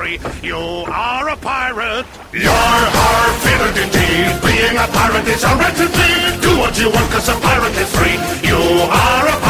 free. You are a pirate. You're hard-fitted indeed. Being a pirate is a to be. Do what you want, cause a pirate is free. You are a pirate.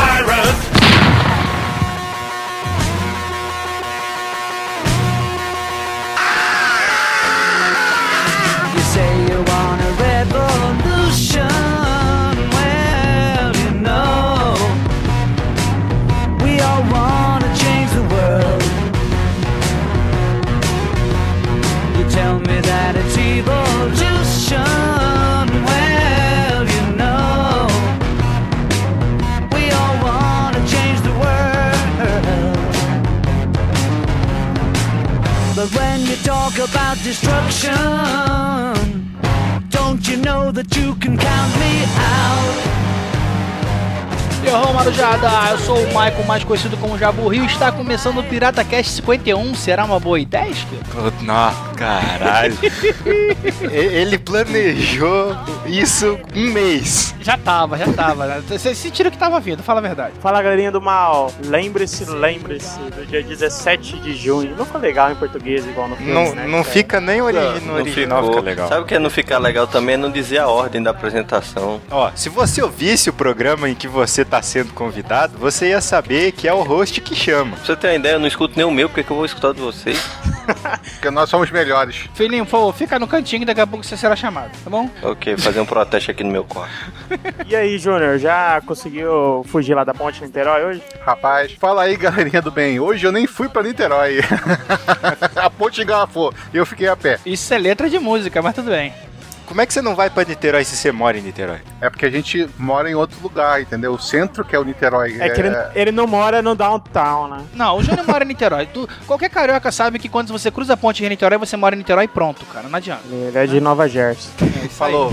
Destruction, don't you know that you can count me out? Yo, Marujada, eu sou o Michael, mais conhecido como Jabu Rio, está começando o Pirata Cast 51, será uma boa ideia? Não, caralho. Ele planejou isso um mês. Já tava, já tava, né? Vocês sentiram que tava vindo, fala a verdade. Fala galerinha do mal, lembre-se, lembre-se do dia 17 de junho. Não foi legal em português igual no filme, Não, né? não fica nem ori no Não original, ficou. fica legal. Sabe o que não fica legal também? É não dizer a ordem da apresentação. Ó, se você ouvisse o programa em que você tá sendo convidado, você ia saber que é o host que chama. Pra você ter uma ideia, eu não escuto nem o meu, porque que eu vou escutar de vocês? Porque nós somos melhores. Filhinho, por favor, fica no cantinho que daqui a pouco você será chamado, tá bom? ok, fazer um protesto aqui no meu quarto. E aí, Júnior, já conseguiu fugir lá da ponte Niterói hoje? Rapaz, fala aí, galerinha do bem. Hoje eu nem fui pra Niterói. a ponte engarrafou e eu fiquei a pé. Isso é letra de música, mas tudo bem. Como é que você não vai pra Niterói se você mora em Niterói? É porque a gente mora em outro lugar, entendeu? O centro que é o Niterói. É que ele, ele não mora no downtown, né? Não, o Júnior mora em Niterói. Tu- qualquer carioca sabe que quando você cruza a ponte em Niterói, você mora em Niterói e pronto, cara. Não adianta. Ele é de Nova Jersey. Falou,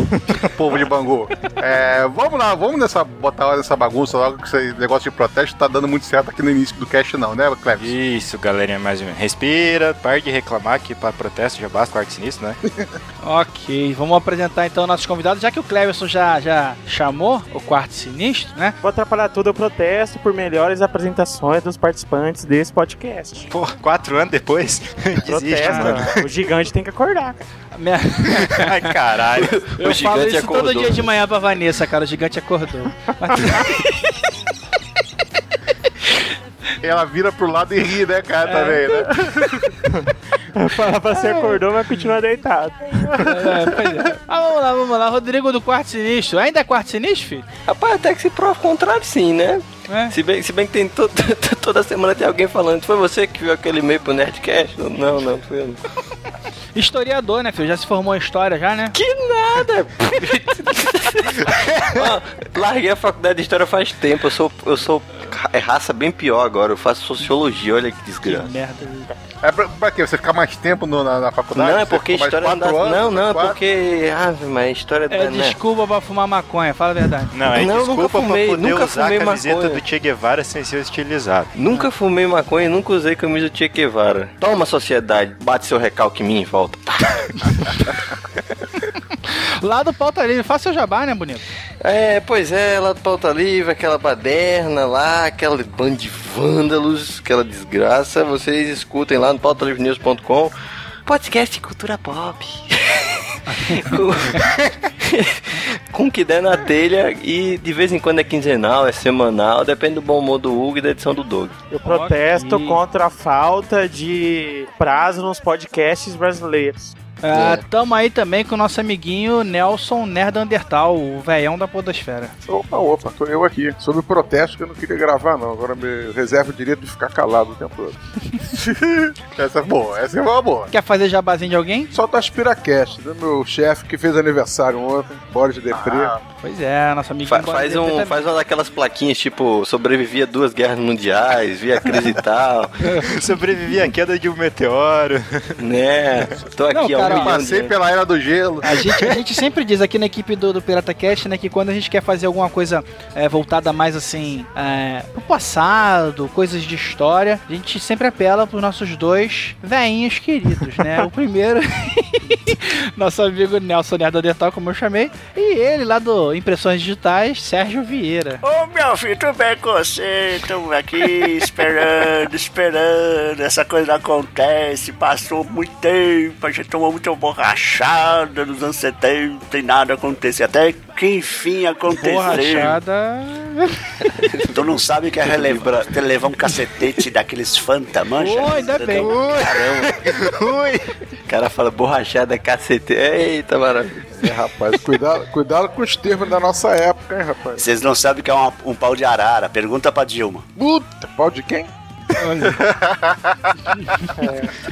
povo de Bangu. É, vamos lá, vamos nessa, botar nessa bagunça logo que esse negócio de protesto tá dando muito certo aqui no início do cast, não, né, Cleves? Isso, galerinha, mais ou menos. Respira, pare de reclamar que pra protesto já basta quarto sinistro, né? Ok, vamos apresentar então nossos convidados, já que o Cleverson já, já chamou o quarto sinistro, né? Vou atrapalhar tudo, eu protesto por melhores apresentações dos participantes desse podcast. Pô, quatro anos depois, desiste, Protesto, mano. o gigante tem que acordar, cara. Minha- Ai, caralho. Eu O falo gigante isso todo acordou. dia de manhã pra Vanessa, cara. O gigante acordou. Ela vira pro lado e ri, né, cara, também, né? Fala pra você acordou, vai continuar deitado. é, pois é. Ah, vamos lá, vamos lá. Rodrigo do quarto sinistro. Ainda é quarto sinistro, filho? Rapaz, até que se prova o contrário, sim, né? É. Se bem, se bem que tem to- toda semana tem alguém falando, foi você que viu aquele e-mail pro Nerdcast? Não, não, foi eu. Historiador, né, filho? Já se formou em história, já, né? Que nada! Ó, larguei a faculdade de história faz tempo, eu sou, eu sou é raça bem pior agora, eu faço sociologia, olha que Que desgraça. merda. É pra, pra quê? Você ficar mais tempo no- na, na faculdade? Não, é porque história não dá. anos, Não, não, é porque. Ah, mas história É da. né? desculpa pra fumar maconha, fala a verdade. Não, é Não, desculpa nunca fumei, pra poder nunca usar fumei a camiseta maconha. do Che Guevara sem ser estilizado. Nunca fumei maconha, nunca usei camisa do Che Guevara. Toma, sociedade, bate seu recalque em mim e volta. Lá do pauta livre, faça seu jabá, né, bonito? É, pois é, lá do Pauta Livre, aquela baderna lá, aquela bando de vândalos, aquela desgraça. Vocês escutem lá no pautalivrenews.com. Podcast de cultura pop. Com o que der na telha e de vez em quando é quinzenal, é semanal, depende do bom humor do Hugo e da edição do Doug. Eu protesto Ok. contra a falta de prazo nos podcasts brasileiros. Ah, tamo aí também com o nosso amiguinho Nelson Nerdandertal, o velhão da podosfera. Opa, opa, tô eu aqui. Sobre o protesto que eu não queria gravar, não. Agora me reservo o direito de ficar calado o tempo todo. Essa é boa, essa é uma boa. Quer fazer jabazinho de alguém? Só tá Aspiracast, né? Meu chefe que fez aniversário ontem, Boris Depré. Ah, Pois é, nosso amiguinho. Fa- faz, um, também. faz uma daquelas plaquinhas tipo sobrevivi a duas guerras mundiais, vi a crise e tal, Sobrevivi à queda de um meteoro. né? Tô aqui Não, há um cara, milhão de Passei anos. pela era do gelo. A gente, a gente sempre diz aqui na equipe do, do Pirata Cast, né, que quando a gente quer fazer alguma coisa é, voltada mais assim é, pro passado, coisas de história, a gente sempre apela pros nossos dois veinhos queridos, né? O primeiro, nosso amigo Nelson Nerdandertal, como eu chamei, e ele lá do Impressões Digitais, Sérgio Vieira. Ô meu filho, tudo bem com você? Estamos aqui esperando, esperando. Essa coisa acontece. Passou muito tempo, a gente tomou muita borrachada nos anos 70, não tem nada acontecer. Até que enfim aconteceu. Borrachada. Tu não sabe o que é relevar, levar um cacetete daqueles Fanta, mancha? Oi, ainda bem. Caramba. Ui. O cara fala borrachada, cacete. Eita, maravilha. É, rapaz, cuidado, cuidado com os termos da nossa época, hein, rapaz. Vocês não sabem o que é uma- um pau de arara. Pergunta pra Dilma. Puta, pau de quem?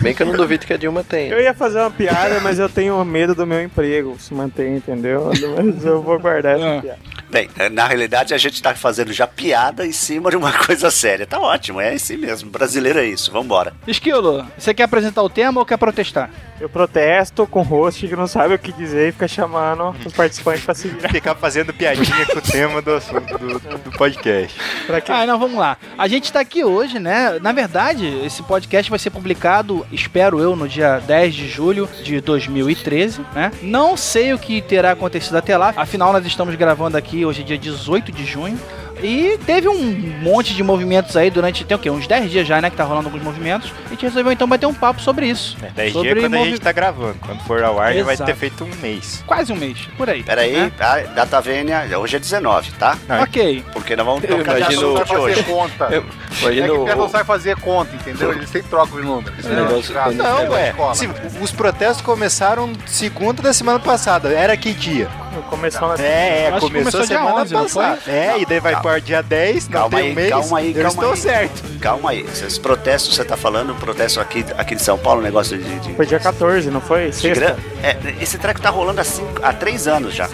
Bem que eu não duvido que a Dilma Eu tenha. ia fazer uma piada, mas eu tenho medo do meu emprego se manter, entendeu? Mas eu vou guardar essa Ah. piada. Bem, na realidade a gente tá fazendo já piada em cima de uma coisa séria. Tá ótimo, é assim mesmo. Brasileiro é isso, vambora. Esquilo, você quer apresentar o tema ou quer protestar? Eu protesto com o host que não sabe o que dizer e fica chamando os participantes pra se virar. Ficar fazendo piadinha com o tema do, assunto do, do podcast. Pra que... Ah, não, vamos lá. A gente tá aqui hoje, né? Na verdade, esse podcast vai ser publicado, espero eu, no dia 10 de julho de 2013, né? Não sei o que terá acontecido até lá, afinal nós estamos gravando aqui hoje é dia 18 de junho. E teve um monte de movimentos aí durante, tem o quê? Uns 10 dias já, né? Que tá rolando alguns movimentos. A gente resolveu então bater um papo sobre isso. É, 10 sobre dias quando a movi- gente tá gravando. Quando for ao ar, vai ter feito um mês. Quase um mês, por aí. Pera aí, né? tá? data vênia, hoje é 19, tá? Não, Ok. Porque nós vamos Eu tocar de imagino- assunto Sai de hoje. fazer conta. Eu- É Imagina que o Pedro não sabe fazer conta, entendeu? Ele sempre troca os números. Esse negócio- a Não, ué. se- os protestos começaram segunda da semana passada. Era que dia? Começou na... É, é, começou, começou semana 11, não passada. É, e daí vai Calma. para dia 10, não Calma tem aí, um mês. calma aí, eu calma estou aí. certo. Calma aí, esses protestos que você tá falando, protesto aqui, aqui de São Paulo, negócio de. de, Foi dia 14, não foi? Sexta. gran- é, esse treco tá rolando há, cinco, há três anos já.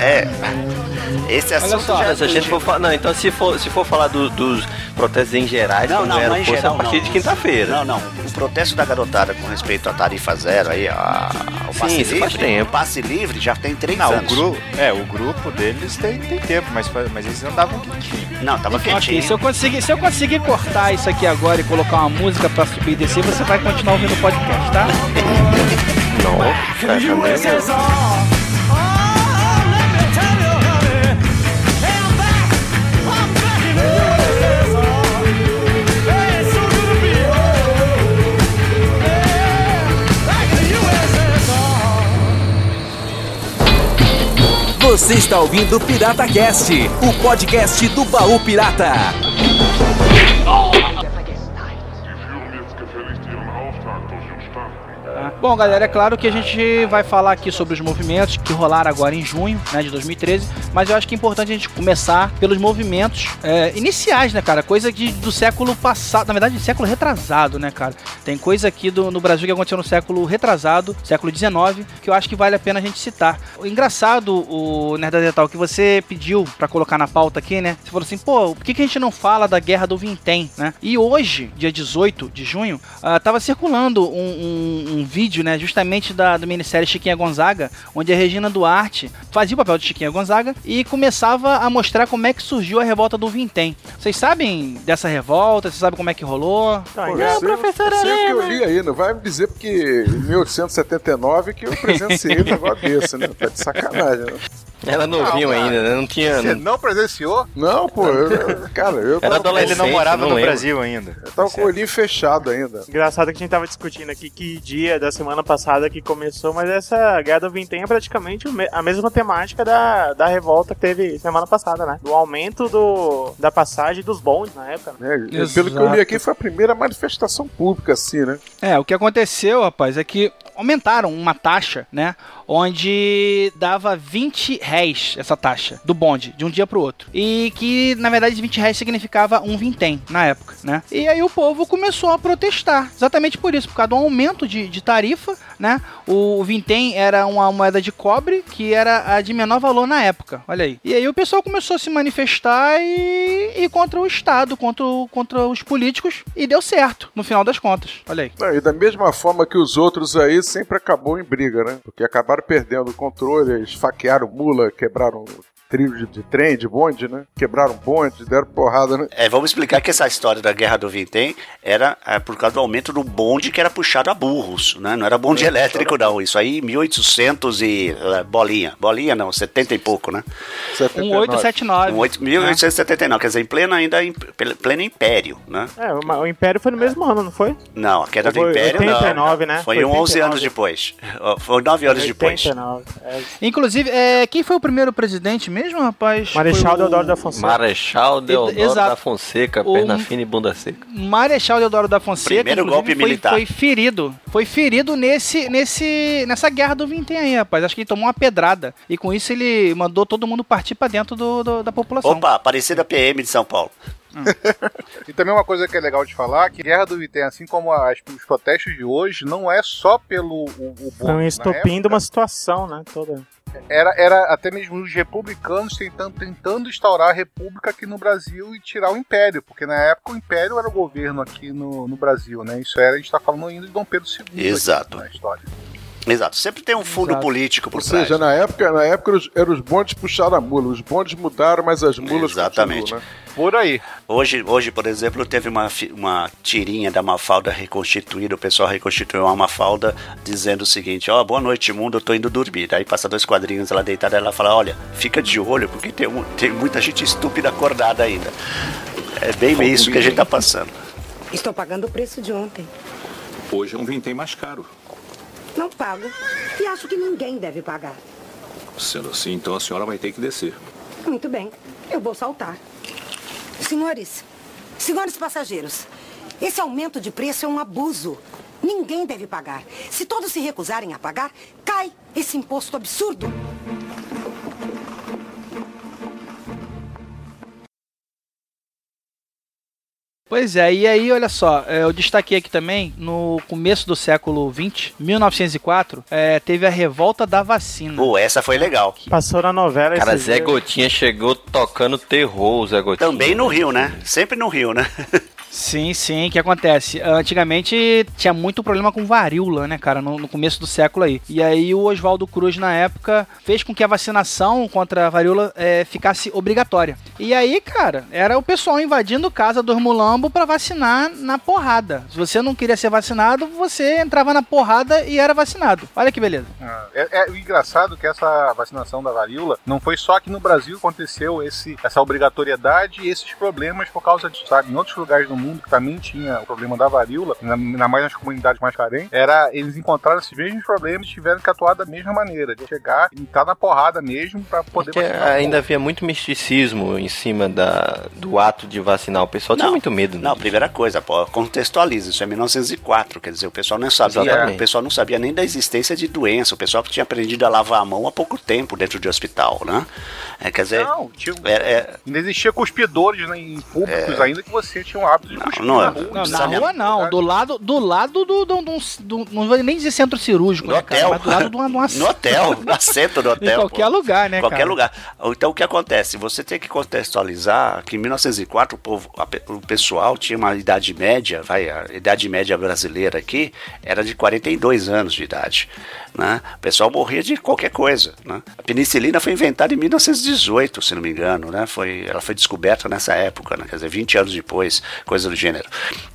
É. Esse assunto só, já se a gente for falar. Não, então se for, se for falar do- dos protestos em gerais, Não, como não, era não é em geral, a partir não. de quinta-feira. Não, não. O protesto da garotada com respeito à tarifa zero aí, a, ao passe isso livre. faz tempo. O passe livre já tem três Não, o anos. grupo, é, o grupo deles tem, tem tempo, mas, mas eles andavam quietinho. Não, tava Ok, quietinho. se eu, conseguir, se eu conseguir cortar isso aqui agora e colocar uma música pra subir e descer, você vai continuar ouvindo o podcast, tá? Não. Você está ouvindo Pirata Cast, o podcast do baú pirata. Bom, galera, é claro que a gente vai falar aqui sobre os movimentos que rolaram agora em junho né, de 2013, mas eu acho que é importante a gente começar pelos movimentos é, iniciais, né, cara? Coisa de, do século passado, na verdade, século retrasado, né, cara? Tem coisa aqui do, no Brasil que aconteceu no século retrasado, século XIX, que eu acho que vale a pena a gente citar. O engraçado, o Nerdadetal, que você pediu pra colocar na pauta aqui, né? Você falou assim, pô, por que, que a gente não fala da Guerra do Vintém, né? E hoje, dia 18 de junho, ah, tava circulando um, um- um vídeo, né, justamente da, da minissérie Chiquinha Gonzaga, onde a Regina Duarte fazia o papel de Chiquinha Gonzaga e começava a mostrar como é que surgiu a revolta do Vintém. Vocês sabem dessa revolta? Vocês sabem como é que rolou? Tá, Pô, engraçado. eu sei- eu sei o que eu li aí, não vai me dizer porque em 1879 que eu presenciei um negócio desse, né? Tá de sacanagem, né? Era novinho Não, ainda, né? Não tinha. Você não presenciou? Não, pô, eu, eu- cara, eu Era tava. Ele não morava não no lembro. Brasil ainda. eu tava com o olhinho fechado ainda. Engraçado que a gente tava discutindo aqui que dia da semana passada que começou, mas essa Guerra do Vintém é praticamente a mesma temática da, da revolta que teve semana passada, né? Do aumento do, da passagem dos bondes na época. né? Exato. Pelo que eu li aqui, foi a primeira manifestação pública, assim, né? É, o que aconteceu, rapaz, é que aumentaram uma taxa, né? Onde dava 20 réis essa taxa do bonde, de um dia pro outro. E que, na verdade, 20 réis significava um vintém na época, né? E aí o povo começou a protestar, exatamente por isso, por causa do aumento de, de tarifa, né? O vintém era uma moeda de cobre que era a de menor valor na época, olha aí. E aí o pessoal começou a se manifestar e, e contra o Estado, contra, contra os políticos, e deu certo, no final das contas, olha aí. E da mesma forma que os outros aí, sempre acabou em briga, né? Porque acabaram perdendo o controle, esfaquearam mula, quebraram trilho de, de trem, de bonde, né? Quebraram bonde, deram porrada, né? É, vamos explicar que essa história da Guerra do Vintém era é, por causa do aumento do bonde que era puxado a burros, né? Não era bonde elétrico, não. Isso aí, 1800 e eh, bolinha. Bolinha não, 70 e pouco, né? 1879. Um oito- 1879, quer dizer, em pleno ainda em ple- pleno império, né? É, o, o Império foi no mesmo ano, não foi? Não, a queda do Foi império 89, não. né? Foi, Foi 11 89. anos depois. Foi 9 anos depois. 89. É. Inclusive, é, quem foi o primeiro presidente mesmo, rapaz? Marechal Foi o- Deodoro da Fonseca. Marechal Deodoro Exato. da Fonseca, O- perna fina e bunda seca. Marechal Deodoro da Fonseca, Primeiro golpe foi, militar. foi ferido. Foi ferido nesse, nesse, nessa guerra do Vintém aí, rapaz. Acho que ele tomou uma pedrada. E com isso ele mandou todo mundo partir pra dentro do, do- da população. Opa, Aparecida PM de São Paulo. E também uma coisa que é legal de falar, que a Guerra do Vintém, assim como as- os protestos de hoje, não é só pelo o, o Foi um bonde. Na estopim de uma situação, né? Toda. Era, era até mesmo os republicanos tentando, tentando instaurar a república aqui no Brasil e tirar o império, porque na época o império era o governo aqui no, no Brasil, né? Isso era, a gente tá falando ainda de Dom Pedro II. Exato. na história. Exato. Sempre tem um fundo Exato. político por Ou trás. seja, na época, na época eram os, eram os bondes puxaram a mula. Os bondes mudaram, mas as mulas Exatamente. continuam, né? Por aí. Hoje, hoje, por exemplo, teve uma, uma tirinha da Mafalda reconstituída, o pessoal reconstituiu uma Mafalda dizendo o seguinte, ó, boa noite mundo, eu tô indo dormir. Aí passa dois quadrinhos ela deitada, ela fala, olha, fica de olho, porque tem, um- tem muita gente estúpida acordada ainda. É bem isso que a gente tá passando. Estou pagando o preço de ontem. Hoje é um vintém mais caro. Não pago. E acho que ninguém deve pagar. Sendo assim, então a senhora vai ter que descer. Muito bem. Eu vou saltar. Senhores, senhores passageiros, esse aumento de preço é um abuso. Ninguém deve pagar. Se todos se recusarem a pagar, cai esse imposto absurdo. Pois é, e aí, olha só, é, eu destaquei aqui também, no começo do século XX, 1904, é, teve a revolta da vacina. Pô, essa foi legal. Passou na novela Cara, Zé dias. Gotinha chegou tocando terror, o Zé Gotinha. Também no Rio, né? Sempre no Rio, né? Sim, sim, o que acontece? Antigamente tinha muito problema com varíola, né, cara, no, no começo do século aí. E aí o Oswaldo Cruz, na época, fez com que a vacinação contra a varíola é, ficasse obrigatória. E aí, cara, era o pessoal invadindo casa dos mulambo pra vacinar na porrada. Se você não queria ser vacinado, você entrava na porrada e era vacinado. Olha que beleza. É, é engraçado que essa vacinação da varíola não foi só aqui no Brasil que aconteceu esse, essa obrigatoriedade e esses problemas por causa disso, sabe? Em outros lugares do mundo que também tinha o problema da varíola, na- ainda mais nas comunidades mais carentes, era, eles encontraram esses mesmos problemas e tiveram que atuar da mesma maneira, de chegar e estar na porrada mesmo pra poder Porque ainda havia muito misticismo em cima da, do ato de vacinar. O pessoal tinha Não, muito medo. né? Não, primeira coisa, pô, contextualiza, isso é 1904, quer dizer, o pessoal não sabia, Exatamente. o pessoal não sabia nem da existência de doença, o pessoal tinha aprendido a lavar a mão há pouco tempo dentro de hospital, né? É, quer dizer, Não, tinha, é, é, ainda existia cuspidores né, em públicos ainda que você tinha o hábito de cuspir não é- na rua. Não, na Sabe- rua não, do lado do lado do, do, do, do- não vou nem dizer centro cirúrgico, no né, cara, hotel, mas do lado de uma, de uma no hotel, no assento do hotel. em qualquer pô. lugar, né, qualquer cara? lugar. Então o que acontece? Você tem que contextualizar que em 1904 o, povo, a o pessoal tinha uma idade média, vai, a idade média brasileira aqui era de 42 anos de idade. Né? O pessoal morria de qualquer coisa. Né? A penicilina foi inventada em 1918, se não me engano. Né? Foi, ela foi descoberta nessa época, né? quer dizer, 20 anos depois, coisa do gênero.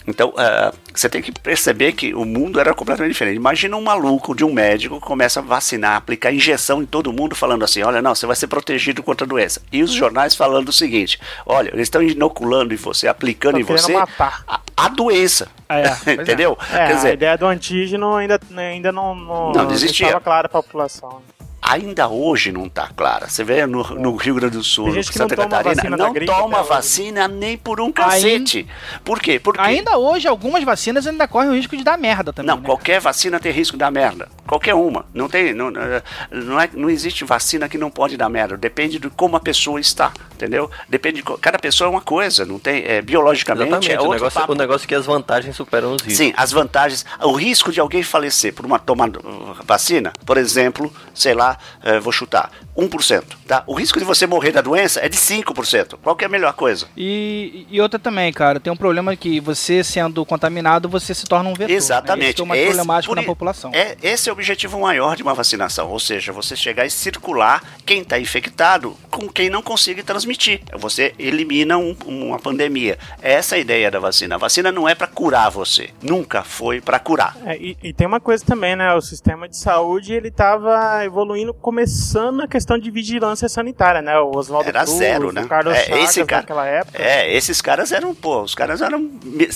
Então ah, você tem que perceber que o mundo era completamente diferente. Imagina um maluco de um médico que começa a vacinar, aplicar injeção em todo mundo, falando assim: olha, não, você vai ser protegido contra a doença. E os jornais falando o seguinte: olha, eles estão inoculando em você, aplicando em você matar. a, a doença. É, pois é. Entendeu? É, Quer a dizer, ideia do antígeno ainda, ainda não, não, Não existia. estava clara para a população. ainda hoje não está clara. Você vê no, no Rio Grande do Sul, no gente que não Santa toma Catarina, vacina não toma vacina nem por um cacete. Por quê? Porque Ainda hoje, algumas vacinas ainda correm o risco de dar merda também. Não, né? qualquer vacina tem risco de dar merda. Qualquer uma. Não tem. Não, não, é, não existe vacina que não pode dar merda. Depende de como a pessoa está. Entendeu? Depende de. Cada pessoa é uma coisa. Não tem. É, biologicamente é o, negócio, papo. o negócio é que as vantagens superam os riscos. Sim, as vantagens. O risco de alguém falecer por uma tomada vacina, por exemplo, sei lá, eh, vou chutar, 1%, tá? O risco de você morrer da doença é de 5%. Qual que é a melhor coisa? E, e outra também, cara, tem um problema que você sendo contaminado, você se torna um vetor. Né? Exatamente. Isso que é o mais Esse- problemático por na população. É, esse é o objetivo maior de uma vacinação, ou seja, você chegar e circular quem está infectado com quem não consiga transmitir. Você elimina um- uma pandemia. Essa é a ideia da vacina. A vacina não é para curar você, nunca foi para curar. É, e, e tem uma coisa também, né? O sistema de saúde ele tava evoluindo, começando na questão de vigilância sanitária, né? O Oswaldo Era Cruz, zero, né? o Carlos É, Chagas esse cara- naquela época. É, esses caras eram, pô, os caras eram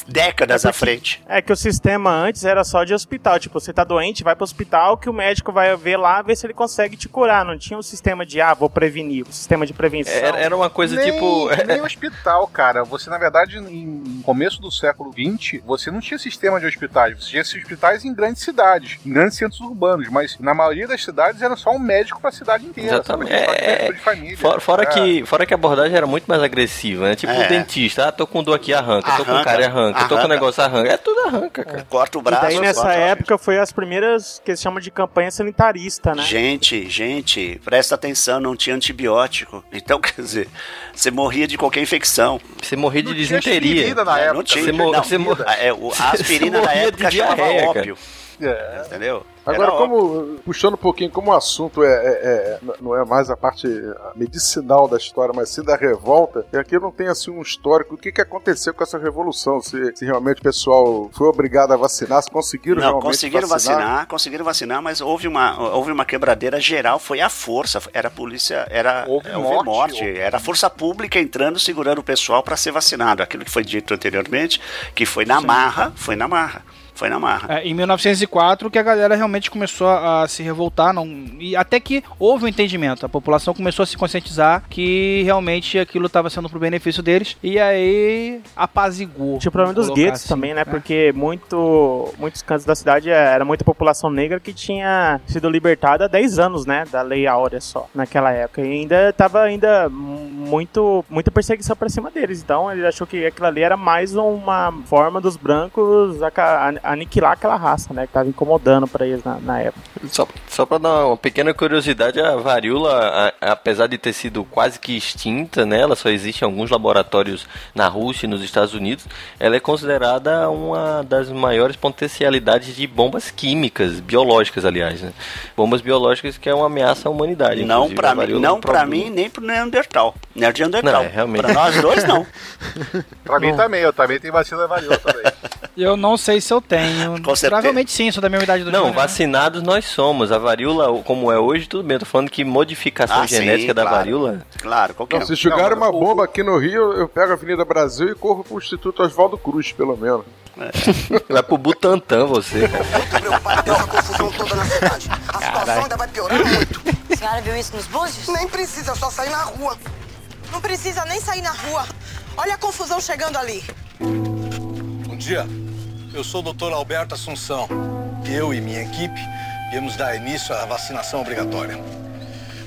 décadas É à porque- frente. É que o sistema antes era só de hospital. Tipo, você tá doente, vai pro hospital que o médico vai ver lá, ver se ele consegue te curar. Não tinha um sistema de, ah, vou prevenir. O sistema de prevenção. Era, era uma coisa nem, tipo. Nem hospital, cara. Você, na verdade, em começo do século XX, você não tinha sistema de hospitais. Você tinha hospitais em grandes cidades, em grandes centros urbanos. Mas na maioria das cidades era só um médico pra cidade inteira. Exatamente. É, de família. Fora, fora É. que, fora que a abordagem era muito mais agressiva, né? Tipo É. o dentista, ah, tô com dor aqui, arranca, tô com Arranca, cara, arranca, tô com arranca. negócio, arranca. É tudo arranca, cara. Corta o E braço. daí nessa corta época foi as primeiras que eles chamam de campanha sanitarista, né? Gente, gente, presta atenção, não tinha antibiótico. Então, quer dizer, você morria de qualquer infecção. Você morria de Não tinha disenteria. aspirina na É, época. não tinha. Você mo- não, você mo- é, o- a aspirina da morria época de chamava diarreia, ópio. É. Entendeu? Agora, Era como puxando um pouquinho, como o assunto é, é- é- não é mais a parte medicinal da história, mas sim da revolta, e aqui não tem assim um histórico do que, que aconteceu com essa revolução, se, se realmente o pessoal foi obrigado a vacinar, se conseguiram Não, realmente conseguiram vacinar. conseguiram vacinar, mas houve uma, houve uma quebradeira geral, foi a força, era a polícia, era Houve é, morte, houve- era a força pública entrando, segurando o pessoal para ser vacinado. Aquilo que foi dito anteriormente, que foi na marra, foi na marra, foi na marra. É, em 1904 que a galera realmente começou a, a se revoltar, não, e até que houve um entendimento, a população começou a se conscientizar que realmente aquilo estava sendo pro benefício deles, e aí apaziguou. Tinha o problema dos guetos assim, também, né? Porque muito, muitos cantos da cidade é, era muita população negra que tinha sido libertada há 10 anos, né? Da Lei Áurea só, naquela época. E ainda tava ainda muito, muita perseguição pra cima deles. Então ele achou que aquilo ali era mais uma forma dos brancos aca- an- aniquilar aquela raça, né? Que tava incomodando pra eles na, na época. Só, só pra dar uma pequena curiosidade, a varíola, a- apesar de ter sido quase que extinta, né, ela só existe em alguns laboratórios na Rússia e nos Estados Unidos, ela é considerada uma das maiores potencialidades de bombas químicas, biológicas, aliás, né? Bombas biológicas que é uma ameaça à humanidade. Não inclusive, pra a mim, não pra problema. mim, nem pro Neandertal. Neandertal. Não, é, realmente. Pra nós dois, não. Pra mim também, eu também tenho vacina da varíola também. Eu não sei se eu tenho. Com certeza. Provavelmente sim, sou da mesma idade do Não, Júnior, né? vacinados nós somos. A varíola, como é hoje, tudo bem. Eu tô falando que modificação Ah, sim, genética da claro. varíola. Claro, qualquer Não, se jogarem Não, uma bomba aqui no Rio, eu pego a Avenida Brasil e corro pro Instituto Oswaldo Cruz, pelo menos. Vai pro Butantan você. Muito preocupado com essa confusão toda na cidade. A situação ainda vai piorar muito. A senhora viu isso nos búzios? Nem precisa, é só sair na rua. Não precisa nem sair na rua. Olha a confusão chegando ali. Bom dia, eu sou o Dr. Alberto Assunção. Eu e minha equipe viemos dar início à vacinação obrigatória.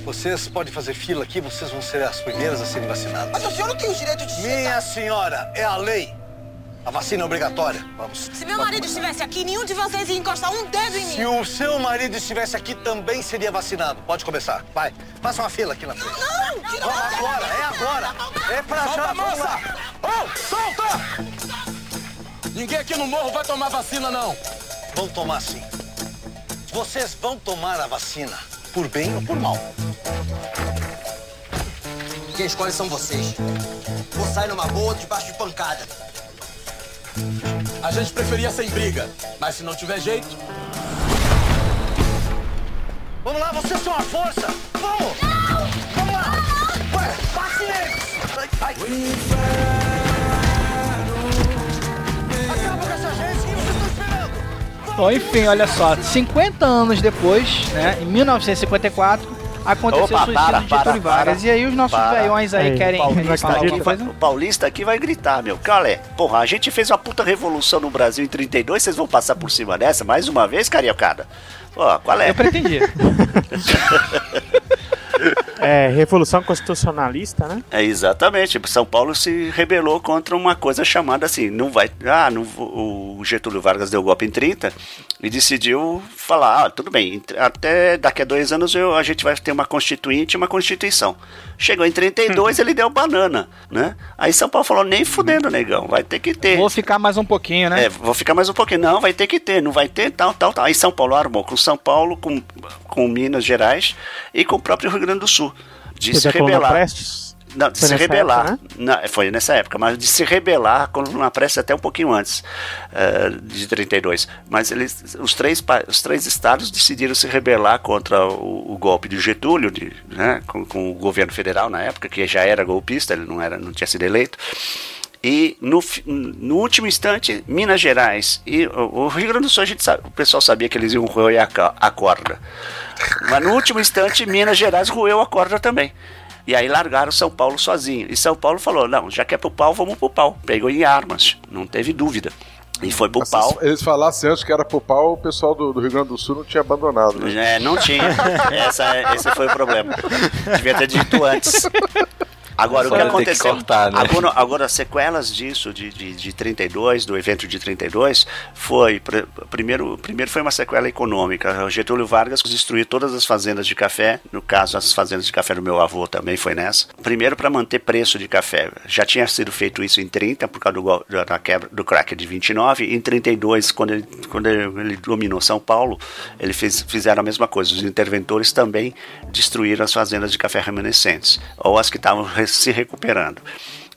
Vocês podem fazer fila aqui, vocês vão ser as primeiras a serem vacinadas. Mas o senhor não tem o direito de... Minha senhora, é a lei. A vacina é obrigatória. Vamos. Se meu marido estivesse aqui, nenhum de vocês ia encostar um dedo em mim. Se o seu marido estivesse aqui, também seria vacinado. Pode começar. Vai, faça uma fila aqui na frente. Não, tira Vamos agora, é agora. É pra já, vamos lá. Ô, solta! Ninguém aqui no morro vai tomar vacina, não. Vão tomar sim. Vocês vão tomar a vacina, por bem ou por mal. Quem escolhe são vocês. Ou sai numa boa ou debaixo de pancada. A gente preferia sem briga, mas se não tiver jeito, Vamos lá, vocês são a força! Vamos! Vamos lá! Vai, passe neles! Ai, ai. Bom, enfim, olha só, 50 anos depois, né, em 1954, aconteceu Opa, o suicídio para, de para, Getúlio Vargas. para, E aí os nossos para. velhões aí Aí, querem, vai falar aqui, coisa? O paulista aqui vai gritar, meu. Calé, porra, a gente fez uma puta revolução no Brasil em 32, vocês vão passar por cima dessa mais uma vez, cariocada? Pô, qual é? Eu pretendia. É, Revolução Constitucionalista, né? É, exatamente. São Paulo se rebelou contra uma coisa chamada assim, não vai, ah, não, o Getúlio Vargas deu golpe em 30 e decidiu falar, ah, tudo bem, até daqui a dois anos eu, a gente vai ter uma constituinte e uma constituição. Chegou em 32, ele deu banana, né? Aí São Paulo falou, nem fudendo, negão, vai ter que ter. Vou ficar mais um pouquinho, né? É, vou ficar mais um pouquinho. Não, vai ter que ter, não vai ter, tal, tal, tal. Aí São Paulo armou com São Paulo, com, com Minas Gerais e com o próprio Rio Grande do Sul. De Você se rebelar. Prestes? Não, de Foi se rebelar. época, né? Não, foi nessa época, mas de se rebelar quando na pressa até um pouquinho antes eh, de 32. Mas eles, os três, os três estados decidiram se rebelar contra o, o golpe de Getúlio, de, né, com, com o governo federal na época, que já era golpista, ele não, era, não tinha sido eleito. E no, no último instante, Minas Gerais e o, o Rio Grande do Sul, a gente sabe, o pessoal sabia que eles iam roer a, a corda. Mas no último instante, Minas Gerais roeu a corda também. E aí largaram São Paulo sozinho. E São Paulo falou: não, já que é pro pau, vamos pro pau. Pegou em armas, não teve dúvida. E foi pro Mas pau. Se eles falassem antes que era pro pau, o pessoal do, do Rio Grande do Sul não tinha abandonado. Né? É, não tinha. Essa, esse foi o problema. Devia ter dito antes. Agora, o que tem que aconteceu? cortar, né? agora, agora, sequelas disso, de, de, de 32, do evento de 32, foi. pr- Primeiro, primeiro foi uma sequela econômica. O Getúlio Vargas destruiu todas as fazendas de café. No caso, as fazendas de café do meu avô também foi nessa. Primeiro, para manter preço de café. Já tinha sido feito isso em 30, por causa do, da quebra do crack de 29. Em 32, quando ele, quando ele, ele dominou São Paulo, ele fez, fizeram a mesma coisa. Os interventores também destruíram as fazendas de café remanescentes, ou as que estavam se recuperando.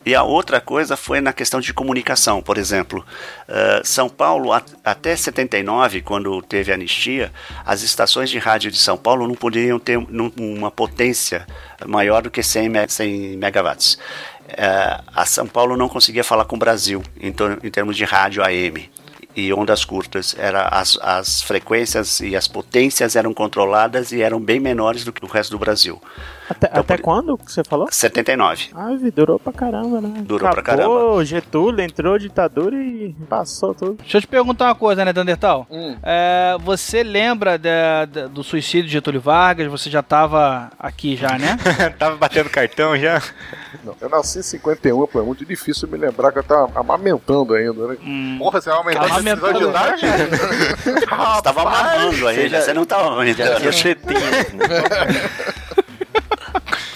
E a outra coisa foi na questão de comunicação. Por exemplo, eh, São Paulo, a- até 79, quando teve a anistia, as estações de rádio de São Paulo não poderiam ter uma potência maior do que 100, me- 100 megawatts. Eh, a São Paulo não conseguia falar com o Brasil em, tor- em termos de rádio AM e ondas curtas. Era as, as frequências e as potências eram controladas e eram bem menores do que o resto do Brasil. Até, até quando que você falou? 79. Ah, vi, durou pra caramba, né? Durou pra Acabou, Getúlio entrou ditadura e passou tudo. Deixa eu te perguntar uma coisa, né, Dandertal? É, você lembra da- da- do suicídio de Getúlio Vargas? Você já tava aqui já, né? Tava batendo cartão já? Não, eu nasci em 51, pô, é muito difícil me lembrar que eu tava amamentando ainda, né? Porra, você vai aumentar essa decisão de idade? Você tava mamando ainda, você não tava ainda. Já tinha tetinha.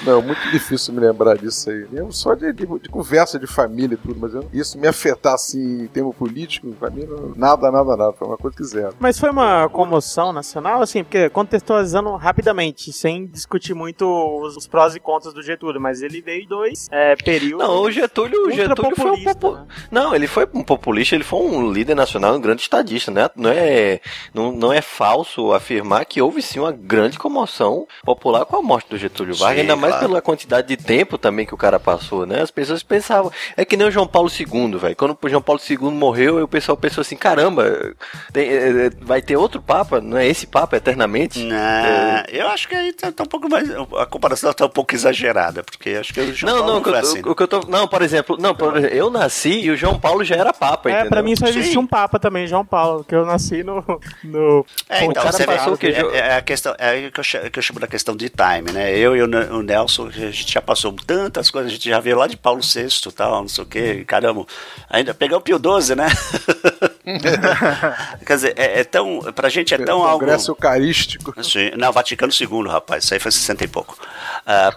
Não, muito difícil me lembrar disso aí. Eu só de, de- de conversa de família e tudo, mas eu- isso me afetar assim em termo político, pra mim, não- nada, nada, nada. Foi uma coisa que zero. Mas foi uma comoção nacional, assim, porque contextualizando rapidamente, sem discutir muito os, os prós e contras do Getúlio, mas ele veio dois é, períodos. Não, o Getúlio, o Getúlio foi um popu... Não, ele foi um populista, ele foi um líder nacional, um grande estadista, né? Não é, não, não é falso afirmar que houve sim uma grande comoção popular com a morte do Getúlio Vargas, ainda mais claro. pela quantidade de tempo também que o cara passou, né? As pessoas pensavam, é que nem o João Paulo II, velho. Quando o João Paulo II morreu, o pessoal pensou assim, caramba, tem- é, é, vai ter outro papa, não é esse papa eternamente? Não, eu acho que aí tá, tá um pouco mais. A comparação tá um pouco exagerada, porque acho que o João Não, Paulo não, o que, foi eu, assim. o que eu tô. Não, por exemplo, não, por exemplo, eu nasci e o João Paulo já era papa, É, entendeu? pra mim só existia um papa também, João Paulo, que eu nasci no. no É, então, cara você vê, passou é, é a questão, é que eu, que eu chamo da questão de time, né? Eu e o, o A gente já passou tantas coisas, a gente já veio lá de Paulo VI e tal, não sei o quê, caramba, ainda pegar o Pio XII, né? Quer dizer, é, é tão, pra gente é tão algo... Congresso Eucarístico. Sim, não, Vaticano II, rapaz, isso aí foi 60 e pouco. Ah,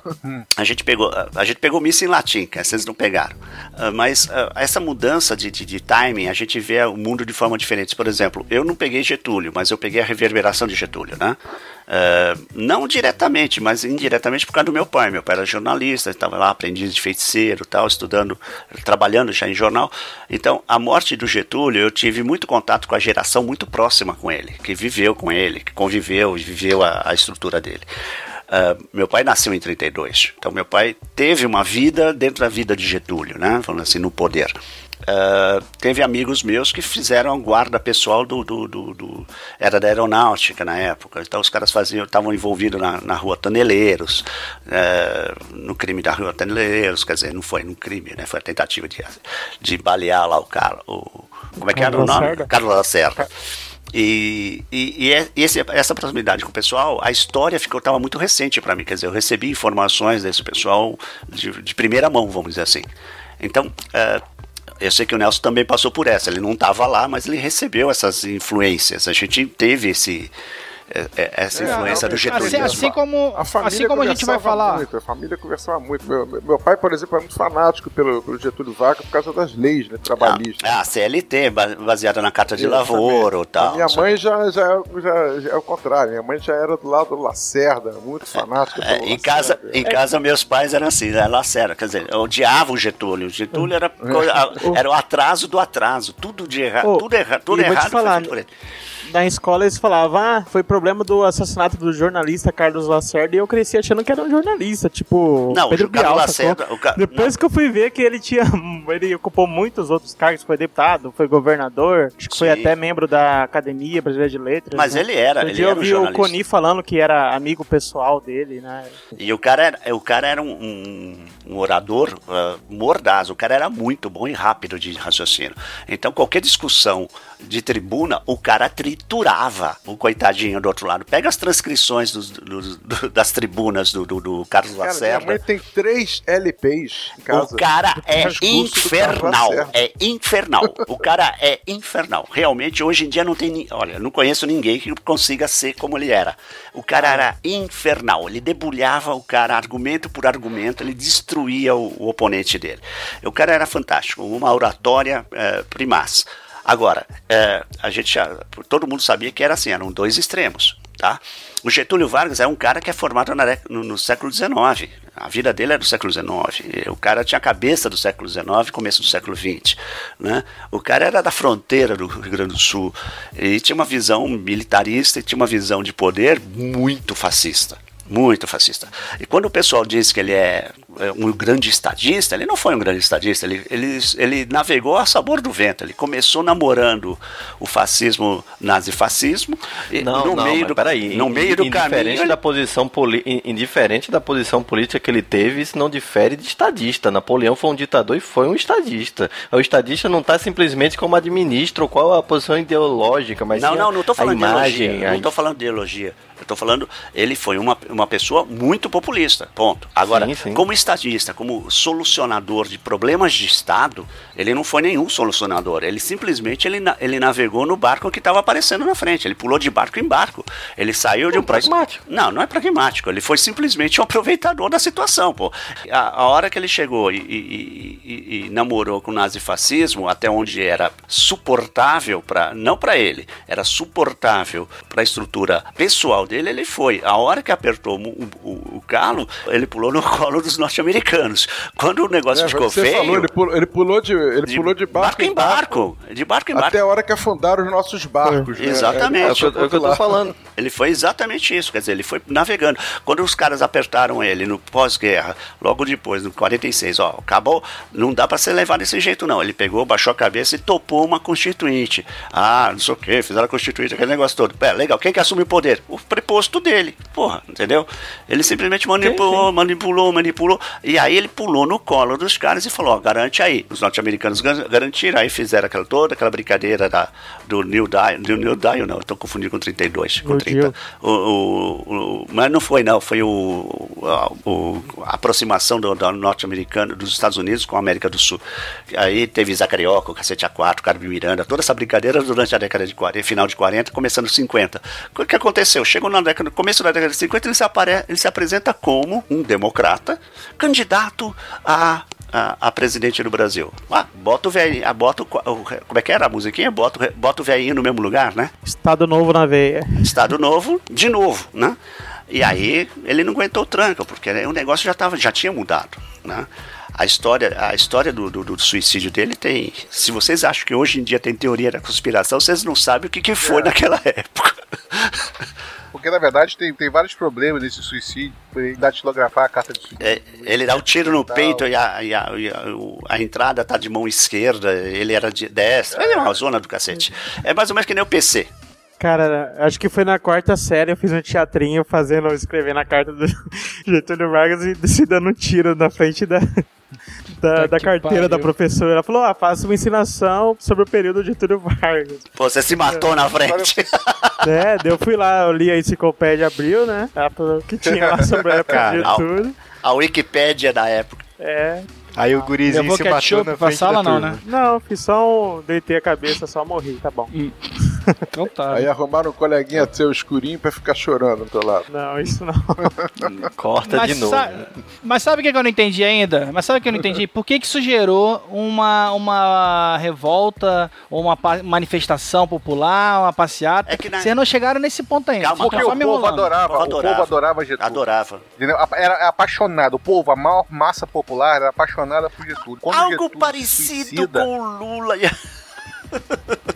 a gente pegou, a gente pegou missa em latim, que vocês não pegaram. Ah, mas ah, essa mudança de, de, de timing, a gente vê o mundo de forma diferente. Por exemplo, eu não peguei Getúlio, mas eu peguei a reverberação de Getúlio, né? Ah, não diretamente, mas indiretamente por causa do meu pai. Meu pai era jornalista, estava lá, aprendiz de feiticeiro, tal, estudando, trabalhando já em jornal. Então, a morte do Getúlio, eu tive muito contato com a geração muito próxima com ele, que viveu com ele, que conviveu e viveu a, a estrutura dele. Ah, meu pai nasceu em 32, então meu pai teve uma vida dentro da vida de Getúlio, né? Falando assim, no poder. Ah, teve amigos meus que fizeram guarda pessoal do, do, do- do- era da aeronáutica na época então os caras faziam estavam envolvidos na, na rua Taneleiros eh, no crime da rua Taneleiros quer dizer não foi no crime né foi a tentativa de, de balear lá o cara o, como é que era o nome Lacerda. Carlos Lacerda E, e, e é- e esse- essa proximidade com o pessoal, a história ficou tava muito recente para mim. Quer dizer, eu recebi informações desse pessoal de, de primeira mão, vamos dizer assim. Então, é, eu sei que o Nelson também passou por essa. Ele não estava lá, mas ele recebeu essas influências. A gente teve esse, essa É, influência não, do Getúlio. Assim, assim como, A família assim como a gente vai conversava falar. Muito, a família conversava muito. Meu, meu pai, por exemplo, é muito fanático pelo, pelo Getúlio Vargas por causa das leis né, trabalhistas. Ah, a CLT, ba- baseada na Carta de Exatamente. Lavoro e tal. A minha mãe já, já, já, já é o contrário. Minha mãe já era do lado do Lacerda, muito fanática É, em casa, em casa meus pais eram assim, né, Lacerda, quer dizer, odiavam o Getúlio. O Getúlio era, era o atraso do atraso, tudo de errado, Ô, tudo, erra, tudo errado falar. Na escola eles falavam, ah, foi problema do assassinato do jornalista Carlos Lacerda e eu cresci achando que era um jornalista, tipo Não, Pedro o Carlos Bial, Lacerda, Ca- Depois que eu fui ver que ele tinha, ele ocupou muitos outros cargos, foi deputado, foi governador, acho que foi até membro da Academia Brasileira de Letras. Mas né? ele era, Outro ele era eu um vi o. Coni falando que era amigo pessoal dele, né? E o cara era, o cara era um, um- um orador ah, mordaz, o cara era muito bom e rápido de raciocínio. Então, qualquer discussão de tribuna, o cara triturava o coitadinho do outro lado. Pega as transcrições dos- dos- do- das tribunas do, do- do Carlos Cara, Lacerda. tem três LPs em casa. O cara é infernal, é infernal. O cara é infernal. Realmente, hoje em dia não tem. Olha, não conheço ninguém que consiga ser como ele era. O cara era infernal. Ele debulhava o cara argumento por argumento, ele destruía o, o oponente dele. O cara era fantástico, uma oratória eh, primaz. Agora, eh, a gente já, todo mundo sabia que era assim, eram dois extremos, tá? O Getúlio Vargas é um cara que é formado na no, no século XIX. A vida dele é do século XIX. O cara tinha a cabeça do século XIX, começo do século XX. Né? O cara era da fronteira do Rio Grande do Sul e tinha uma visão militarista e tinha uma visão de poder muito fascista. Muito fascista. E quando o pessoal diz que ele é é, um grande estadista, ele não foi um grande estadista, ele, ele, ele navegou a sabor do vento. Ele começou namorando o fascismo, nazifascismo, e Não, no não, meio do, peraí. no meio do caminho. ele- da posição poli... in- indiferente da posição política que ele teve, isso não difere de estadista. Napoleão foi um ditador e foi um estadista. O estadista não está simplesmente como administra ou qual a posição ideológica, mas não, não, não a falando imagem. de elogia. a- Não tô falando de elogia. Eu tô falando, ele foi uma, uma pessoa muito populista, ponto. Agora, Sim, sim. como estadista, como solucionador de problemas de Estado, ele não foi nenhum solucionador. Ele simplesmente ele, ele navegou no barco que estava aparecendo na frente. Ele pulou de barco em barco. Ele saiu de um pragmático. Não, não é pragmático. Ele foi simplesmente um aproveitador da situação, pô. A, a hora que ele chegou e, e- e- e namorou com o nazifascismo, até onde era suportável para não para ele, era suportável para a estrutura pessoal dele, ele foi. A hora que apertou o, o, o calo, ele pulou no colo dos norte-americanos. Quando o negócio É, ficou você feio, falou, ele pulou, ele pulou de, ele pulou de barco, barco em barco, de barco em barco. Até a hora que afundaram os nossos barcos. né? Exatamente. É, é o que eu tô falando. Ele foi exatamente isso, quer dizer, ele foi navegando. Quando os caras apertaram ele no pós-guerra, logo depois, no 46, ó, acabou, não dá pra ser levado desse jeito não. Ele pegou, baixou a cabeça e topou uma constituinte. Ah, não sei o que, fizeram a constituinte, aquele negócio todo. Pé, legal, quem que assume o poder? O preposto dele, porra, entendeu? Ele simplesmente manipulou, manipulou, manipulou, e aí ele pulou no colo dos caras e falou, ó, garante aí. Os norte-americanos garantiram, aí fizeram aquela, toda aquela brincadeira da, do New Dial, do New Dial não, estou confundindo com 32, com New 30. Deal. O, o- o- mas não foi não, foi o- a aproximação do, do norte-americano, dos Estados Unidos com a América do Sul. Aí teve Zacarioca, o Cacete A4, Carmen Miranda, toda essa brincadeira durante a década de 40, final de 40, começando 50. O que aconteceu? Chegou na década, no começo da década de 50, ele se, apare, ele se apresenta como um democrata, candidato a a, a presidente do Brasil. Ah, bota o velhinho, ah, bota o, como é que era a musiquinha? Bota, o- bota o velhinho no mesmo lugar, né? Estado novo na veia. Estado Novo, de novo, né? E aí ele não aguentou o tranco, porque o negócio já, tava, já tinha mudado, né? A história, a história do, do- do suicídio dele tem. Se vocês acham que hoje em dia tem teoria da conspiração, vocês não sabem o que, que foi naquela época. Porque na verdade tem, tem vários problemas nesse suicídio, ele datilografar a carta de suicídio. É, ele dá o tiro no peito e, a, e a- e a- a entrada tá de mão esquerda, ele era de destra. É uma zona do cacete. É mais ou menos que nem o PC. Cara, acho que foi na quarta série eu fiz um teatrinho fazendo, escrevendo a carta do Getúlio Vargas e se dando um tiro na frente da, da, da que carteira da pariu. professora. Ela falou: ah, faça uma ensinação sobre o período de Getúlio Vargas. Pô, você se matou na frente. É, eu fui lá, eu li a enciclopédia Abril, né? Ela falou que tinha lá sobre a época de Cara, Getúlio. A Wikipédia da época. É. Aí o gurizinho se matou ketchup na pra frente sala, da não, né? Não, fiz só um. Deitei a cabeça, só morri, tá bom. Então tá. Aí arrumaram um coleguinha seu escurinho pra ficar chorando do teu lado. Não, isso não. Corta Mas, sa- mas sabe o que eu não entendi ainda? Mas sabe o que eu não entendi? Por que que isso gerou uma, uma revolta, ou uma manifestação popular, uma passeata? É que na- Vocês não chegaram nesse ponto ainda. Calma, Porque o povo adorava, o adorava. povo adorava Getúlio. Adorava. Entendeu? Era apaixonado. O povo, a maior massa popular, era apaixonada por Getúlio. Quando Algo Getúlio parecido suicida- com o Lula.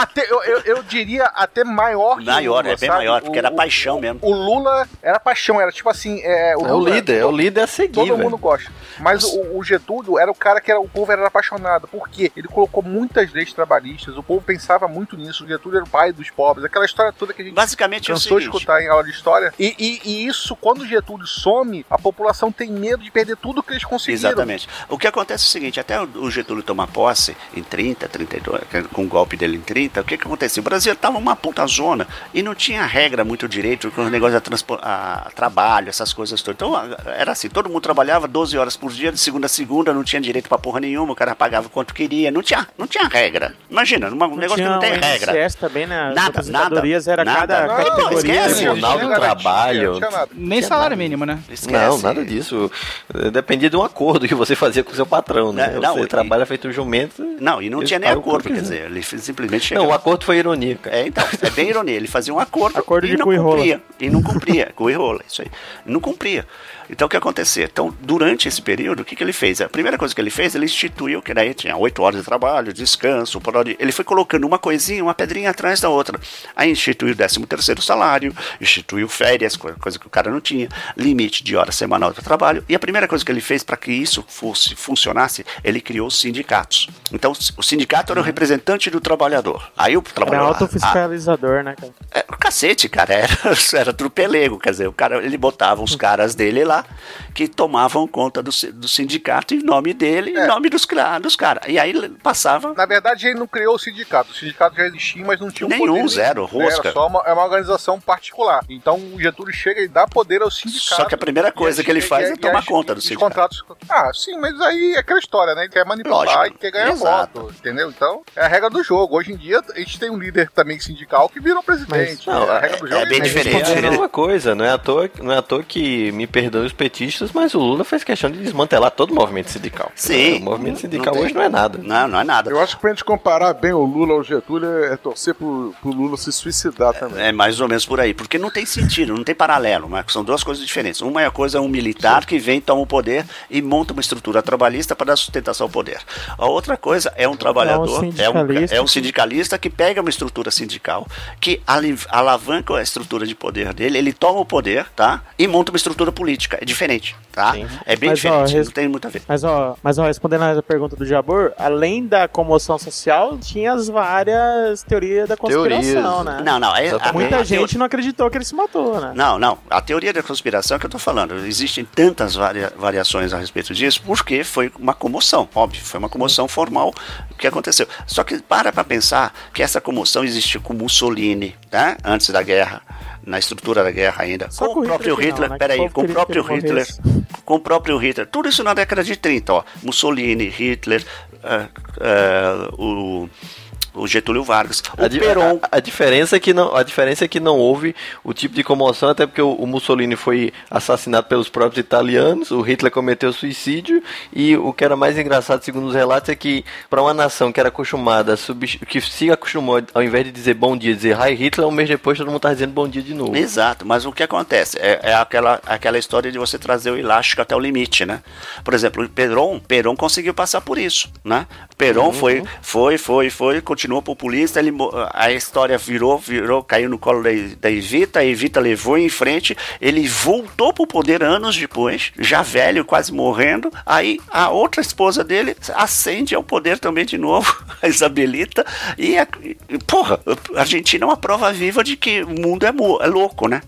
Até, eu, eu, eu diria até maior que Maior, o Lula, é bem sabe? maior, porque O- era o- paixão mesmo. O Lula era paixão, era tipo assim. É, É o Lula- líder, é o líder a seguir, Todo velho. mundo gosta. Mas o, o Getúlio era o cara que era, o povo era apaixonado. Por quê? Ele colocou muitas leis trabalhistas, o povo pensava muito nisso. O Getúlio era o pai dos pobres, aquela história toda que a gente Basicamente é o cansou de seguinte. escutar em aula de história. E, e- e isso, quando o Getúlio some, a população tem medo de perder tudo que eles conseguiram. Exatamente. O que acontece é o seguinte, até o o Getúlio tomar posse em 30, 32, com o golpe dele em 30, o que que aconteceu? O Brasil estava uma puta zona e não tinha regra muito direito com o negócio de transpo- a, trabalho, essas coisas todas. Então a- era assim, todo mundo trabalhava 12 horas por dia, de segunda a segunda, não tinha direito pra porra nenhuma, o cara pagava quanto queria, não tinha, não tinha regra. Imagina, um negócio que tinha não tem regra. INSS também, né? As Nada, nada, era nada. cada Não, categoria. esquece. Tribunal do Trabalho. Nem salário mínimo, né? Não, nada disso. Eh, Dependia de um acordo que você fazia com o seu patrão, né? Não, você e- trabalha feito um jumento. Não, e não tinha nem acordo, quer dizer, ele simplesmente Não, o acordo foi ironia, cara. É, então, é bem ironia. Ele fazia um acordo, Acordo e não cu e rola. cumpria. E não cumpria. cu e rola, isso aí. Não cumpria. Então o que acontecia? Então, durante esse período, o que, que ele fez? A primeira coisa que ele fez, ele instituiu, que daí tinha oito horas de trabalho, descanso. Ele foi colocando uma coisinha, uma pedrinha atrás da outra. Aí instituiu o 13 terceiro salário, instituiu férias, co- coisa que o cara não tinha, limite de hora semanal de trabalho. E a primeira coisa que ele fez para que isso fosse funcionasse, ele criou os sindicatos. Então, o sindicato era o representante do trabalhador. Aí o Era trabalhador. autofiscalizador, né, cara? É, o cacete, cara, era, era tudo pelego, quer dizer, o cara, ele botava os caras dele lá, que tomavam conta do, do sindicato em nome dele, É. em nome dos, dos caras. E aí passava. Na verdade, ele não criou o sindicato. O sindicato já existia, mas não tinha um Nenhum, poder zero, nenhum, rosca. Era só uma, é uma organização particular. Então o Getúlio chega e dá poder ao sindicato. Só que a primeira coisa que ele faz e- é e tomar conta do sindicato. contratos. Ah, sim, mas aí é aquela história, né? Ele quer manipular Lógico. e quer ganhar Exato. voto, entendeu? Então, é a regra do jogo. Hoje em dia, a gente tem um líder também sindical que virou presidente. Não, a regra do jogo é bem isso. diferente. É a mesma coisa, não é, à toa, não é à toa que me perdoem os petistas, mas o Lula fez questão de desmantelar todo o movimento sindical. Sim. O movimento sindical tem- hoje não é nada. Não, não é nada. Eu acho que pra gente comparar bem o Lula ao Getúlio é torcer pro, pro Lula se suicidar também. É mais ou menos por aí, porque não tem sentido, não tem paralelo, mas são duas coisas diferentes. Uma é a coisa um militar que vem, toma o poder e monta uma estrutura trabalhista para dar sustentação ao poder. A outra coisa é um trabalhador, é um, sindicalista é um que- sindicalista que pega uma estrutura sindical, que alavanca a estrutura de poder dele, ele toma o poder, tá? E monta uma estrutura política. É diferente, tá? É bem Mas, ó, diferente, res- não tem muito a ver. Mas ó, mas ó, respondendo a pergunta do Jabor, além da comoção social, tinha as várias teorias da conspiração, né? Não, não. É, a- Muita a gente não acreditou que ele se matou, né? Não, não. A teoria da conspiração é que eu estou falando. Existem tantas varia- variações a respeito disso, porque foi uma comoção, óbvio. Foi uma comoção formal que aconteceu. Só que para para pensar que essa comoção existiu com Mussolini, tá? Antes da guerra, na estrutura da guerra ainda. Só com com o próprio Hitler Hitler, não, né? Peraí, com o próprio Hitler. Com o próprio Hitler. Tudo isso na década de 30, ó. Mussolini, Hitler, ah, ah, o, o Getúlio Vargas, o A, Perón. a- a diferença é que não, a diferença é que não houve o tipo de comoção, até porque o, o Mussolini foi assassinado pelos próprios italianos, o Hitler cometeu suicídio e o que era mais engraçado, segundo os relatos, é que para uma nação que era acostumada, que se acostumou ao invés de dizer bom dia, dizer Hi Hitler, um mês depois todo mundo tá dizendo bom dia de novo. Exato, mas o que acontece? É, é aquela, aquela história de você trazer o elástico até o limite, né? Por exemplo, o Peron, Peron conseguiu passar por isso, né? Peron Uhum. foi, foi, foi, foi, continuou populista, ele, a história virou, virou, caiu no colo da, da Evita, a Evita levou em frente, ele voltou pro poder anos depois, já velho, quase morrendo, aí a outra esposa dele ascende ao poder também de novo, a Isabelita, e, a, e, porra, a Argentina é uma prova viva de que o mundo é, é louco, né?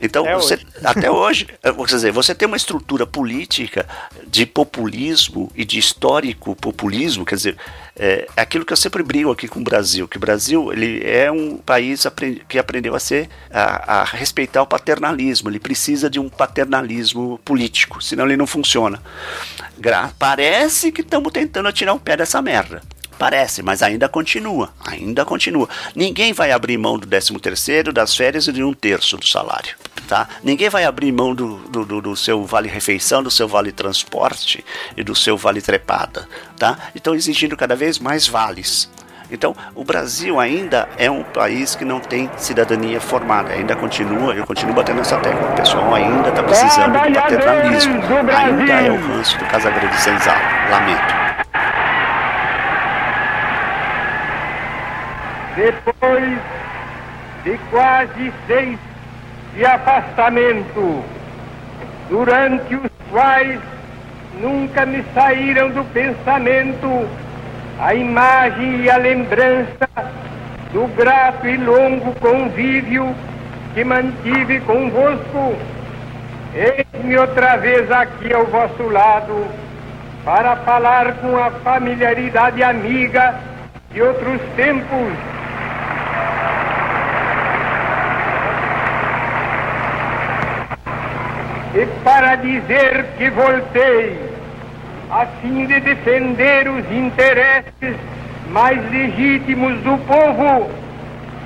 Então, Até você, hoje. até hoje, eh, quer dizer, você tem uma estrutura política de populismo e de histórico populismo, quer dizer, é aquilo que eu sempre brigo aqui com o Brasil, que o Brasil ele é um país que aprendeu a ser a, a respeitar o paternalismo, ele precisa de um paternalismo político, senão ele não funciona. Gra- Parece que estamos tentando tirar o pé dessa merda. Parece, mas ainda continua, ainda continua. Ninguém vai abrir mão do 13 terceiro, das férias e de um terço do salário, tá? Ninguém vai abrir mão do, do, do- do seu vale-refeição, do seu vale-transporte e do seu vale-trepada, tá? Estão exigindo cada vez mais vales. Então, o Brasil ainda é um país que não tem cidadania formada, ainda continua, eu continuo batendo essa tecla, o pessoal ainda está precisando de paternalismo, ainda é o ranço do Casagrande Senzala, lamento. Depois de quase seis de afastamento, durante os quais nunca me saíram do pensamento a imagem e a lembrança do grato e longo convívio que mantive convosco, eis-me outra vez aqui ao vosso lado para falar com a familiaridade amiga de outros tempos. E para dizer que voltei, a fim de defender os interesses mais legítimos do povo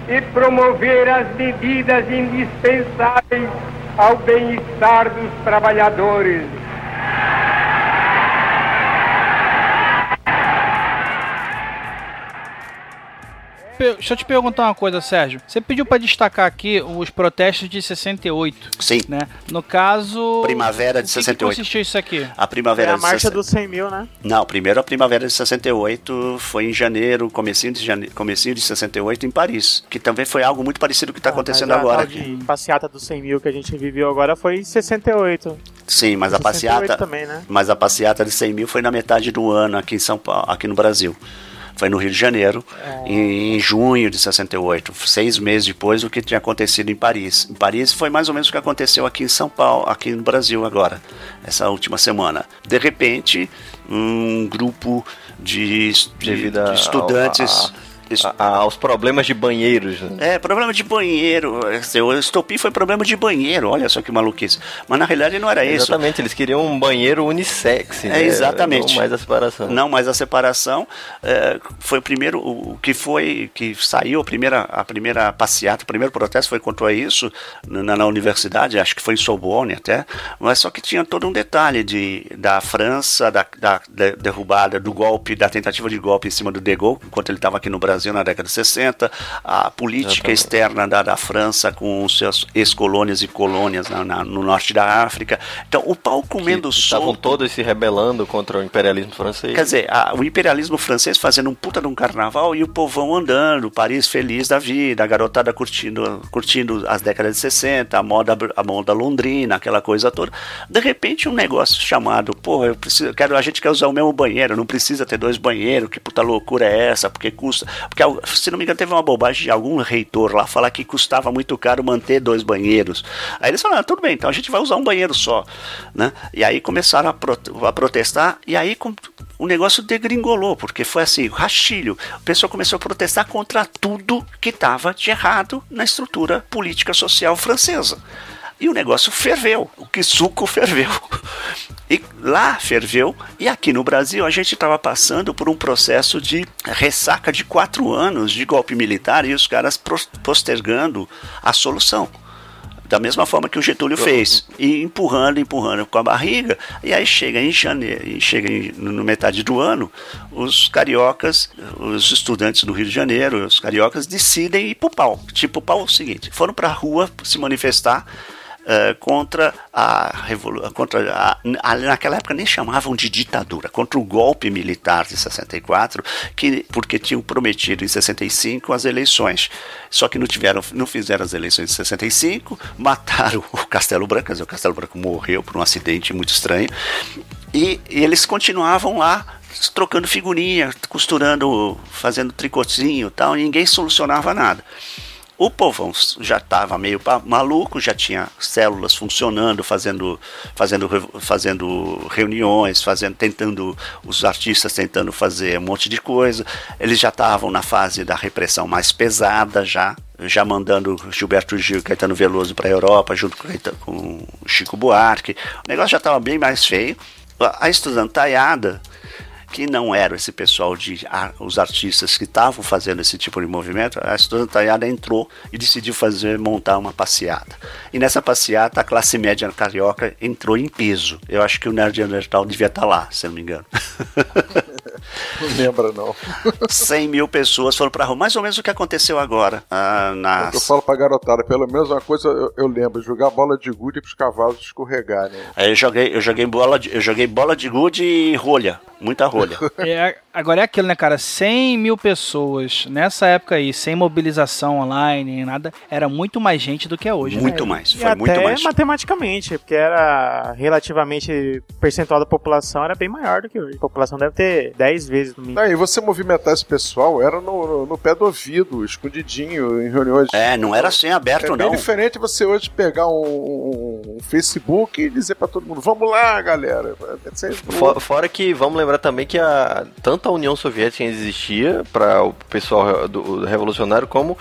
e promover as medidas indispensáveis ao bem-estar dos trabalhadores. Deixa eu te perguntar uma coisa, Sérgio. Você pediu pra destacar aqui os protestos de 68. Sim. Né? No caso. Primavera de o que 68. consistiu isso aqui? A primavera É a de marcha 60 dos 100 mil, né? Não, primeiro a primavera de 68 foi em janeiro, comecinho de, jane... comecinho de 68 em Paris, que também foi algo muito parecido com o que está acontecendo Mas a agora tal aqui. de passeata dos 100 mil que a gente viveu agora foi em 68. Sim, mas a 68 passeata também, né? mas a passeata de 100 mil foi na metade do ano aqui em São Paulo, aqui no Brasil. Foi no Rio de Janeiro, em, em junho de 68, seis meses depois do que tinha acontecido em Paris. Em Paris foi mais ou menos o que aconteceu aqui em São Paulo, aqui no Brasil agora, essa última semana. De repente, um grupo de, de, de estudantes. a- a- aos problemas de banheiros. né? É, problema de banheiro. O estopi foi problema de banheiro, olha só que maluquice. Mas na realidade não era isso. Exatamente, eles queriam um banheiro unissex. É, né? exatamente. Não mais a separação. Não mais a separação. é, foi o primeiro, o o que foi, que saiu a primeira, a primeira passeata, o primeiro protesto foi contra isso na, na universidade, acho que foi em Sorbonne até, mas só que tinha todo um detalhe de, da França, da, da, da derrubada, do golpe, da tentativa de golpe em cima do De Gaulle, enquanto ele estava aqui no Brasil na década de 60, a política externa da, da França com os seus ex-colônias e colônias na- na- no norte da África. Então, o pau comendo Estavam solto. todos se rebelando contra o imperialismo francês. Quer dizer, a- o imperialismo francês fazendo um puta de um carnaval e o povão andando, Paris feliz da vida, a garotada curtindo, curtindo as décadas de 60, a moda, a moda londrina, aquela coisa toda. De repente, um negócio chamado, pô, eu preciso, quero, a gente quer usar o mesmo banheiro, não precisa ter dois banheiros, que puta loucura é essa? Porque custa. Porque, se não me engano, teve uma bobagem de algum reitor lá falar que custava muito caro manter dois banheiros. Aí eles falaram, ah, tudo bem, então a gente vai usar um banheiro só. Né? E aí começaram a, prote- a protestar, e aí com- o negócio degringolou, porque foi assim, rastilho. O pessoal começou a protestar contra tudo que estava de errado na estrutura política social francesa. E o negócio ferveu, o que suco ferveu. E lá ferveu, e aqui no Brasil a gente estava passando por um processo de ressaca de quatro anos de golpe militar e os caras postergando a solução. Da mesma forma que o Getúlio fez, e empurrando, empurrando com a barriga, e aí chega em janeiro, chega em, no metade do ano, os cariocas, os estudantes do Rio de Janeiro, os cariocas decidem ir pro pau. Tipo, o pau é o seguinte, foram pra rua se manifestar eh, contra a revolução, contra naquela época nem chamavam de ditadura, contra o golpe militar de 64, que porque tinham prometido em 65 as eleições. Só que não tiveram, não fizeram as eleições de 65, mataram o Castelo Branco, o Castelo Branco morreu por um acidente muito estranho. E, e eles continuavam lá trocando figurinha, costurando, fazendo tricotinho, e tal, e ninguém solucionava nada. O povão já estava meio maluco, já tinha células funcionando, fazendo, fazendo, fazendo reuniões, fazendo, tentando, os artistas tentando fazer um monte de coisa. Eles já estavam na fase da repressão mais pesada já, já mandando Gilberto Gil Caetano Veloso para a Europa, junto com, com Chico Buarque. O negócio já estava bem mais feio. A a estudantaiada que não era esse pessoal de ar- os artistas que estavam fazendo esse tipo de movimento, a estudantaiada entrou e decidiu fazer montar uma passeata. E nessa passeata a classe média carioca entrou em peso. Eu acho que o Nerd Neandertal devia estar lá, se não me engano. Não lembra, não. 100 mil pessoas foram para rua. Mais ou menos o que aconteceu agora. ah, É que eu falo pra garotada, pelo menos uma coisa eu, eu lembro, jogar bola de gude pros cavalos escorregarem. Aí eu joguei, eu joguei bola de, eu joguei bola de gude e rolha, muita rolha. É, agora é aquilo, né, cara? 100 mil pessoas nessa época aí, sem mobilização online nem nada, era muito mais gente do que é hoje. né? Muito mais, E foi muito até mais. matematicamente, porque era relativamente percentual da população era bem maior do que hoje. A população deve ter 10 vezes no mínimo. Aí você movimentar esse pessoal era no, no- no pé do ouvido, escondidinho, em reuniões. É, não era assim aberto É bem não. diferente você hoje pegar um, um- um Facebook e dizer pra todo mundo: vamos lá, galera. For- fora que vamos lembrar também que a, tanto a União Soviética existia para o pessoal do, do revolucionário, como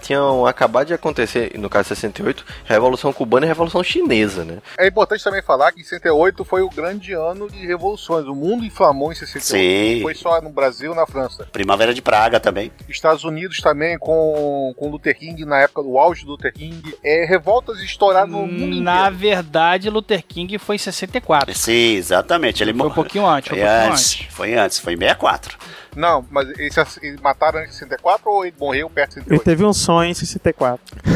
tinham acabado de acontecer, no caso 68, Revolução Cubana e Revolução Chinesa, né? É importante também falar que 68 foi o grande ano de revoluções. O mundo inflamou em 68. Sim. Foi só no Brasil e na França. Primavera de Praga também. Estados Unidos também com, com Luther King, na época do auge do Luther King. É, revoltas estouraram no mundo Na verdade, Luther King foi em 64. Sim, exatamente. Ele Foi um pouquinho antes, foi Foi um pouquinho antes, foi antes, foi em 64. Não, mas eles, mataram em 64 ou ele morreu perto de Ele 68? teve um sonho em 64. Tô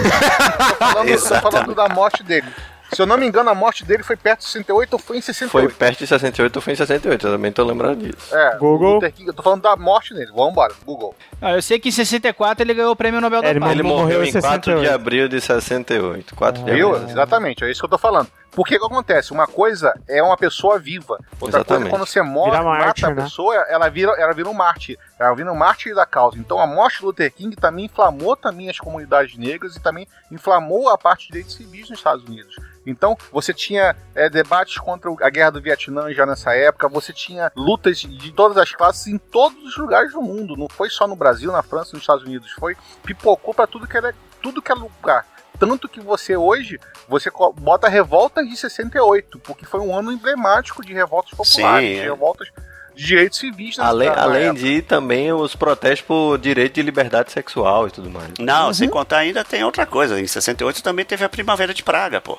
falando, tô falando da morte dele. Se eu não me engano, a morte dele foi perto de 68 ou foi em 68? Foi perto de 68 ou foi em 68, eu também tô lembrado disso. É, Google. King, eu tô falando da morte dele. Vambora, Google. Ah, eu sei que em 64 ele ganhou o prêmio Nobel da Paz. Ele morreu em 4 de 68. abril de 68. 4 de Viu? abril. Exatamente, é isso que eu tô falando. Porque que acontece? Uma coisa é uma pessoa viva. Outra coisa Exatamente. é quando você morre, mata a né? pessoa, ela vira, ela vira um mártir. Ela vira um mártir da causa. Então a morte do Luther King também inflamou também as comunidades negras e também inflamou a parte de direitos civis nos Estados Unidos. Então, você tinha é, debates contra a guerra do Vietnã já nessa época, você tinha lutas de todas as classes em todos os lugares do mundo. Não foi só no Brasil, na França, nos Estados Unidos. Foi pipocou para tudo que era tudo que é lugar. Tanto que você hoje, você bota revoltas de 68, porque foi um ano emblemático de revoltas populares, Sim, de é. revoltas de direitos civis. na- Além, além de também os protestos por direito de liberdade sexual e tudo mais. Não, sem contar ainda tem outra coisa. Em 68 também teve a Primavera de Praga, pô.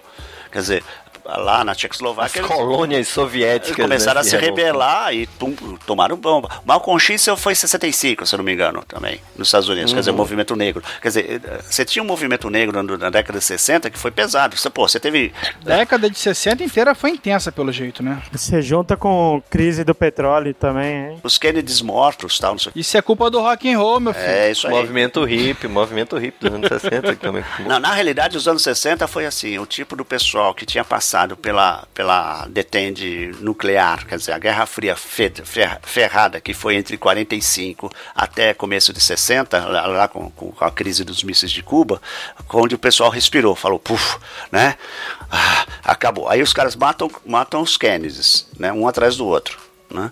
Quer dizer, lá na As Tchecoslováquia. eles- colônias soviéticas começaram né, a se rebelar e tum, tomaram bomba. Malcolm X foi em 65, se eu não me engano, também, nos Estados Unidos, quer dizer, o Uhum. movimento negro. Quer dizer, eh, você tinha um movimento negro na década de 60 que foi pesado. Você, pô, você teve. década de 60 inteira foi intensa, pelo jeito, né? Você junta com crise do petróleo também, hein? Os Kennedys mortos tal, não sei o Isso é culpa do rock and roll, meu filho. É isso aí. Movimento hippie, movimento hippie dos anos 60 que também. Não, na realidade, os anos 60 foi assim, o tipo do pessoal que tinha passado pela, pela detente nuclear, quer dizer, a Guerra Fria fe- fer- ferrada, que foi entre 45 até começo de 60, lá, lá com, com a crise dos mísseis de Cuba, onde o pessoal respirou, falou, puf, né? Ah, acabou. Aí os caras matam, matam os Kennedys, né? Um atrás do outro. Né?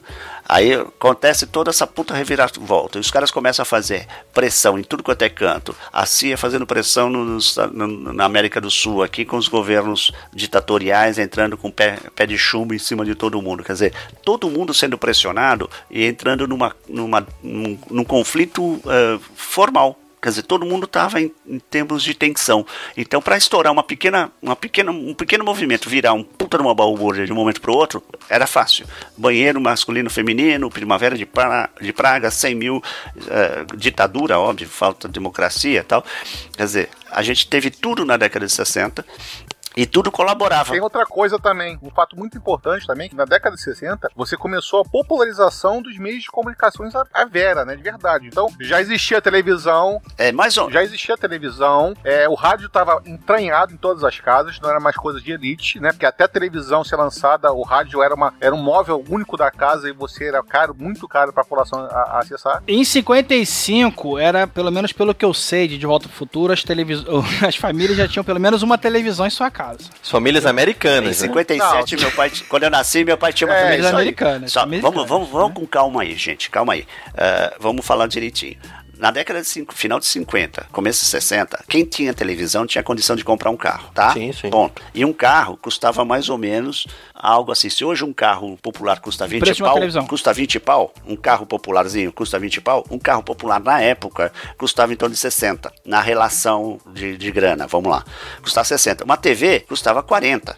Aí acontece toda essa puta reviravolta. E os caras começam a fazer pressão em tudo quanto é canto. A CIA fazendo pressão no- na América do Sul, aqui com os governos ditatoriais entrando com pé, pé de chumbo em cima de todo mundo. Quer dizer, todo mundo sendo pressionado e entrando numa, numa, num, num conflito eh, formal. Quer dizer, todo mundo estava em, em termos de tensão. Então, para estourar uma pequena, uma pequena, um pequeno movimento, virar um puta numa balbúrdia de um momento para o outro, era fácil. Banheiro masculino, feminino, primavera de, pra, de Praga, 100 mil, eh, ditadura, óbvio, falta de democracia e tal. Quer dizer, a gente teve tudo na década de 60. E tudo colaborava. Tem outra coisa também, um fato muito importante também, que na década de 60 você começou a popularização dos meios de comunicações à, à vera, né, de verdade. Então, já existia televisão. É, mais ou... Já existia televisão, é, o rádio estava entranhado em todas as casas, não era mais coisa de elite, né, porque até a televisão ser lançada, o rádio era, uma, era um móvel único da casa e você era caro, muito caro para a população a- a acessar. Em 55, era, pelo menos pelo que eu sei de De Volta ao Futuro, as, televis... as famílias já tinham pelo menos uma televisão em sua casa. As famílias Em americanas, né? 57, meu pai, quando eu nasci, meu pai tinha uma É, televisão. famílias americanas, Só, famílias vamos, vamos, vamos com calma aí, gente, calma aí. Ah, vamos falar direitinho. Na década de cinco, final de 50, começo de 60, quem tinha televisão tinha condição de comprar um carro, tá? Sim, sim. Ponto. E um carro custava mais ou menos algo assim. Se hoje um carro popular custa 20 preço pau, custa 20 pau, um carro popularzinho custa 20 pau, um carro popular na época custava em torno de 60, na relação de, de grana, vamos lá. Custava 60. Uma TV custava 40.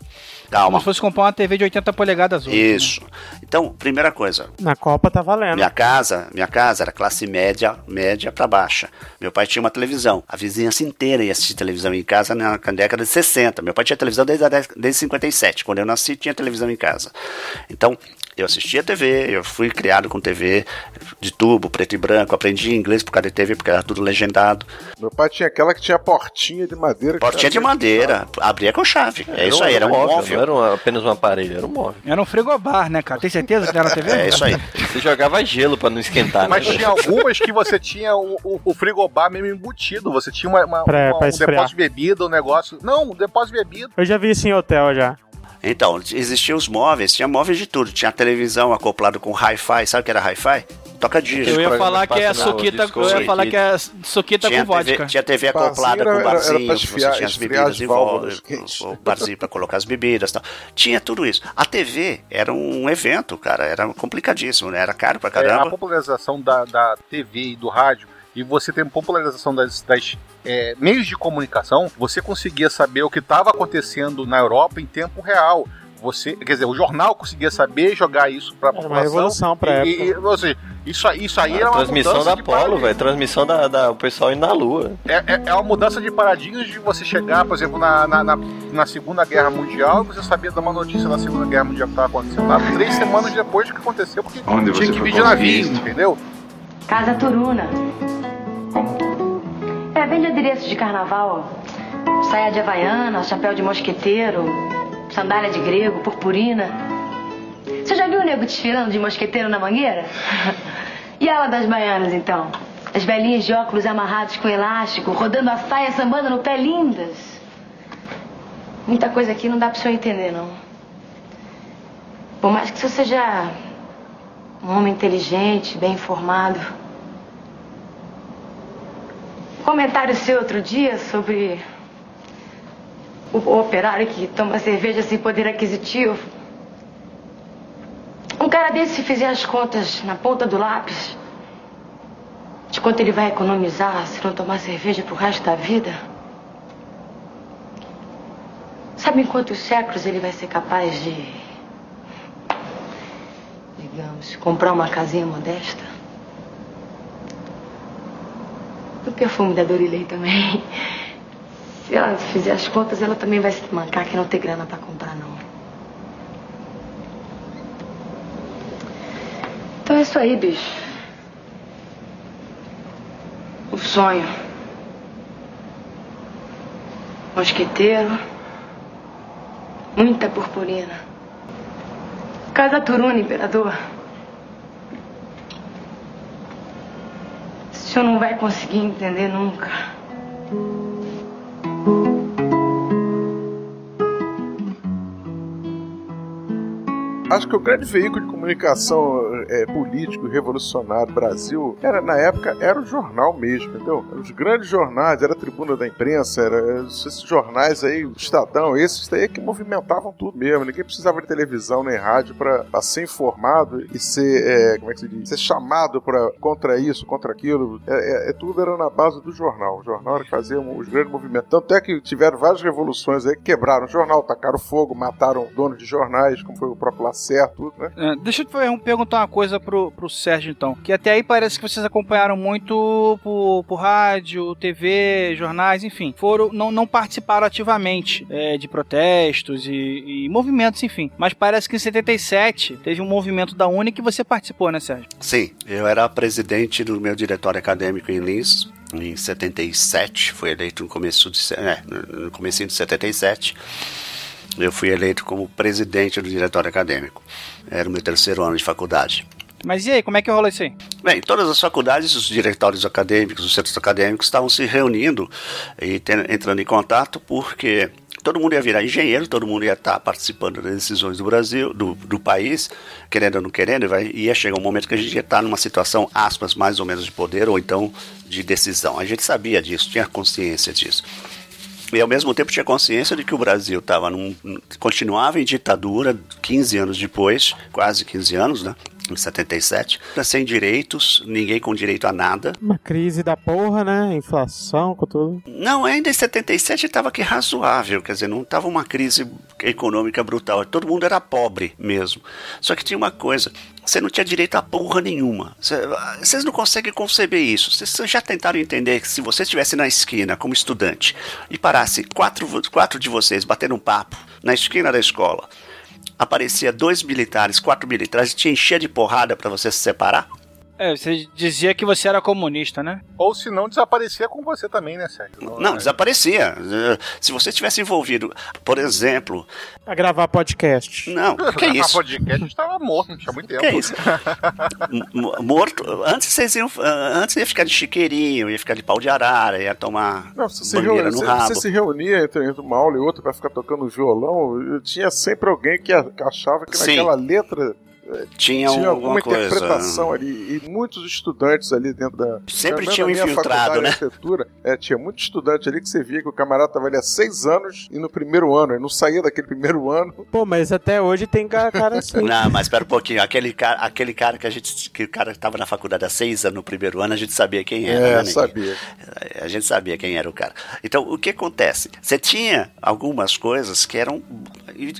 Como Calma. se fosse comprar uma TV de 80 polegadas hoje. né? Então, primeira coisa, Na Copa tá valendo. minha casa, minha casa era classe média, média para baixa. Meu pai tinha uma televisão. A vizinhança inteira ia assistir televisão em casa na década de 60. Meu pai tinha televisão desde, a desde 57. Quando eu nasci, tinha televisão em casa. Então, eu assistia TV, eu fui criado com TV de tubo, preto e branco, aprendi inglês por causa de TV, porque era tudo legendado. Meu pai tinha aquela que tinha portinha de madeira. que Portinha de madeira, abria com chave. É isso aí, era um móvel. Não era apenas um aparelho, era um móvel. Era um frigobar, né, cara? Tem certeza que era TV? É isso aí. Você jogava gelo pra não esquentar, Mas né? tinha algumas que você tinha o, o, o frigobar mesmo embutido. Você tinha uma, uma- Pra- uma- pra um esfriar. depósito de bebida, um negócio. Não, um depósito de bebida. Eu já vi isso em hotel já. Então, existiam os móveis, tinha móveis de tudo. Tinha televisão acoplado com hi-fi, sabe o que era hi-fi? Toca disco. Eu ia falar que é suquita, eu ia falar que é suquita tinha com vodka. TV, tinha TV acoplada com era- era barzinho, você tinha as bebidas as em volta, o barzinho pra colocar as bebidas e tal. Tinha tudo isso. A TV era um evento, cara, era complicadíssimo, né? Era caro pra É, a caramba. popularização da, da TV e do rádio e você tem popularização das, das, é, meios de comunicação, você conseguia saber o que estava acontecendo na Europa em tempo real. Você, quer dizer, o jornal conseguia saber jogar isso para a Era uma população. revolução pra e, e, época. ou seja, isso, aí- isso aí A é uma transmissão da de Apollo, velho. Transmissão da, da o pessoal indo na Lua. É, é, é uma mudança de paradigmas de você chegar, por exemplo, na, na, na, na Segunda Guerra Mundial e você sabia dar uma notícia da Segunda Guerra Mundial que estava acontecendo lá três semanas depois do que aconteceu, porque Onde tinha você que vir de navio, visto? entendeu? Casa Turuna. É, vende adereço de carnaval. Saia de havaiana, chapéu de mosqueteiro, sandália de grego, purpurina. Você já viu o nego desfilando de mosqueteiro na mangueira? E a ala das baianas, então? As velhinhas de óculos amarrados com elástico, rodando a saia, sambando no pé, lindas. Muita coisa aqui não dá pro senhor entender, não. Por mais que o senhor seja um homem inteligente, bem informado. Comentário seu outro dia sobre o, operário que toma cerveja sem poder aquisitivo. Um cara desse, se fizer as contas na ponta do lápis, de quanto ele vai economizar se não tomar cerveja pro resto da vida. Sabe em quantos séculos ele vai ser capaz de, digamos, comprar uma casinha modesta? O perfume da Dorilei também. Se ela fizer as contas, ela também vai se mancar que não tem grana pra comprar, não. Então é isso aí, bicho. O sonho. Mosqueteiro. Muita purpurina. Casa Turuna, imperador. O senhor não vai conseguir entender nunca. Acho que o grande veículo de comunicação é, político revolucionário Brasil era, na época, era o jornal mesmo, entendeu? Os grandes jornais, era a tribuna da imprensa, era esses jornais aí, o Estadão, esses daí que movimentavam tudo mesmo. Ninguém precisava de televisão nem rádio para ser informado e ser, é, como é que se diz? Ser chamado pra, contra isso, contra aquilo. É, é- é tudo era na base do jornal. O jornal era que fazia os grandes movimentos. Tanto é que tiveram várias revoluções aí que quebraram o jornal, tacaram fogo, mataram donos de jornais, como foi o próprio Lacerda, né? É, deixa eu perguntar uma coisa pro, pro Sérgio, então. Que até aí parece que vocês acompanharam muito por, por rádio, TV, jornais, enfim. Foram, não, não participaram ativamente é, de protestos e, e movimentos, enfim. Mas parece que em 77 teve um movimento da Uni que você participou, né, Sérgio? Sim, eu era presidente do meu diretório acadêmico em Lins. Em 77, fui eleito no começo de, é, no comecinho de 77. Eu fui eleito como presidente do diretório acadêmico. Era o meu terceiro ano de faculdade. Mas e aí, como é que rola isso aí? Bem, todas as faculdades, os diretórios acadêmicos, os centros acadêmicos estavam se reunindo e ten- entrando em contato porque todo mundo ia virar engenheiro, todo mundo ia estar participando das decisões do Brasil, do, do país, querendo ou não querendo, vai, ia chegar um momento que a gente ia estar numa situação, aspas, mais ou menos de poder ou então de decisão. A gente sabia disso, tinha consciência disso. E ao mesmo tempo tinha consciência de que o Brasil estava num, continuava em ditadura 15 anos depois, quase 15 anos, né? Em 77, sem direitos, ninguém com direito a nada. Uma crise da porra, né? Inflação, com tudo. Não, ainda em 77 estava que razoável, quer dizer, não estava uma crise econômica brutal. Todo mundo era pobre mesmo. Só que tinha uma coisa: você não tinha direito a porra nenhuma. Cê- Vocês não conseguem conceber isso. Vocês já tentaram entender que se você estivesse na esquina como estudante e parasse quatro, quatro de vocês batendo um papo na esquina da escola, aparecia dois militares, quatro militares e te encher de porrada para você se separar? É, você dizia que você era comunista, né? Ou se não, desaparecia com você também, né, Sérgio? Não, desaparecia. Eh, Se você tivesse envolvido, por exemplo. Pra gravar podcast. Não, que é isso? podcast, a gente tava morto, tinha muito tempo. Que isso? M- m- Morto. Antes vocês iam. ah, Antes ia ficar de chiqueirinho, ia ficar de pau de arara, ia tomar Não, você se, no rabo. você se reunia entre, uma aula e outra pra ficar tocando violão. Tinha sempre alguém que a- que achava que Sim. naquela letra Tinha tinha alguma alguma coisa. interpretação ali. E muitos estudantes ali dentro da. Sempre tinha um infiltrado, né? Arquitetura, é, tinha muito estudante ali que você via que o camarada tava ali há seis anos e no primeiro ano. Ele não saía daquele primeiro ano. Pô, mas até hoje tem ca- cara assim. Não, mas espera um pouquinho. Aquele cara, aquele cara que a gente. Que o cara estava na faculdade há seis anos no primeiro ano, a gente sabia quem era. É, né, sabia. A gente sabia quem era o cara. Então, o que acontece? Você tinha algumas coisas que eram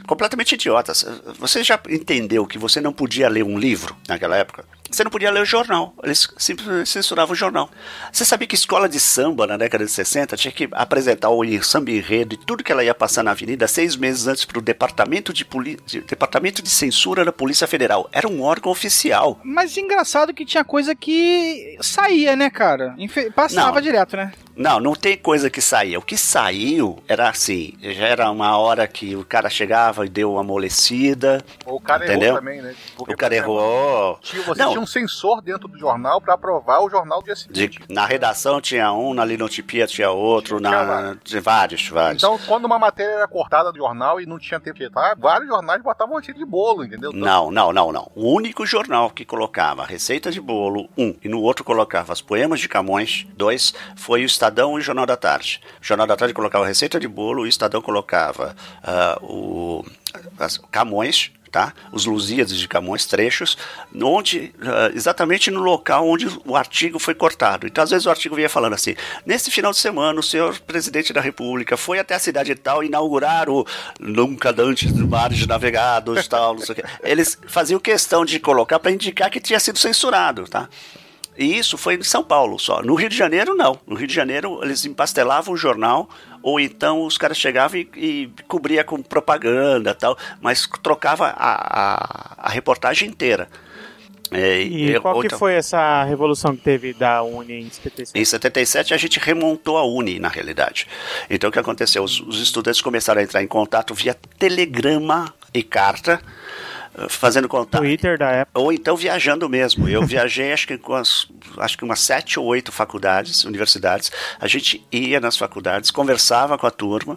completamente idiotas. Você já entendeu que você não podia ler um livro naquela época? Você não podia ler o jornal. Eles simplesmente censuravam o jornal. Você sabia que escola de samba na década de 60 tinha que apresentar o samba enredo e tudo que ela ia passar na avenida seis meses antes para o departamento de, poli... departamento de censura da Polícia Federal. Era um órgão oficial. Mas engraçado que tinha coisa que saía, né, cara? Infe- Passava Não. direto, né? Não, não tem coisa que saía. O que saiu era assim, já era uma hora que o cara chegava e deu uma amolecida. Ou o cara entendeu? errou também, né? Porque, o cara errou. Tinha, você Não, tinha um sensor dentro do jornal pra aprovar o jornal do dia seguinte. de- na redação tinha um, na linotipia tinha outro, na, de vários, vários. Então, quando uma matéria era cortada do jornal e não tinha tempo de editar, vários jornais botavam um de bolo, entendeu? Não, não, não, não. O único jornal que colocava receita de bolo, um, e no outro colocava as poemas de Camões, dois, foi o Estadão e o Jornal da Tarde. O Jornal da Tarde colocava receita de bolo, o Estadão colocava ah, o Camões, tá? Os Lusíadas de Camões, trechos, onde, ah, exatamente no local onde o artigo foi cortado. Então, às vezes, o artigo vinha falando assim: nesse final de semana, o senhor presidente da República foi até a cidade tal inaugurar o Nunca Dantes do Mar de Navegados, tal, não sei o quê. Eles faziam questão de colocar para indicar que tinha sido censurado, tá? E isso foi em São Paulo só. No Rio de Janeiro, não. No Rio de Janeiro, eles empastelavam o jornal, ou então os caras chegavam e, e cobria com propaganda tal, mas trocava a, a, a reportagem inteira. É, E eu- qual ou que foi essa revolução que teve da Uni em 77? Em 77 a gente remontou a Uni, na realidade. Então o que aconteceu? Os, os estudantes começaram a entrar em contato via telegrama e carta, fazendo contato. Twitter da época. Ou então viajando mesmo. Eu viajei acho que com as, acho que umas sete ou oito faculdades, universidades. A gente ia nas faculdades, conversava com a turma.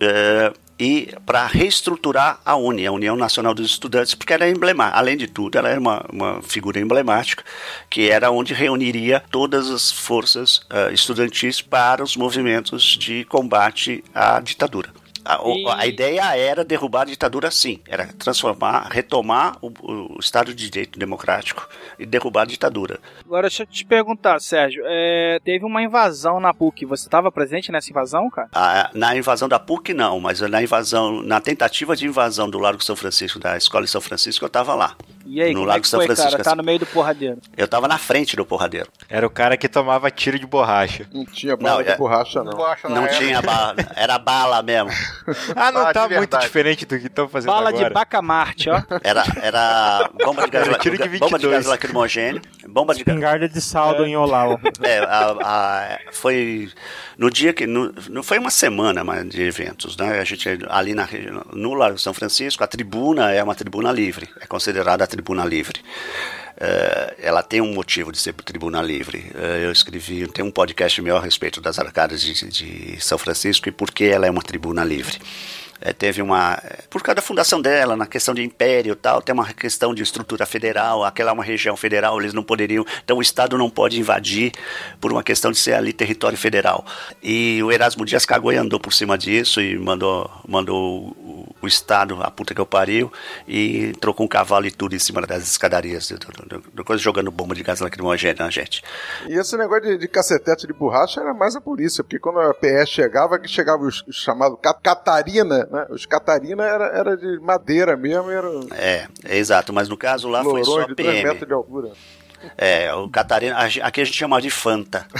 eh, e para reestruturar a UNE, a União Nacional dos Estudantes, porque era emblemática, além de tudo, ela era uma, uma figura emblemática, que era onde reuniria todas as forças eh, estudantis para os movimentos de combate à ditadura. A, o- a ideia era derrubar a ditadura sim, era transformar, retomar o, o Estado de Direito Democrático e derrubar a ditadura. Agora deixa eu te perguntar, Sérgio. é, teve uma invasão na PUC. Você estava presente nessa invasão, cara? A- na invasão da PUC não, mas na invasão, na tentativa de invasão do Largo São Francisco, da escola em São Francisco, eu estava lá. E aí, no como é Lago que São foi, Francisco. cara? Tá assim. no meio do porradeiro. Eu tava na frente do porradeiro. Era o cara que tomava tiro de borracha. Não tinha bala de é- borracha, não. Não tinha bala, era bala mesmo. Ah, não Ah, tá muito diferente do que estão fazendo Bala agora. de bacamarte, ó. Era, era bomba de gás, Era tiro de bomba de 22. gás lacrimogêneo, bomba de gás. Espingarda de saldo em Olau. É, a- a- foi no dia que. No, não foi uma semana mas, de eventos, né? A gente ali na, no Largo São Francisco, a tribuna é uma tribuna livre, é considerada a tribuna livre. É, ela tem um motivo de ser tribuna livre. É, eu escrevi, tem um podcast meu a respeito das arcadas de, de São Francisco e por que ela é uma tribuna livre. É, teve uma. é, Por causa da fundação dela, na questão de império e tal, tem uma questão de estrutura federal, aquela é uma região federal, eles não poderiam. Então o Estado não pode invadir por uma questão de ser ali território federal. E o Erasmo Dias cagou e andou por cima disso e mandou, mandou o, o Estado, a puta que eu pariu, e trocou um cavalo e tudo em cima das escadarias, coisa jogando bomba de gás lacrimogêneo na gente. E esse negócio de, de cacetete de borracha era mais a polícia, porque quando a PS chegava, que chegava chamados ca- Catarina, né? Os Catarina era, era de madeira mesmo, era É, é exato, mas no caso lá foi só de 3 PM. metros de altura. É, o Catarina, aqui a gente chama de Fanta.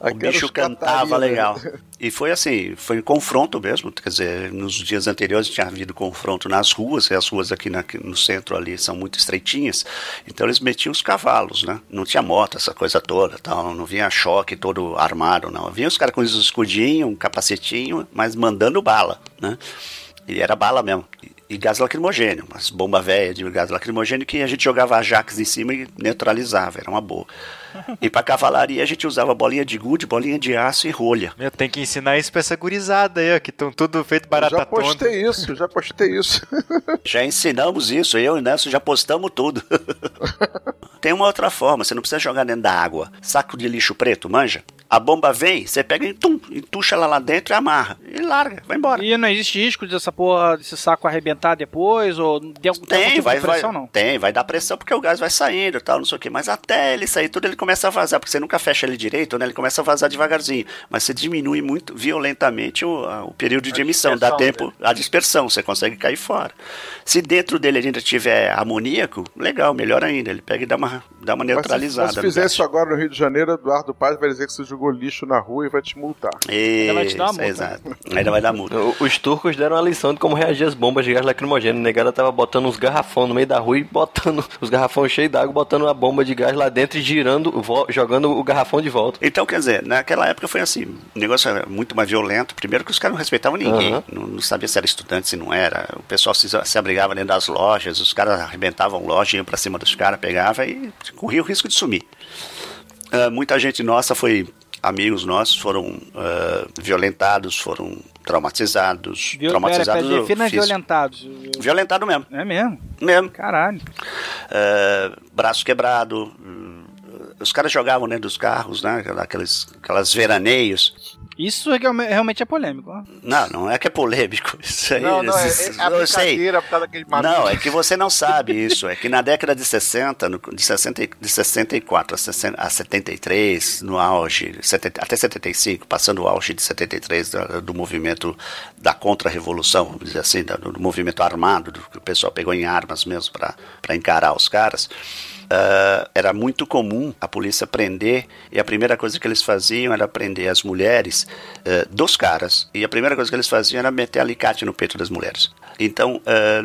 o bicho cantava Catarina. legal. E foi assim, foi confronto mesmo, quer dizer, nos dias anteriores tinha havido confronto nas ruas, e as ruas aqui na- no centro ali são muito estreitinhas, então eles metiam os cavalos, né? Não tinha moto, essa coisa toda, tal, não vinha choque todo armado, não. Vinha os caras com os escudinhos, um capacetinho, mas mandando bala, né? E era bala mesmo. E- gás lacrimogênio, umas bomba velha de gás lacrimogênio que a gente jogava Ajax em cima e neutralizava, era uma boa. E pra cavalaria a gente usava bolinha de gude, bolinha de aço e rolha. Meu, tem que ensinar isso pra essa gurizada aí, ó, que estão tudo feito barata já tonta. postei isso, já postei isso. Já ensinamos isso, eu e o Nelson já postamos tudo. Tem uma outra forma, você não precisa jogar dentro da água. Saco de lixo preto, manja? A bomba vem, você pega e tum, entuxa ela lá dentro e amarra. E larga, vai embora. E não existe risco dessa porra, desse saco arrebentar depois? Ou tem algum tem algum Tem, tipo vai, de pressão, vai, não? tem, vai dar pressão porque o gás vai saindo e tal, não sei o que. Mas até ele sair tudo, ele começa a vazar, porque você nunca fecha ele direito, né? Ele começa a vazar devagarzinho. Mas você diminui muito violentamente o, a- o período de emissão, dá tempo, a dispersão, você consegue cair fora. Se dentro dele ainda tiver amoníaco, legal, melhor ainda. Ele pega e dá uma, dá uma Mas se, neutralizada. mas se no fizer isso agora no Rio de Janeiro, Eduardo Paz vai dizer que você jogou lixo na rua e vai te multar. Isso, vai te dar multa. exato. Ainda vai dar multa. Os turcos deram uma lição de como reagir às bombas de gás lacrimogêneo. A negada tava botando uns garrafão no meio da rua e botando os garrafões cheios d'água, botando a bomba de gás lá dentro e girando, jogando o garrafão de volta. Então, quer dizer, naquela época foi assim, o negócio era muito mais violento. Primeiro que os caras não respeitavam ninguém, Aham. não, não sabia se era estudante, se não era. O pessoal se, se abrigava dentro das lojas, os caras arrebentavam loja, iam pra cima dos caras, pegava e corria o risco de sumir. Ah, muita gente nossa foi, amigos nossos, foram ah, violentados, foram traumatizados. Viol... Traumatizados pera, defina físico. violentados. Violentado mesmo. É mesmo? Mesmo. Caralho. É, braço quebrado. Os caras jogavam dentro dos carros, né? Aqueles, aquelas veraneios. Isso é que realme- realmente é polêmico. ó. Não, não é que é polêmico. Isso aí, Não, não, é, é a eu sei. por causa daquele maluco. Não, é que você não sabe isso. É que na década de 60, no- de, 60 e- de 64 a 60 a 73, no auge, 70 até 75, passando o auge de 73 da- do movimento da contra-revolução, vamos dizer assim, do, do movimento armado, do que o pessoal pegou em armas mesmo para encarar os caras. Ah, era muito comum a polícia prender, e a primeira coisa que eles faziam era prender as mulheres eh, dos caras, e a primeira coisa que eles faziam era meter alicate no peito das mulheres. Então, ah,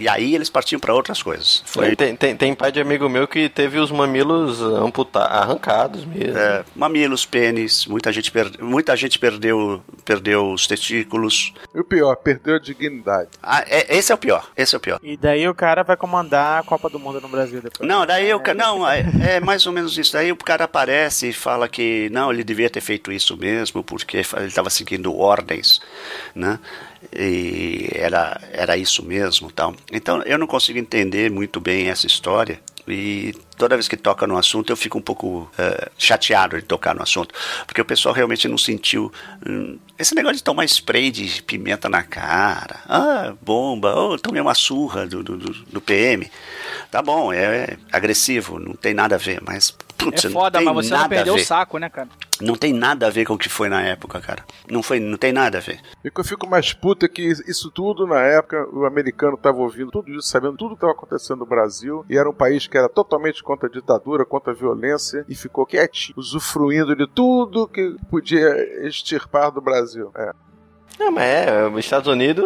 e aí eles partiam para outras coisas. Foi Tem, tem, tem pai de amigo meu que teve os mamilos amputa arrancados mesmo. É, mamilos, pênis, muita gente, per- muita gente perdeu, perdeu os testículos. E o pior, perdeu a dignidade. Ah, é- esse é o pior, esse é o pior. E daí o cara vai comandar a Copa do Mundo no Brasil depois. Não, daí o ca- não, é, é mais ou menos isso. Daí o cara aparece e fala que não, ele devia ter feito isso mesmo, porque ele estava seguindo ordens, né? E era, era isso mesmo, tal. Então eu não consigo entender muito bem essa história. E toda vez que toca no assunto eu fico um pouco eh, chateado de tocar no assunto, porque o pessoal realmente não sentiu hum, esse negócio de tomar spray de pimenta na cara, ah, bomba, oh, tomei uma surra do, do, do- PM. Tá bom, é agressivo, não tem nada a ver, mas putz, É não foda, tem mas você não nada a perdeu o ver. saco, né, cara? Não tem nada a ver com o que foi na época, cara. Não, foi, não tem nada a ver. E o que eu fico mais puto é que isso tudo, na época, o americano estava ouvindo tudo isso, sabendo tudo que estava acontecendo no Brasil, e era um país que era totalmente contra a ditadura, contra a violência, e ficou quietinho, usufruindo de tudo que podia extirpar do Brasil. É. Não, mas é, os Estados Unidos,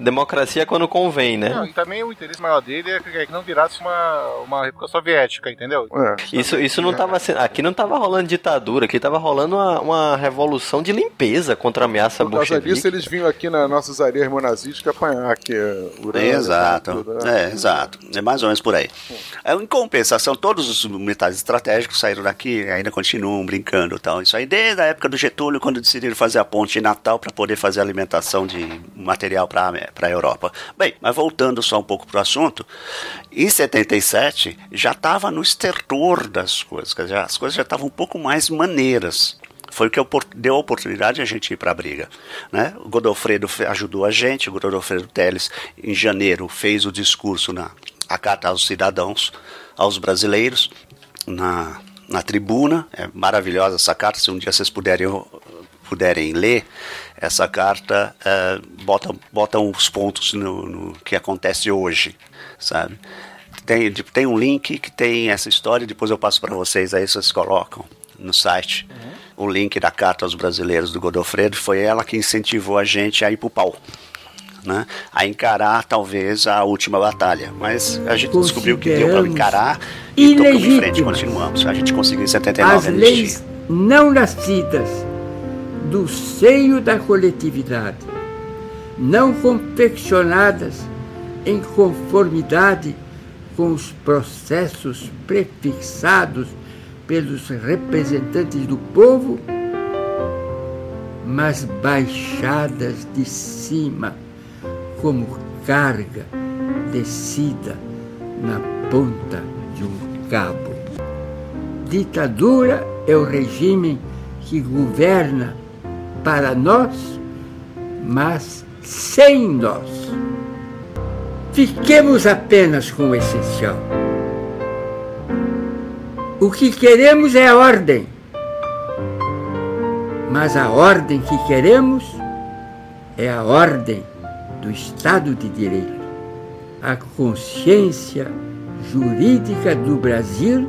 democracia é quando convém, né? Não, e também o interesse maior dele é que não virasse uma, uma república soviética, entendeu? É. Isso, isso não tava sendo. Aqui não tava rolando ditadura, aqui tava rolando uma, uma revolução de limpeza contra a ameaça Por causa bolchevique. disso, eles vinham aqui nas nossas areias monazísticas apanhar, que é Urano, exato. tudo, né? É, exato. É mais ou menos por aí. É, Em compensação, todos os militares estratégicos saíram daqui ainda continuam brincando e tal. Isso aí desde a época do Getúlio, quando decidiram fazer a ponte em Natal para poder fazer a alimentação de material para a Europa. Bem, mas voltando só um pouco para o assunto, em 77 já estava no estertor das coisas, dizer, as coisas já estavam um pouco mais maneiras. Foi o que deu a oportunidade de a gente ir para a briga. Né? O Godofredo ajudou a gente, o Godofredo Teles, em janeiro, fez o discurso na a carta aos cidadãos, aos brasileiros, na, na tribuna. É maravilhosa essa carta, se um dia vocês puderem, puderem ler essa carta, é, bota, bota os pontos no, no que acontece hoje, sabe? Tem, de- tem um link que tem essa história, depois eu passo para vocês, aí vocês colocam no site o link da carta aos brasileiros do Godofredo. Foi ela que incentivou a gente a ir pro pau. Né? A encarar talvez a última batalha. Mas a gente descobriu que deu para encarar e tocamos em frente, continuamos. A gente conseguiu em 79 as leis não nascidas do seio da coletividade, não confeccionadas em conformidade com os processos prefixados pelos representantes do povo, mas baixadas de cima como carga descida na ponta de um cabo. Ditadura é o regime que governa para nós, mas sem nós. Fiquemos apenas com o essencial. O que queremos é ordem, mas a ordem que queremos é a ordem do Estado de Direito. A consciência jurídica do Brasil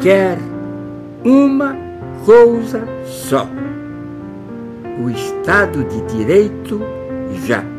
quer uma coisa só: o Estado de Direito já.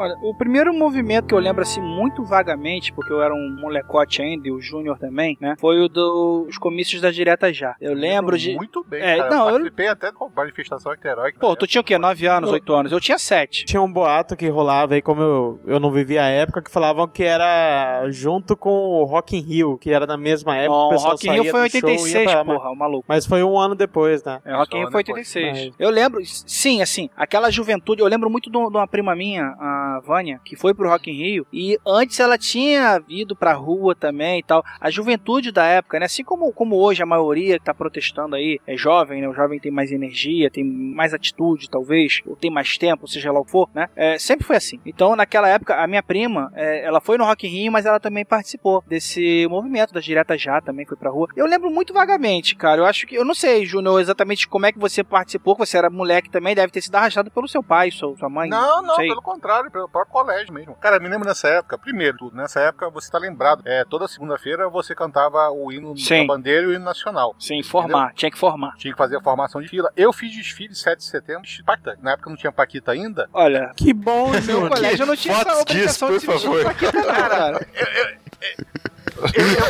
Olha, o primeiro movimento que eu lembro assim muito vagamente, porque eu era um molecote ainda e o Júnior também, né? Foi o dos comícios da Direta Já. Eu lembro de. Muito bem, É, cara. não, eu eu- participei até com manifestação heróica. Pô, tu tinha o quê? 9 anos, 8 anos? Eu tinha 7. Tinha um boato que rolava aí, como eu, eu não vivia a época, que falavam que era junto com o Rock in Rio, que era na mesma época. Não, o pessoal Rock in Rio foi em do show, ia 86, pra lá, porra, o maluco. Mas foi um ano depois, né? É, Rock in Rio foi 86. Eu lembro, sim, assim, aquela juventude, eu lembro muito de de uma prima minha, a Vânia, que foi pro Rock in Rio, e antes ela tinha ido pra rua também e tal. A juventude da época, né, assim como, como hoje a maioria que tá protestando aí é jovem, né, o jovem tem mais energia, tem mais atitude, talvez, ou tem mais tempo, seja lá o que for, né, é, sempre foi assim. Então, naquela época, a minha prima, é, ela foi no Rock in Rio, mas ela também participou desse movimento da Direta Já, também foi pra rua. Eu lembro muito vagamente, cara, eu acho que, eu não sei, Júnior, exatamente como é que você participou, que você era moleque também, deve ter sido arrastado pelo seu pai, sua, sua mãe. Não, não, sei. pelo contrário, pelo próprio colégio mesmo. Cara, me lembro nessa época, primeiro tudo, nessa época você tá lembrado, é, toda segunda-feira você cantava o hino Sim. da bandeira e o hino nacional. Sim, formar, tinha que formar. Tinha que fazer a formação de fila. Eu fiz desfile 7 de setembro de Paquita. Na época não tinha Paquita ainda. Olha, que bom, no meu colégio eu não tinha essa obrigação de se vestir de Paquita, cara. Eu, eu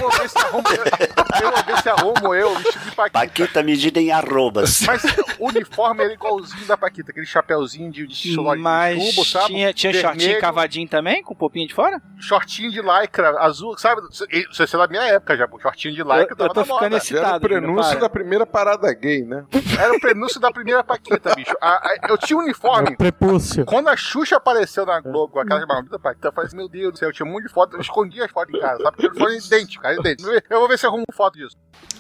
vou ver se arrumo eu, eu vou ver se arrumo eu vestido de Paquita. Paquita medida em arrobas. Mas o uniforme era igualzinho da Paquita, aquele chapéuzinho de, de chuló de Mas chumbo, sabe? tinha, tinha Vermelho, shortinho cavadinho também, com popinho de fora? Shortinho de lycra, azul, sabe? Isso é da minha época já. Shortinho de lycra Eu- tava eu tô ficando moda. excitado, Era o prenúncio da primeira parada gay, né? Era o prenúncio da primeira Paquita, bicho. A- a- eu tinha um uniforme. Prepúcio. Quando a Xuxa apareceu na Globo com aquelas malditas Paquita, eu falei assim, meu Deus do céu, eu tinha um monte de foto, eu escondi as fotos casa, sabe? Porque uniforme é idêntico, cara, idêntico. Eu vou ver se eu arrumo foto disso.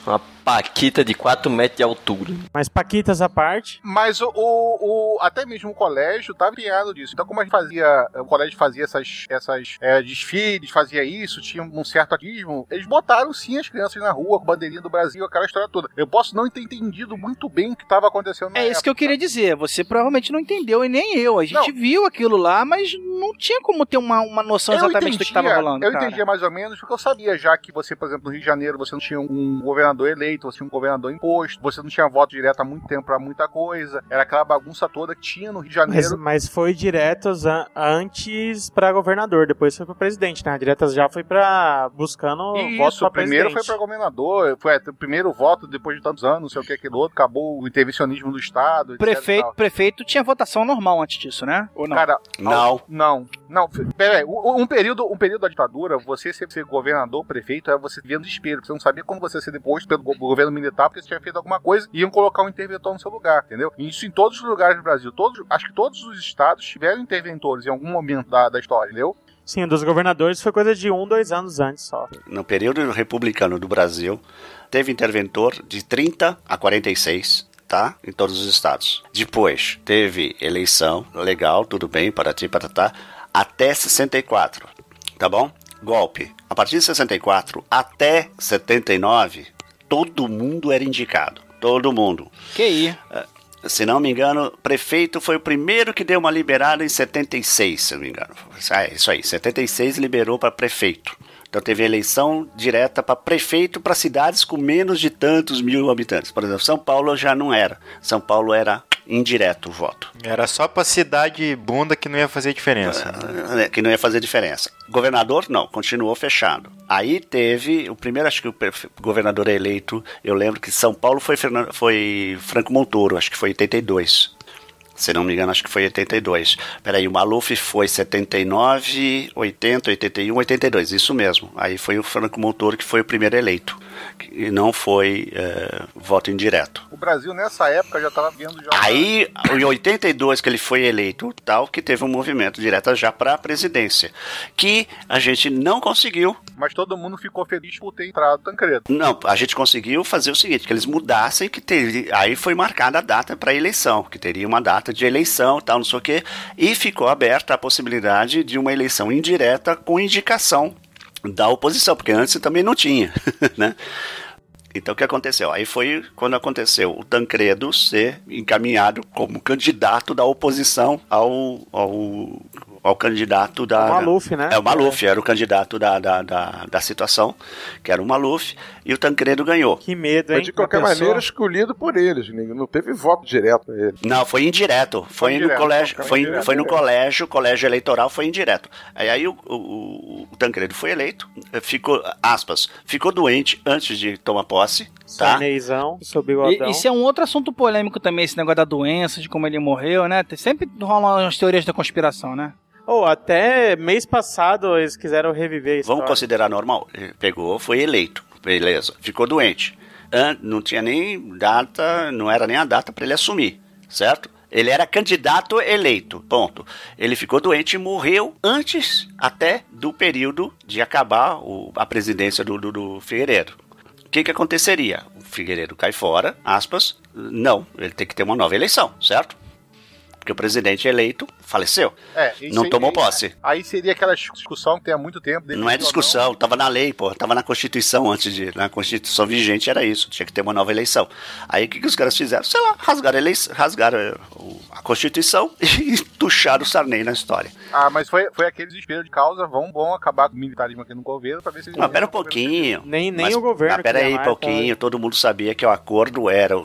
Uma paquita de 4 metros de altura. Mas Paquitas à parte. Mas o, o, o- até mesmo o colégio estava empenhado disso. Então, como a gente fazia, o colégio fazia essas, essas é, desfiles, fazia isso, tinha um certo ativismo, eles botaram sim as crianças na rua com bandeirinha do Brasil, aquela história toda. Eu posso não ter entendido muito bem o que estava acontecendo na É isso que eu queria dizer. Você provavelmente não entendeu e nem eu. A gente viu aquilo lá, mas não tinha como ter uma, uma noção exatamente do que estava rolando. Eu cara. entendia mais ou menos porque eu sabia já que você, por exemplo, no Rio de Janeiro, você não tinha um governador eleito, você tinha um governador imposto, você não tinha voto direto há muito tempo pra muita coisa. Era aquela bagunça toda que tinha no Rio de Mas, Janeiro. mas foi diretas antes pra governador, depois foi pra presidente, né? Diretas já foi pra buscando voto Isso, pra o primeiro presidente. foi pra governador, foi é, o primeiro voto depois de tantos anos, não sei o que, aquilo outro, acabou o intervencionismo do Estado, Prefeito, prefeito tinha votação normal antes disso, né? Ou não? Cara, Não. não, não. Pera aí, um, período, um período da ditadura, você ser, governador, prefeito, é você vendo desespero. Você não sabia quando você ia ser pelo go- governo militar, porque você tinha feito alguma coisa e iam colocar um interventor no seu lugar, entendeu? E isso em todos os lugares do Brasil. Todos, acho que todos os estados tiveram interventores em algum momento da, da história, entendeu? Sim, dos governadores foi coisa de um, dois anos antes só. No período republicano do Brasil, teve interventor de 30 a 46, tá? Em todos os estados. Depois, teve eleição, legal, tudo bem, para ti, para tá, até 64, tá bom? Golpe. A partir de 64 até 79, todo mundo era indicado. Todo mundo. Que aí? Se não me engano, prefeito foi o primeiro que deu uma liberada em 76, se não me engano. É isso aí, 76 liberou para prefeito. Então teve eleição direta para prefeito para cidades com menos de tantos mil habitantes. Por exemplo, São Paulo já não era. São Paulo era indireto o voto. Era só pra cidade bunda que não ia fazer diferença. É, que não ia fazer diferença. Governador, não, continuou fechado. Aí teve, o primeiro, acho que o governador eleito, eu lembro que São Paulo foi, Fernando, foi Franco Montoro, acho que foi 82. Se não me engano, acho que foi 82. Peraí, o Maluf foi 79, 80, 81, 82, isso mesmo. Aí foi o Franco Montoro que foi o primeiro eleito. E não foi é, voto indireto. O Brasil, nessa época, já estava vendo já. Aí, em 82 que ele foi eleito, tal, que teve um movimento direto já para a presidência, que a gente não conseguiu. Mas todo mundo ficou feliz por ter entrado Tancredo. Não, a gente conseguiu fazer o seguinte, que eles mudassem, que teve, aí foi marcada a data para eleição, que teria uma data de eleição, tal, não sei o quê, e ficou aberta a possibilidade de uma eleição indireta com indicação da oposição, porque antes também não tinha, né? Então o que aconteceu? Aí foi quando aconteceu o Tancredo ser encaminhado como candidato da oposição ao, ao, ao candidato da. O Maluf, né? É o Maluf, era o candidato da, da, da, da situação, que era o Maluf, e o Tancredo ganhou. Que medo, Mas de qualquer maneira, escolhido por eles. ninguém- Não teve voto direto a ele. Não, foi indireto. Foi, indireto, no colégio, foi foi, indireto. foi no colégio, colégio eleitoral foi indireto. Aí, aí o, o, o Tancredo foi eleito, ficou, aspas, ficou doente antes de tomar posse, tá? Bigodão. E, isso é um outro assunto polêmico também, esse negócio da doença, de como ele morreu, né? Tem- Sempre rolam umas teorias da conspiração, né? Ou até mês passado eles quiseram reviver isso. Vamos considerar normal. Ele pegou, foi eleito, beleza. Ficou doente. Não tinha nem data, não era nem a data para ele assumir, certo? Ele era candidato eleito, ponto. Ele ficou doente e morreu antes até do período de acabar o- a presidência do, do, do Figueiredo. O que, que aconteceria? O Figueiredo cai fora, aspas, não, ele tem que ter uma nova eleição, certo? Porque o presidente eleito faleceu, É, isso não aí- tomou posse. Aí seria aquela discussão que tem há muito tempo. Não é discussão, tava na lei, pô, tava na Constituição antes de. Na Constituição vigente era isso, tinha que ter uma nova eleição. Aí o que, que os caras fizeram? Sei lá, rasgaram a, eleição, rasgaram eh, a Constituição e tucharam o Sarney na história. Ah, mas foi, foi aquele desespero de causa, vão, vão acabar com o militarismo aqui no governo pra ver se eles... Não, pera um pouquinho. Nem, nem o governo Mas pera aí um pouquinho, todo mundo sabia que o acordo era o,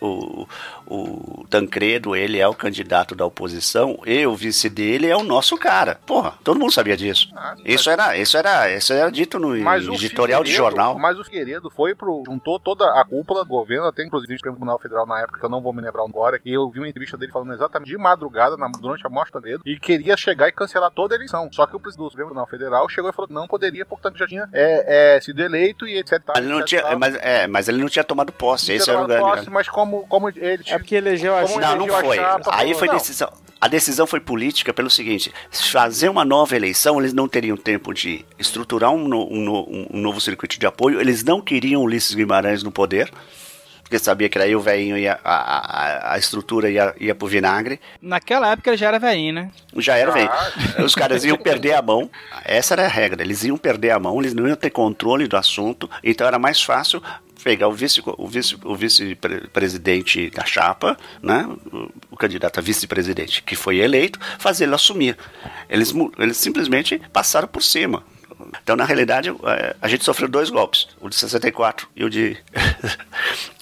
o, o, o Tancredo, ele é o candidato da oposição e o vice dele é o nosso cara. Porra, todo mundo sabia disso. isso era, isso era, isso era dito no Mas editorial de jornal. Mas o Figueiredo foi pro. juntou toda a cúpula do governo, até inclusive o Supremo Tribunal Federal na época, que eu não vou me lembrar agora, e eu vi uma entrevista dele falando exatamente de madrugada, na- durante a do Tancredo, e queria chegar e cancelar toda a eleição. Só que o presidente do Supremo Tribunal Federal chegou e falou que não poderia, portanto já tinha é, é, sido eleito e etc. Mas ele não etc, tinha, tal. mas, é, mas ele não tinha tomado posse. Tinha Esse era o grande. posse, mas como, como ele. É porque elegeu a como Não, não foi. chapa, Aí foi não. decisão. A decisão foi política pelo seguinte: fazer uma nova eleição, eles não teriam tempo de estruturar um, no- um no- um novo circuito de apoio, eles não queriam Ulisses Guimarães no poder, porque sabia que daí o velhinho ia, a, a, a estrutura ia, ia pro vinagre. Naquela época ele já era velhinho, né? Já era. Ah. Os caras iam perder a mão. Essa era a regra. Eles iam perder a mão, eles não iam ter controle do assunto. Então era mais fácil pegar o vice o vice o vice-presidente da chapa, né? O, o candidato a vice-presidente que foi eleito, fazer ele assumir. Eles eles simplesmente passaram por cima. Então, na realidade, eh, a gente sofreu dois golpes, o de 64 e o de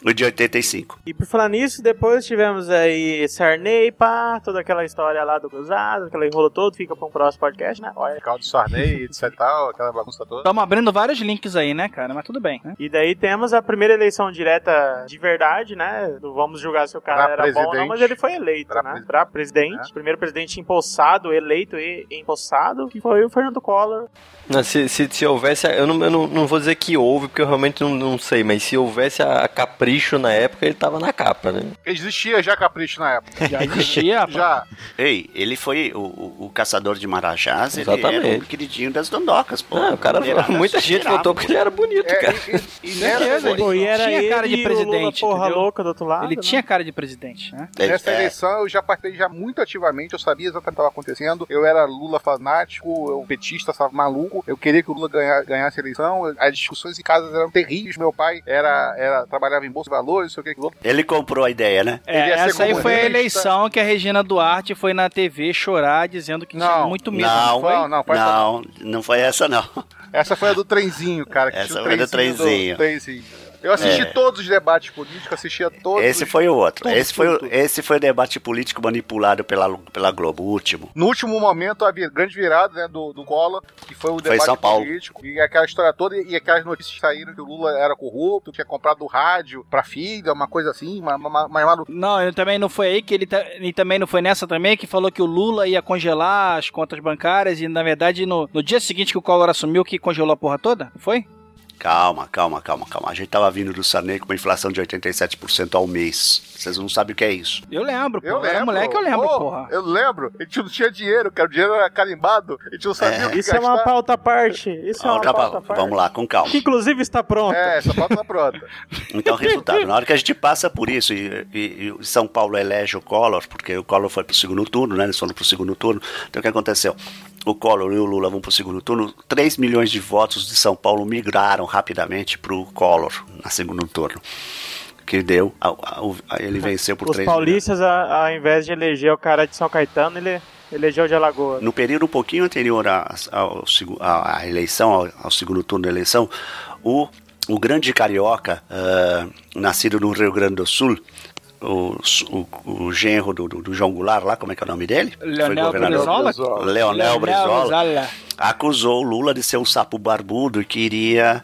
o de 85. E por falar nisso, depois tivemos aí Sarney, pá, toda aquela história lá do cruzado, aquela enrolo todo, fica pra um próximo podcast, né? Olha. Caldo Sarney, etc e tal, aquela bagunça toda. Estamos abrindo vários links aí, né, cara? Mas tudo bem, né? E daí temos a primeira eleição direta de verdade, né? Não vamos julgar se o cara Pra era bom ou não, presidente. mas ele foi eleito, Pra né? Pra presidente. Primeiro presidente empossado, eleito e empossado, que foi o Fernando Collor. Não, se, se, se houvesse, eu, não, eu não, não vou dizer que houve, porque eu realmente não, não sei, mas se houvesse a, a capricho na época, ele tava na capa, né? Existia já Capricho na época. Já existia, Já. Ei, ele foi o, o, o caçador de Marajás, ele Exatamente. era o queridinho das dondocas, pô. Ah, o cara, Mulherada muita gente votou pô. porque ele era bonito, É, cara. E, e nessa, ele Pô, e era tinha cara de ele e o Lula, presidente. porra entendeu? louca do outro lado. Ele né? tinha cara de presidente, né? Ele- nessa é, eleição eu já participei já muito ativamente, eu sabia exatamente o que estava acontecendo. Eu era Lula fanático, eu petista, estava maluco. Eu queria que o Lula ganha- ganhasse a eleição. As discussões em casa eram terríveis. Meu pai era, era, trabalhava em Bolsa de Valores, não sei o que que outro. Ele comprou a ideia, né? É, essa aí foi a eleição que a Regina Duarte foi na TV chorar dizendo que tinha Não, muito medo. Não, foi? Não, não, foi essa não, não foi essa não. Essa foi a do trenzinho, cara. Que Essa tinha foi do trenzinho. trenzinho. Eu assisti É. todos os debates políticos, assistia todos. Esse os- foi o outro. tudo, esse, foi, o- tudo. esse foi o debate político manipulado pela, pela Globo, o último. No último momento, a grande virada né, do, do Collor, que foi o Foi em debate São Paulo. político, e aquela história toda, e aquelas notícias saíram que o Lula era corrupto, tinha comprado rádio pra filha, uma coisa assim, mas ma, ma, malu- Não, ele também não foi aí que ele, ta- e também não foi nessa também que falou que o Lula ia congelar as contas bancárias e na verdade no, no dia seguinte que o Collor assumiu que congelou a porra toda, não foi? Calma, calma, calma, calma. A gente tava vindo do Sarney com uma inflação de 87% ao mês. Vocês não sabem o que é isso. Eu lembro, pô. Eu Era lembro. moleque, eu lembro, Pô, porra. Eu lembro. A gente não tinha dinheiro, cara. O dinheiro era carimbado. A gente não sabia o que Isso é uma gastar. pauta à parte. Isso é uma pauta à pauta. parte. Vamos lá, com calma. Que inclusive está pronta. É, essa pauta tá pronta. Então, resultado, na hora que a gente passa por isso, e, e- e São Paulo elege o Collor, porque o Collor foi pro segundo turno, né? Eles foram pro segundo turno. Então, o que aconteceu? O Collor e o Lula vão pro segundo turno. 3 milhões de votos de São Paulo migraram rapidamente pro Collor na segundo turno. Que deu, a- a- o- a- ele venceu por Os 3 milhões. paulistas, a- ao invés de eleger o cara de São Caetano, ele elegeu o de Alagoas. No período um pouquinho anterior à, eleição, ao, ao segundo turno da eleição, o, o grande carioca, ah, nascido no Rio Grande do Sul, o, o, o genro do, do- do João Goulart lá, como é que é o nome dele? Foi Leonel governador. Brizola? Leonel Brizola Brizola. Acusou o Lula de ser um sapo barbudo e que iria,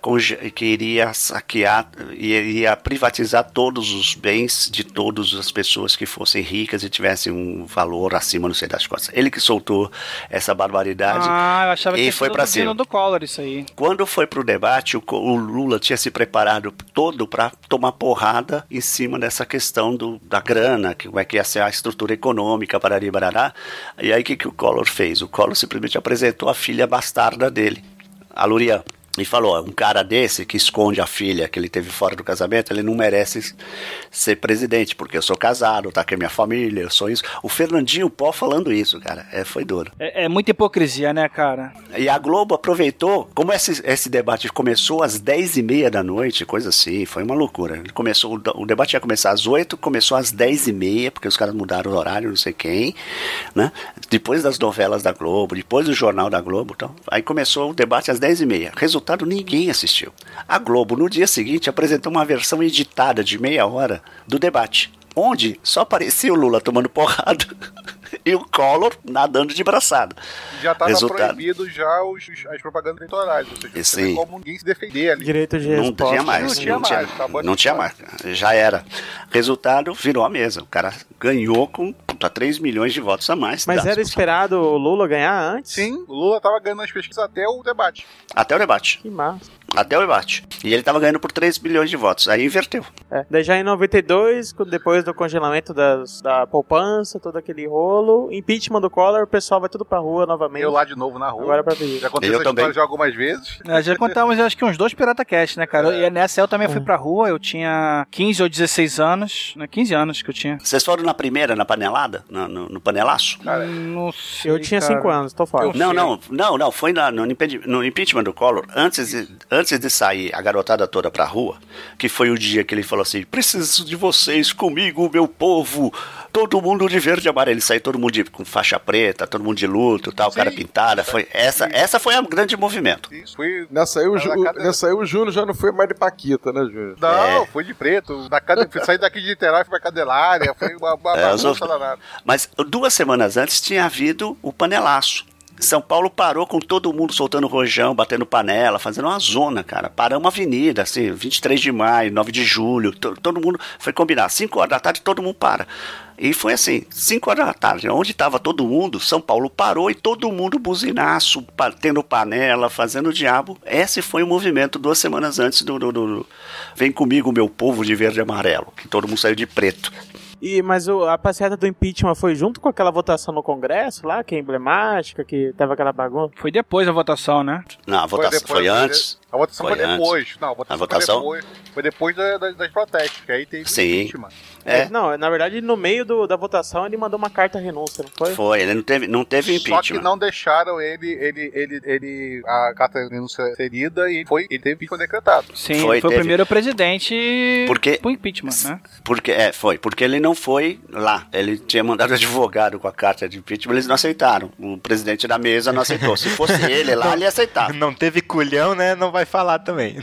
conge- que iria saquear e iria privatizar todos os bens de todas as pessoas que fossem ricas e tivessem um valor acima, não sei das coisas. Ele que soltou essa barbaridade Ah, eu achava que e foi Dino cima. do Collor isso aí. Quando foi pro debate, o, o Lula tinha se preparado todo para tomar porrada em cima dessa questão do, da grana, que como é que ia ser a estrutura econômica, parari, barará. E aí o que, que o Collor fez? O Collor simplesmente apresentou a filha bastarda dele, a Lurian. E falou, um cara desse que esconde a filha que ele teve fora do casamento, ele não merece ser presidente, porque eu sou casado, tá com a minha família, eu sou isso. O Fernandinho Pó falando isso, cara, é, foi duro. É, é muita hipocrisia, né, cara? E a Globo aproveitou, como esse, esse debate começou às 10 e meia da noite, coisa assim, foi uma loucura. Ele começou, o, debate ia começar às 8, começou às 10 e meia, porque os caras mudaram o horário, não sei quem, né? Depois das novelas da Globo, depois do jornal da Globo, então, aí começou o debate às 10 e meia. Resultado, ninguém assistiu. A Globo, no dia seguinte, apresentou uma versão editada de meia hora do debate, onde só aparecia o Lula tomando porrada e o Collor nadando de braçada. Já tava Resultado. proibido já os, as propagandas eleitorais. Ou seja, você vê sim. como ninguém se defender ali. Direito de Não resposta. tinha mais, Não tinha não tinha, mais, acabou não de tinha mais, já era. Resultado, virou a mesa. O cara ganhou com puta, 3 milhões de votos a mais. Mas era esperado o Lula ganhar antes? Sim, o Lula tava ganhando as pesquisas até o debate. Até o debate. Que massa. Até o debate. E ele tava ganhando por 3 milhões de votos. Aí inverteu. É. Daí já em 92, co- depois do congelamento das, da poupança, todo aquele rolo, impeachment do Collor, o pessoal vai tudo pra rua novamente. Eu lá de novo na rua. Agora é pra ver. Já contei essa história já algumas vezes. É, já contamos acho que uns dois Pirata Cast, né, cara? E nessa eu também fui pra rua, eu tinha 15 ou 16 anos, né? 15 anos que eu tinha. Vocês foram na primeira, na panelada? No, no, no panelaço? Não sei, Eu tinha cara. 5 anos, tô fora. Não, não, não, não, foi na- no, no impeachment do Collor, antes de, antes de sair a garotada toda pra rua, que foi o dia que ele falou assim: preciso de vocês comigo, meu povo, todo mundo de verde e amarelo. Ele saiu todo mundo de, com faixa preta, todo mundo de luto, tal, cara pintada. Foi, essa, essa foi a grande movimento. Isso, foi. Nessa aí, o, Ju- Na cara- nessa aí o Júnior já não foi mais de Paquita, né, Júnior? Não, É. foi de preto. Da cade... Saí daqui de Niterói, fui pra Cadelária, foi uma, uma É, bagunça. Mas duas semanas antes tinha havido o panelaço. São Paulo parou com todo mundo soltando rojão, batendo panela, fazendo uma zona, cara. Paramos a avenida, assim, 23 de maio, 9 de julho, to- todo mundo foi combinar. 5 horas da tarde todo mundo para. E foi assim, 5 horas da tarde, onde estava todo mundo, São Paulo parou e todo mundo buzinaço, batendo panela, fazendo diabo. Esse foi o movimento duas semanas antes do, do- do- do Vem comigo, meu povo de verde e amarelo, que todo mundo saiu de preto. E, mas o- a passeata do impeachment foi junto com aquela votação no Congresso lá, que é emblemática, que tava aquela bagunça? Foi depois da votação, né? Não, a votação foi, depois, antes. A votação foi, Foi depois. Não, a votação, A votação? foi depois. Foi depois da- da- das protestos, que aí teve Sim. impeachment. É. Não, na verdade, no meio do- da votação, ele mandou uma carta renúncia, não foi? Foi, ele não teve, não teve Só que impeachment. não deixaram ele, ele, ele, ele a carta de renúncia serida e foi, ele teve impeachment decretado. Sim, Foi, foi, o primeiro presidente Porque- pro impeachment, né? Porque, é, foi, porque ele não foi lá. Ele tinha mandado advogado com a carta de impeachment, eles não aceitaram. O presidente da mesa não aceitou. Se fosse ele lá, ele ia aceitar. Não teve culhão, né? Não vai falar também.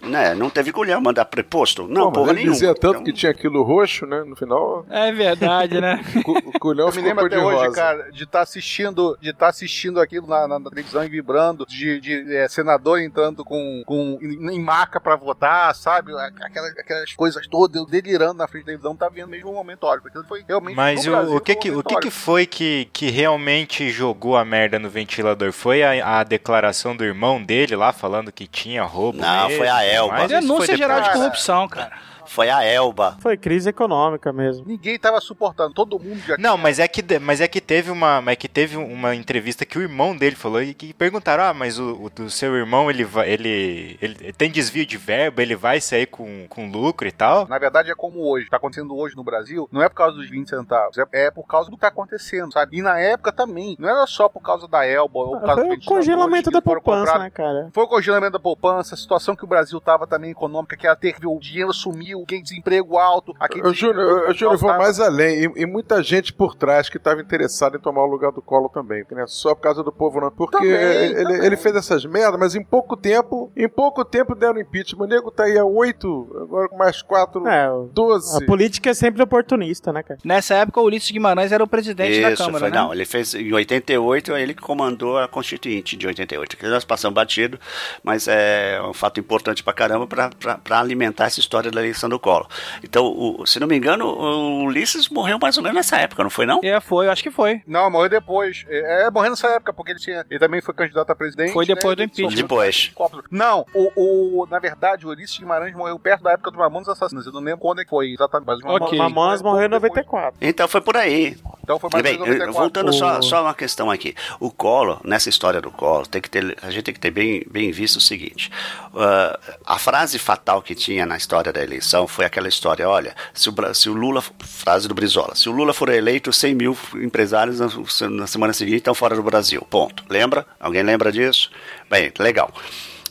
Né, não teve culhão mandar preposto. Não, Pô, porra ele nenhuma. dizia tanto que tinha aquilo roxo, né? No final, É verdade, né? o culhão Eu me ficou lembro até de hoje, rosa. cara, de estar assistindo, de estar assistindo aquilo na, na- televisão e vibrando, de, de, é, senador entrando com, com em, em maca pra votar, sabe? Aquelas, aquelas coisas todas, eu delirando na frente da televisão, tá vendo mesmo um momento histórico. Aquilo foi realmente Mas o, Brasil, o, que, foi um que, o que, que foi que, que realmente jogou a merda no ventilador? Foi a, a declaração do irmão dele lá falando que tinha roubo? Não, mesmo, foi a Elba. mas isso Denúncia foi geral de depois. corrupção, cara. Foi a Elba. Foi crise econômica mesmo. Ninguém tava suportando, todo mundo já Não, mas é que mas é que teve uma, mas é que teve uma entrevista que o irmão dele falou e que perguntaram: "Ah, mas o, o do seu irmão, ele vai, ele, ele tem desvio de verba, ele vai sair com, com lucro e tal?" Na verdade, é como hoje. Tá acontecendo hoje no Brasil. Não é por causa dos 20 centavos. É, é por causa do que tá acontecendo, sabe? E na época também. Não era só por causa da Elba ou por causa Foi o dos congelamento da poupança, né, cara? Foi o congelamento da poupança, a situação que o Brasil tava também econômica, que era terrível. O dinheiro sumiu, quem desemprego alto. Júnior, ô, Júnior, eu vou mais além. E, e muita gente por trás que estava interessada em tomar o lugar do colo também. Não é só por causa do povo, não. Porque Também, ele, também. ele fez essas merdas, mas em pouco tempo, em pouco tempo deram impeachment. O nego tá aí a oito, agora com mais quatro, É, doze. a política é sempre oportunista, né, cara? Nessa época, o Ulisses Guimarães era o presidente da Isso, Câmara, foi, né? não, ele fez em 88, ele que comandou a Constituinte de 88, que nós passamos batido, mas é um fato importante pra caramba pra- pra pra alimentar essa história da eleição do Collor. Então, o- se não me engano, o Ulisses morreu mais ou menos nessa época, não foi não? É, foi, acho que foi. Não, morreu depois. É, é, morreu nessa época, porque ele tinha. Ele também foi candidato a presidente. Foi depois né? do impeachment. Depois. Não, o, o, na verdade, o Ulisses Guimarães morreu perto da época do Mamonas Assassinos. Eu não lembro quando é que foi exatamente. Mas o Ok. Mamonas morreu em 94. Então foi por aí. Então foi mais Bem, ou menos 94. voltando só, O- só uma questão aqui. O Collor, nessa história do Collor, tem que ter, a gente tem que ter bem, bem visto o seguinte: ah, a frase fatal que tinha na história da eleição foi aquela história: olha, se o, se o Lula, frase do Brizola, se o Lula for eleito, 100 mil empresários na, na semana seguinte estão fora do Brasil. Ponto. Lembra? Alguém lembra disso? Bem, legal.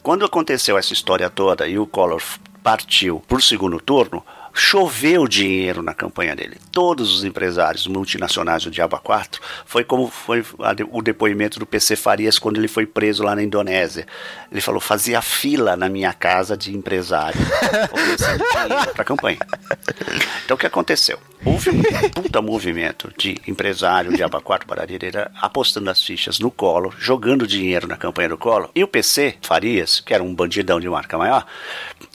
Quando aconteceu essa história toda e o Collor partiu por segundo turno, choveu dinheiro na campanha dele. Todos os empresários multinacionais do Diaba 4 foi como foi o depoimento do PC Farias quando ele foi preso lá na Indonésia. Ele falou: fazia fila na minha casa de empresário para a campanha. Então o que aconteceu? Houve um puta movimento de empresário de Abaquato Baradeira apostando as fichas no colo, jogando dinheiro na campanha do colo. E o PC Farias, que era um bandidão de marca maior,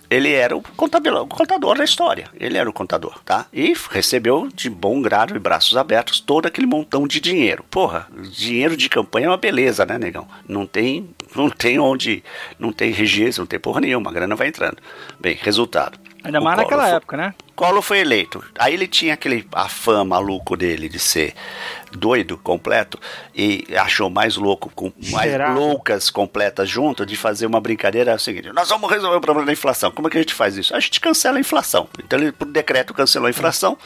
ele era o contador, o contador da história. Ele era o contador, tá? E recebeu de bom grado e braços abertos todo aquele montão de dinheiro. Porra, dinheiro de campanha é uma beleza, né, negão? Não tem, não tem onde, não tem registro, não tem porra nenhuma, a grana vai entrando. Bem, resultado. Ainda mais naquela foi- época, né? Collor foi eleito. Aí ele tinha aquele afã maluco dele de ser doido completo e achou mais louco, com mais Será? loucas completas junto, de fazer uma brincadeira é o seguinte: nós vamos resolver o problema da inflação. Como é que a gente faz isso? A gente cancela a inflação. Então ele, por decreto, cancelou a inflação,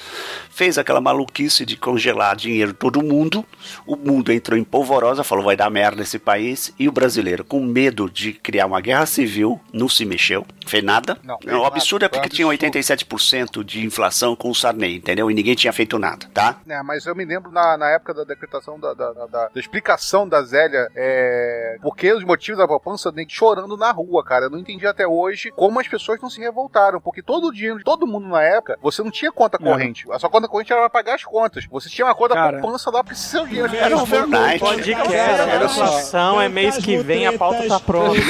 fez aquela maluquice de congelar dinheiro todo mundo. O mundo entrou em polvorosa, falou vai dar merda esse país. E o brasileiro, com medo de criar uma guerra civil, não se mexeu, fez nada. Não, o nada, absurdo é foi um porque tinha 87% de inflação com o Sarney, entendeu? E ninguém tinha feito nada, tá? É, mas eu me lembro na, na época da decretação da, da, da- da- da explicação da Zélia, é, porque os motivos da poupança nem chorando na rua, cara. Eu não entendi até hoje como as pessoas não se revoltaram, porque todo o dinheiro de todo mundo na época, você não tinha conta corrente. A sua conta corrente era pra pagar as contas. Você tinha uma conta Cara. poupança lá pra seu dinheiro. Era um overnight. Podcast, era inflação, é mês que vem, a pauta tá pronta.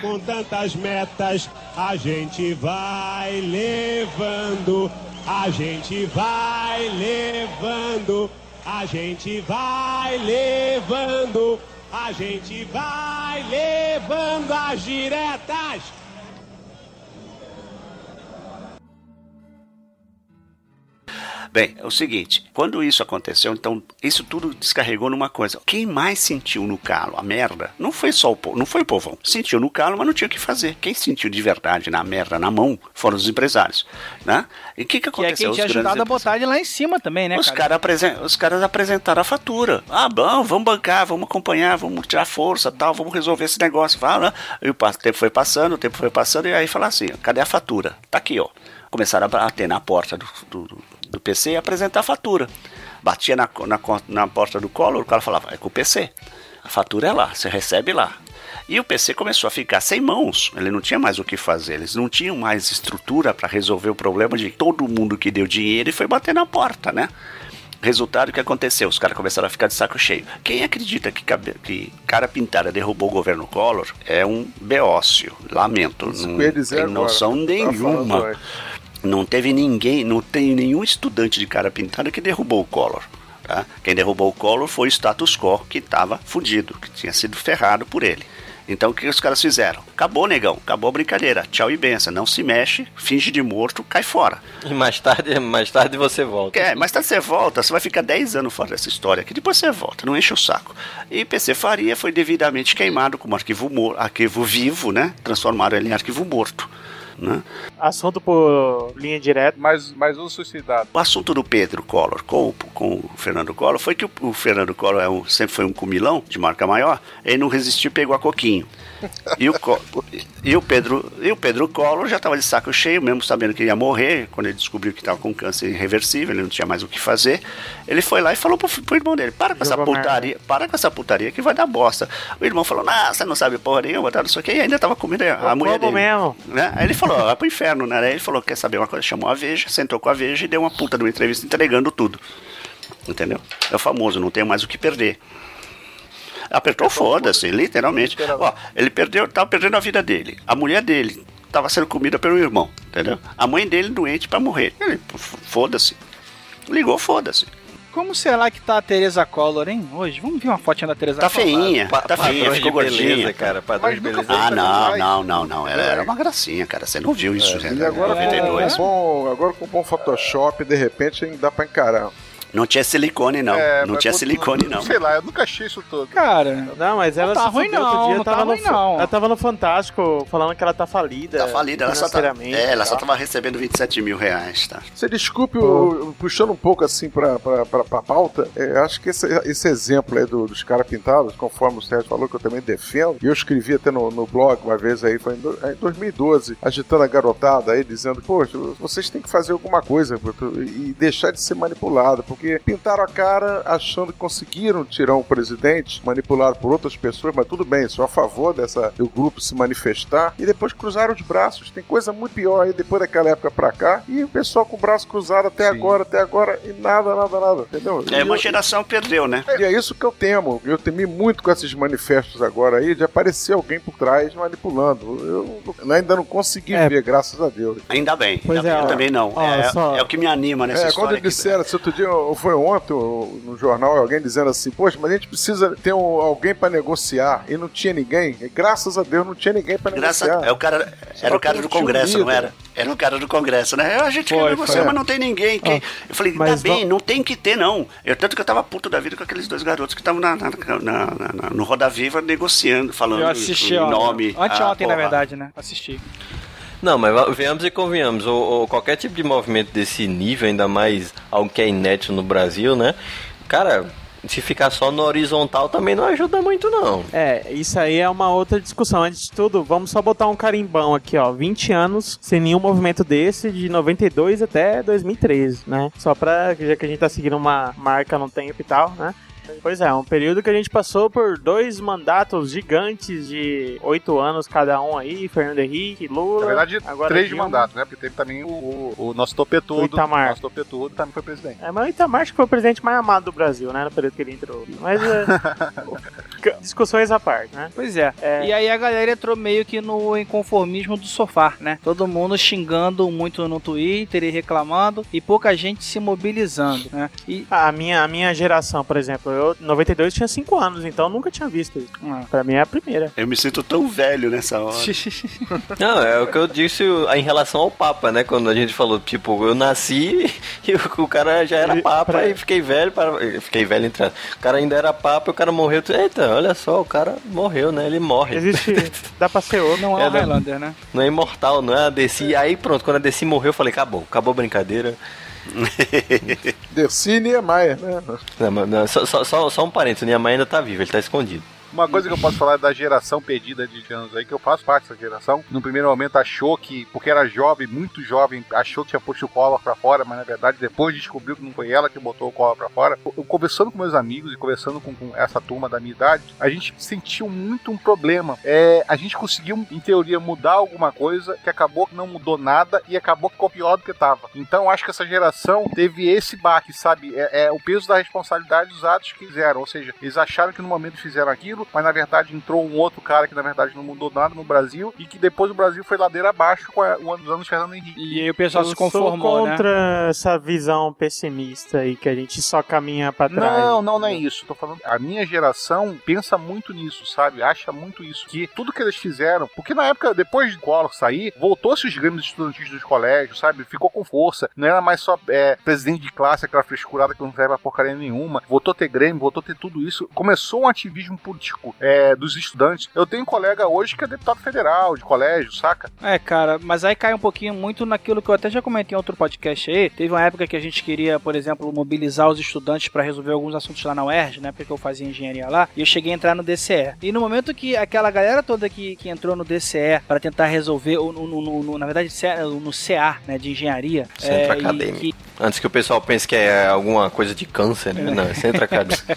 Com tantas metas, a gente vai levando, a gente vai levando, a gente vai levando, a gente vai levando as diretas. Bem, é o seguinte, quando isso aconteceu, então isso tudo descarregou numa coisa. Quem mais sentiu no calo a merda não foi só o povo, não foi o povão. Sentiu no calo, mas não tinha o que fazer. Quem sentiu de verdade na merda na mão foram os empresários, né? E o que que Que é aconteceu? quem tinha ajudado a botar ele lá em cima também, né, os, cara? cara apresen- os caras apresentaram a fatura. Ah, bom, vamos bancar, vamos acompanhar, vamos tirar força, tal, vamos resolver esse negócio. Fala, e o tempo foi passando, o tempo foi passando, e aí fala assim: cadê a fatura? Tá aqui, ó. Começaram a bater na porta do, do, do PC e apresentar a fatura. Batia na, na, na porta do Collor, o cara falava: é com o PC. A fatura é lá, você recebe lá. E o PC começou a ficar sem mãos, ele não tinha mais o que fazer, eles não tinham mais estrutura para resolver o problema de todo mundo que deu dinheiro e foi bater na porta, né? Resultado o que aconteceu? Os caras começaram a ficar de saco cheio. Quem acredita que, que cara pintada derrubou o governo Collor é um beócio. Lamento. Isso não tem agora. noção tava falando nenhuma. antes. Não teve ninguém, não tem nenhum estudante de cara pintada que derrubou o Collor. Tá? Quem derrubou o Collor foi o status quo que estava fudido, que tinha sido ferrado por ele. Então o que os caras fizeram? Acabou, negão, acabou a brincadeira. Tchau e benção. Não se mexe, finge de morto, cai fora. E mais tarde, mais tarde você volta. É, mas tá, você volta, você vai ficar 10 anos fora dessa história aqui, depois você volta, não enche o saco. E PC Faria foi devidamente queimado como arquivo, arquivo vivo, né? Transformaram ele em arquivo morto. Né? Assunto por linha direta. Mas, mas o suicidado. O assunto do Pedro Collor com, o- com o Fernando Collor foi que o, o Fernando Collor é um- sempre foi um comilão de marca maior, ele não resistiu e pegou a coquinho. E o, e o Pedro e o Pedro Collor já estava de saco cheio, mesmo sabendo que ia morrer, quando ele descobriu que estava com câncer irreversível, ele não tinha mais o que fazer. Ele foi lá e falou pro, pro irmão dele: para com essa putaria, para com essa putaria que vai dar bosta. O irmão falou: Não, você não sabe porra nenhuma, tá, não sei o que, e ainda tava comendo a, a mulher dele. mesmo. Né? Aí ele falou: Vai pro inferno, né? Aí ele falou: Quer saber uma coisa? Chamou a Veja, sentou com a Veja e deu uma puta de uma entrevista entregando tudo. Entendeu? É o famoso, não tenho mais o que perder. Apertou foda-se, literalmente. Ó, ele perdeu, tava perdendo a vida dele. A mulher dele tava sendo comida pelo irmão, entendeu? A mãe dele doente pra morrer. Ele, foda-se. Ligou, foda-se. Como será que tá a Tereza Collor, hein? Hoje, vamos ver uma fotinha da Tereza Tá Collor. feinha, Pa- tá feinha, ficou de beleza, gordinha. cara, padrões de beleza. Ah, não, não, não, não. Ela era uma gracinha, cara. Você não viu isso, E né? agora, com, 92. com bom, agora com bom Photoshop, de repente dá pra encarar. Não tinha silicone, não. É, não tinha silicone, não. Sei lá, eu nunca achei isso tudo. Cara, Não, mas ela Não tá ruim não, outro dia, não tá no, ruim não. Ela tava no Fantástico falando que ela tá falida. Tá falida, ela só tá, é, ela só tava recebendo 27 mil reais, tá? Você desculpe, o- puxando um pouco assim pra, pra, pra, pra pauta, é, acho que esse, esse exemplo aí do- dos caras pintados, conforme o Sérgio falou, que eu também defendo, e eu escrevi até no, no blog uma vez aí, foi em, do- em 2012, agitando a garotada aí, dizendo, poxa, vocês têm que fazer alguma coisa e deixar de ser manipulado, porque pintaram a cara achando que conseguiram tirar um presidente, manipulado por outras pessoas, mas tudo bem, sou a favor dessa, do grupo se manifestar, e depois cruzaram os braços. Tem coisa muito pior aí depois daquela época pra cá, e o pessoal com o braço cruzado até agora, até agora, e nada, nada, nada, entendeu? É, E uma eu- geração perdeu, né? e é isso que eu temo. Eu temi muito com esses manifestos agora aí de aparecer alguém por trás manipulando. Eu ainda não consegui É. ver, graças a Deus. Ainda bem. Pois Ainda é, bem, eu ó, também não. ó, é, só- é o que me anima nessa É, história. quando aqui. disseram, se outro dia, ou foi ontem, no jornal, alguém dizendo assim, poxa, mas a gente precisa ter um- alguém pra negociar, e não tinha ninguém, e graças a Deus não tinha ninguém Graças negociar. é o cara, era o cara do Congresso, não era? Era o cara do Congresso, né? A gente quer Foi, negociar, foi. mas não tem ninguém. Quem... Ah, eu falei, tá bem, va- não tem que ter, não. Eu, tanto que eu tava puto da vida com aqueles dois garotos que estavam na, na- na- na- na- no Roda Viva negociando, falando Eu assisti, ó. nome. Anteontem, Ah, na verdade, né? Assisti. Não, mas venhamos e convenhamos, o, o- qualquer tipo de movimento desse nível, ainda mais algo que é inédito no Brasil, né? Cara, se ficar só no horizontal também não ajuda muito, não. É, isso aí é uma outra discussão. Antes de tudo, vamos só botar um carimbão aqui, ó. 20 anos sem nenhum movimento desse, de 92 até 2013, né? Só pra, já que a gente tá seguindo uma marca no tempo e tal, né? Pois é, um período que a gente passou por dois mandatos gigantes de oito anos cada um aí, Fernando Henrique, Lula. Na verdade, agora três de mandato, né? Porque teve também o, o, o nosso topetudo. O Itamar. Nosso topetudo também foi presidente. É, mas o Itamar acho que foi o presidente mais amado do Brasil, né? No período que ele entrou. Mas é, discussões à parte, né? Pois é. E aí a galera entrou meio que no inconformismo do sofá, né? Todo mundo xingando muito no Twitter e reclamando e pouca gente se mobilizando, né? E A minha, a minha geração, por exemplo, eu em 92 tinha 5 anos, então nunca tinha visto isso. Pra mim é a primeira. Eu me sinto tão velho nessa hora. Não, é o que eu disse em relação ao Papa, né? Quando a gente falou, tipo, eu nasci e o, cara já era Papa e fiquei velho para. Fiquei velho entre aspas. O cara ainda era Papa e o cara morreu. Eita, olha só, o cara morreu, né? Ele morre. Existe. dá pra ser outro. Não é o não- Highlander, né? Não é imortal, não é a DC. Aí pronto, quando a DC morreu, eu falei, acabou, acabou a brincadeira. Dercy e Niemeyer, né? Não, mas não, só, só, só, só um parênteses, o Niemeyer ainda tá vivo, ele tá escondido. Uma coisa que eu posso falar da geração perdida de anos aí, que eu faço parte dessa geração. No primeiro momento achou que, porque era jovem, muito jovem, achou que tinha posto o Collor pra fora, mas na verdade depois descobriu que não foi ela que botou o Collor pra fora. Eu, conversando com meus amigos e conversando com, com essa turma da minha idade, a gente sentiu muito um problema. É, a gente conseguiu, em teoria, mudar alguma coisa que acabou que não mudou nada e acabou que ficou pior do que tava. Então acho que essa geração teve esse baque, sabe? É, é o peso da responsabilidade dos atos que fizeram. Ou seja, eles acharam que no momento fizeram aquilo, mas na verdade entrou um outro cara que na verdade não mudou nada no Brasil e que depois o Brasil foi ladeira abaixo com a, o ano dos anos Fernando Henrique. E aí o pessoal eu se conformou, sou né? contra essa visão pessimista aí que a gente só caminha pra trás. Não, não, não é isso. Tô falando. A minha geração pensa muito nisso, sabe? Acha muito isso. Que tudo que eles fizeram. Porque na época, depois de Collor sair, voltou-se os grêmios estudantis dos colégios, sabe? Ficou com força. Não era mais só é, presidente de classe, aquela frescurada que não serve pra porcaria nenhuma. Voltou a ter grêmio, voltou a ter tudo isso. Começou um ativismo político é, dos estudantes. Eu tenho um colega hoje que é deputado federal de colégio, saca? É, cara, mas aí cai um pouquinho muito naquilo que eu até já comentei em outro podcast aí. Teve uma época que a gente queria, por exemplo, mobilizar os estudantes para resolver alguns assuntos lá na UERJ, né? Porque eu fazia engenharia lá, e eu cheguei a entrar no DCE. E no momento que aquela galera toda que, que entrou no DCE para tentar resolver, ou no, no- no- na verdade, no CA, né, de engenharia, Centro é, acadêmico. que- Antes que o pessoal pense que é alguma coisa de câncer, né? Não, é centro acadêmico.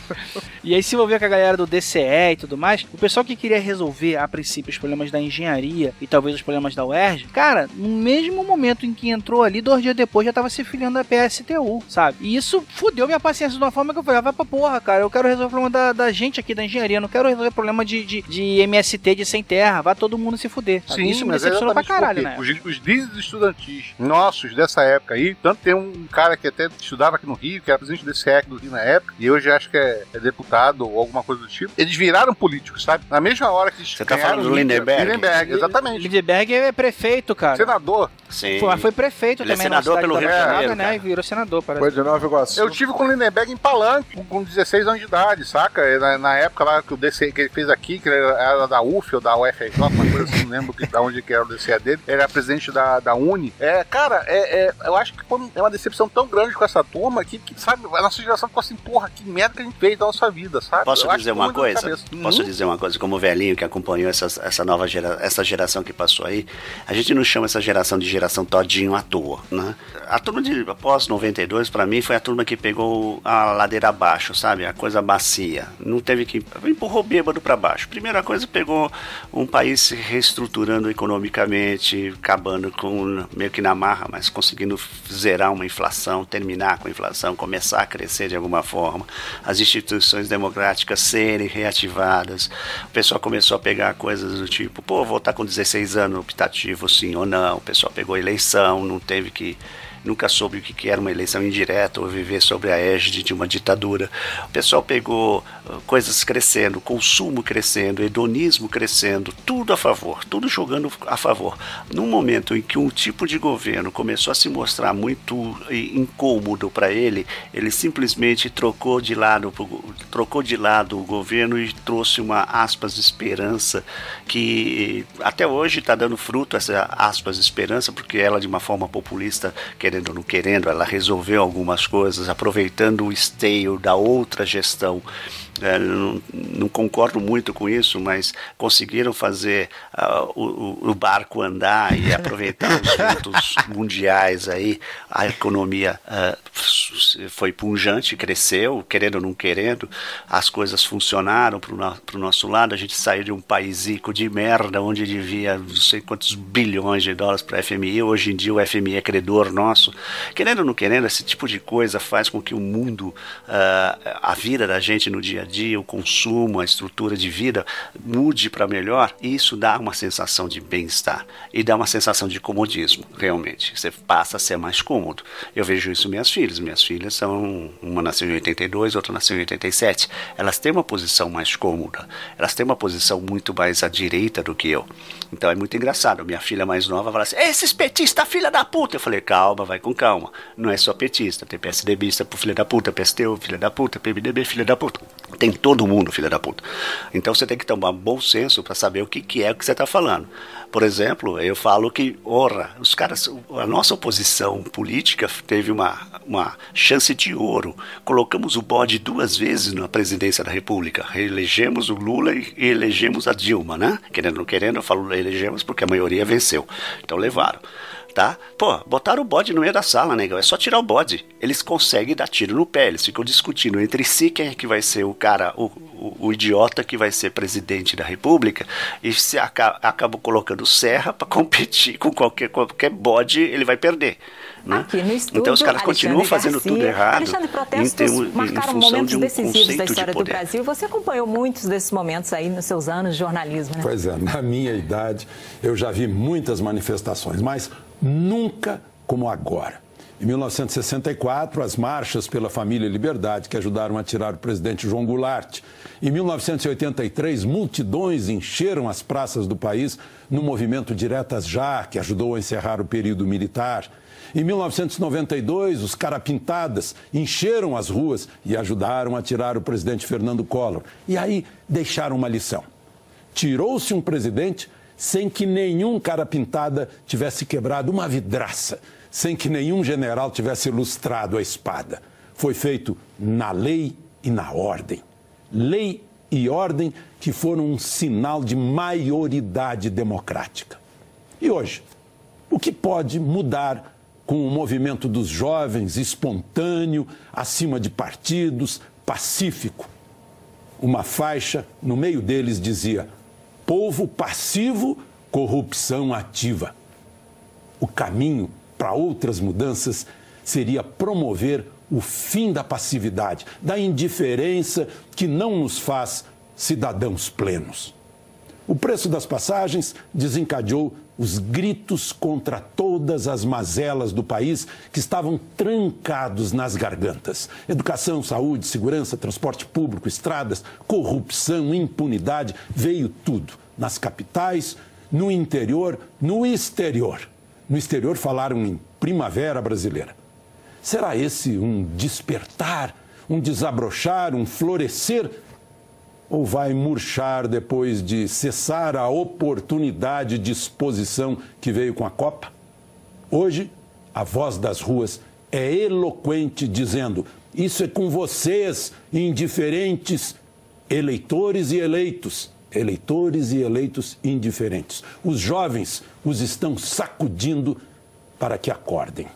E aí se envolver com a galera do DCE e tudo mais, o pessoal que queria resolver a princípio os problemas da engenharia e talvez os problemas da UERJ, cara, no mesmo momento em que entrou ali, dois dias depois já tava se filiando a PSTU, sabe? E isso fudeu minha paciência de uma forma que eu falei, ah, vai pra porra, cara, eu quero resolver o problema da, da gente aqui da engenharia, não quero resolver problema de, de, de MST, de sem terra, vai todo mundo se fuder. sabe? Sim, isso me é decepcionou pra caralho, né? Os, os líderes estudantis nossos dessa época aí, tanto tem um cara que até estudava aqui no Rio, que era presidente do DCEC do Rio na época, e hoje acho que é, é deputado ou alguma coisa do tipo. Eles viraram políticos, sabe? Na mesma hora que Você tá falando do Lindenberg? Lindenberg, exatamente. Lindenberg é prefeito, cara. Senador. Sim. Foi, foi prefeito Ele é também na senador pelo Rio de Janeiro, né? E virou senador, parece. Foi de Nova Iguaçu. Eu tive com o Lindenberg em Palanque, com- com 16 anos de idade, saca? Na, na época lá que o DC que ele fez aqui, que ele era, da UF ou da UFRJ, uma coisa assim, não lembro que, da onde que era o DCE dele. Ele era presidente da, da Uni. É, cara, é, é, eu acho que foi é uma decepção tão grande com essa turma que, que, sabe, a nossa geração ficou assim, porra, que merda que a gente fez da nossa vida, sabe? Posso Eu dizer uma muito coisa? cabeça. Posso Uhum. dizer uma coisa? Como velhinho que acompanhou essa, essa nova gera, essa geração que passou aí, a gente não chama essa geração de geração todinho à toa, né? A turma de após 92, pra mim, foi a turma que pegou a ladeira abaixo, sabe? A coisa bacia. Não teve que... Empurrou bêbado pra baixo. Primeira coisa, pegou um país se reestruturando economicamente, acabando com meio que na marra, mas conseguindo zerar uma inflação, terminar com a inflação, começar a crescer de alguma forma, as instituições democráticas serem reativadas. O pessoal começou a pegar coisas do tipo, pô, voltar com 16 anos optativo sim ou não. O pessoal pegou eleição, não teve que nunca soube o que era uma eleição indireta ou viver sobre a égide de uma ditadura. O pessoal pegou uh, coisas crescendo, consumo crescendo, hedonismo crescendo, tudo a favor, tudo jogando a favor. Num momento em que um tipo de governo começou a se mostrar muito eh, incômodo para ele, ele simplesmente trocou de lado, trocou de lado o governo e trouxe uma aspas esperança que até hoje está dando fruto essa aspas esperança porque ela de uma forma populista querendo ou não querendo ela resolveu algumas coisas aproveitando o esteio da outra gestão é, não, não, concordo muito com isso, mas conseguiram fazer uh, o, o, barco andar e aproveitar os ventos mundiais aí. A economia uh, foi punjante, cresceu, querendo ou não querendo, as coisas funcionaram para o no, nosso lado. A gente saiu de um país rico de merda, onde devia não sei quantos bilhões de dólares para a FMI. Hoje em dia o FMI é credor nosso. Querendo ou não querendo, esse tipo de coisa faz com que o mundo, uh, a vida da gente no dia dia, o consumo, a estrutura de vida mude para melhor, isso dá uma sensação de bem-estar e dá uma sensação de comodismo, realmente. Você passa a ser mais cômodo. Eu vejo isso minhas filhas. Minhas filhas são. Uma nasceu em 82, outra nasceu em 87. Elas têm uma posição mais cômoda. Elas têm uma posição muito mais à direita do que eu. Então é muito engraçado. Minha filha mais nova fala assim: esses petistas, filha da puta. Eu falei: calma, vai com calma. Não é só petista. Tem PSDBista pro filho da puta, PSTU, filha da puta, PMDB, filha da puta. Tem todo mundo, filha da puta. Então você tem que tomar bom senso para saber o que, que é o que você está falando. Por exemplo, eu falo que, ora, os caras, a nossa oposição política teve uma, uma chance de ouro. Colocamos o bode duas vezes na presidência da República. Elegemos o Lula e elegemos a Dilma, né? Querendo ou não querendo, eu falo elegemos porque a maioria venceu. Então levaram tá? Pô, botaram o bode no meio da sala, negão. É só tirar o bode. Eles conseguem dar tiro no pé. Eles ficam discutindo entre si quem é que vai ser o cara, o, o, o idiota que vai ser presidente da república. E se aca acabam colocando Serra para competir com qualquer, qualquer bode, ele vai perder. Né? Aqui no estúdio, então os caras continuam Alexandre fazendo Garcia. tudo errado. Alexandre, protestos em, termo, marcaram em momentos de um decisivos da história de do. Brasil. Você acompanhou muitos desses momentos aí nos seus anos de jornalismo, né? Pois é, na minha idade eu já vi muitas manifestações, mas nunca como agora. Em 1964, as marchas pela família Liberdade, que ajudaram a tirar o presidente João Goulart. Em 1983, multidões encheram as praças do país no movimento Diretas Já, que ajudou a encerrar o período militar. Em 1992, os carapintadas encheram as ruas e ajudaram a tirar o presidente Fernando Collor. E aí deixaram uma lição. Tirou-se um presidente sem que nenhum cara pintada tivesse quebrado uma vidraça, sem que nenhum general tivesse ilustrado a espada. Foi feito na lei e na ordem. Lei e ordem que foram um sinal de maioridade democrática. E hoje, o que pode mudar com o movimento dos jovens espontâneo, acima de partidos, pacífico? Uma faixa no meio deles dizia: povo passivo, corrupção ativa. O caminho para outras mudanças seria promover o fim da passividade, da indiferença que não nos faz cidadãos plenos. O preço das passagens desencadeou os gritos contra todas as mazelas do país que estavam trancados nas gargantas. Educação, saúde, segurança, transporte público, estradas, corrupção, impunidade, veio tudo. Nas capitais, no interior, no exterior. No exterior falaram em primavera brasileira. Será esse um despertar, um desabrochar, um florescer? Ou vai murchar depois de cessar a oportunidade de exposição que veio com a Copa? Hoje, a voz das ruas é eloquente, dizendo: Isso é com vocês, indiferentes eleitores e eleitos. Eleitores e eleitos indiferentes. Os jovens os estão sacudindo para que acordem.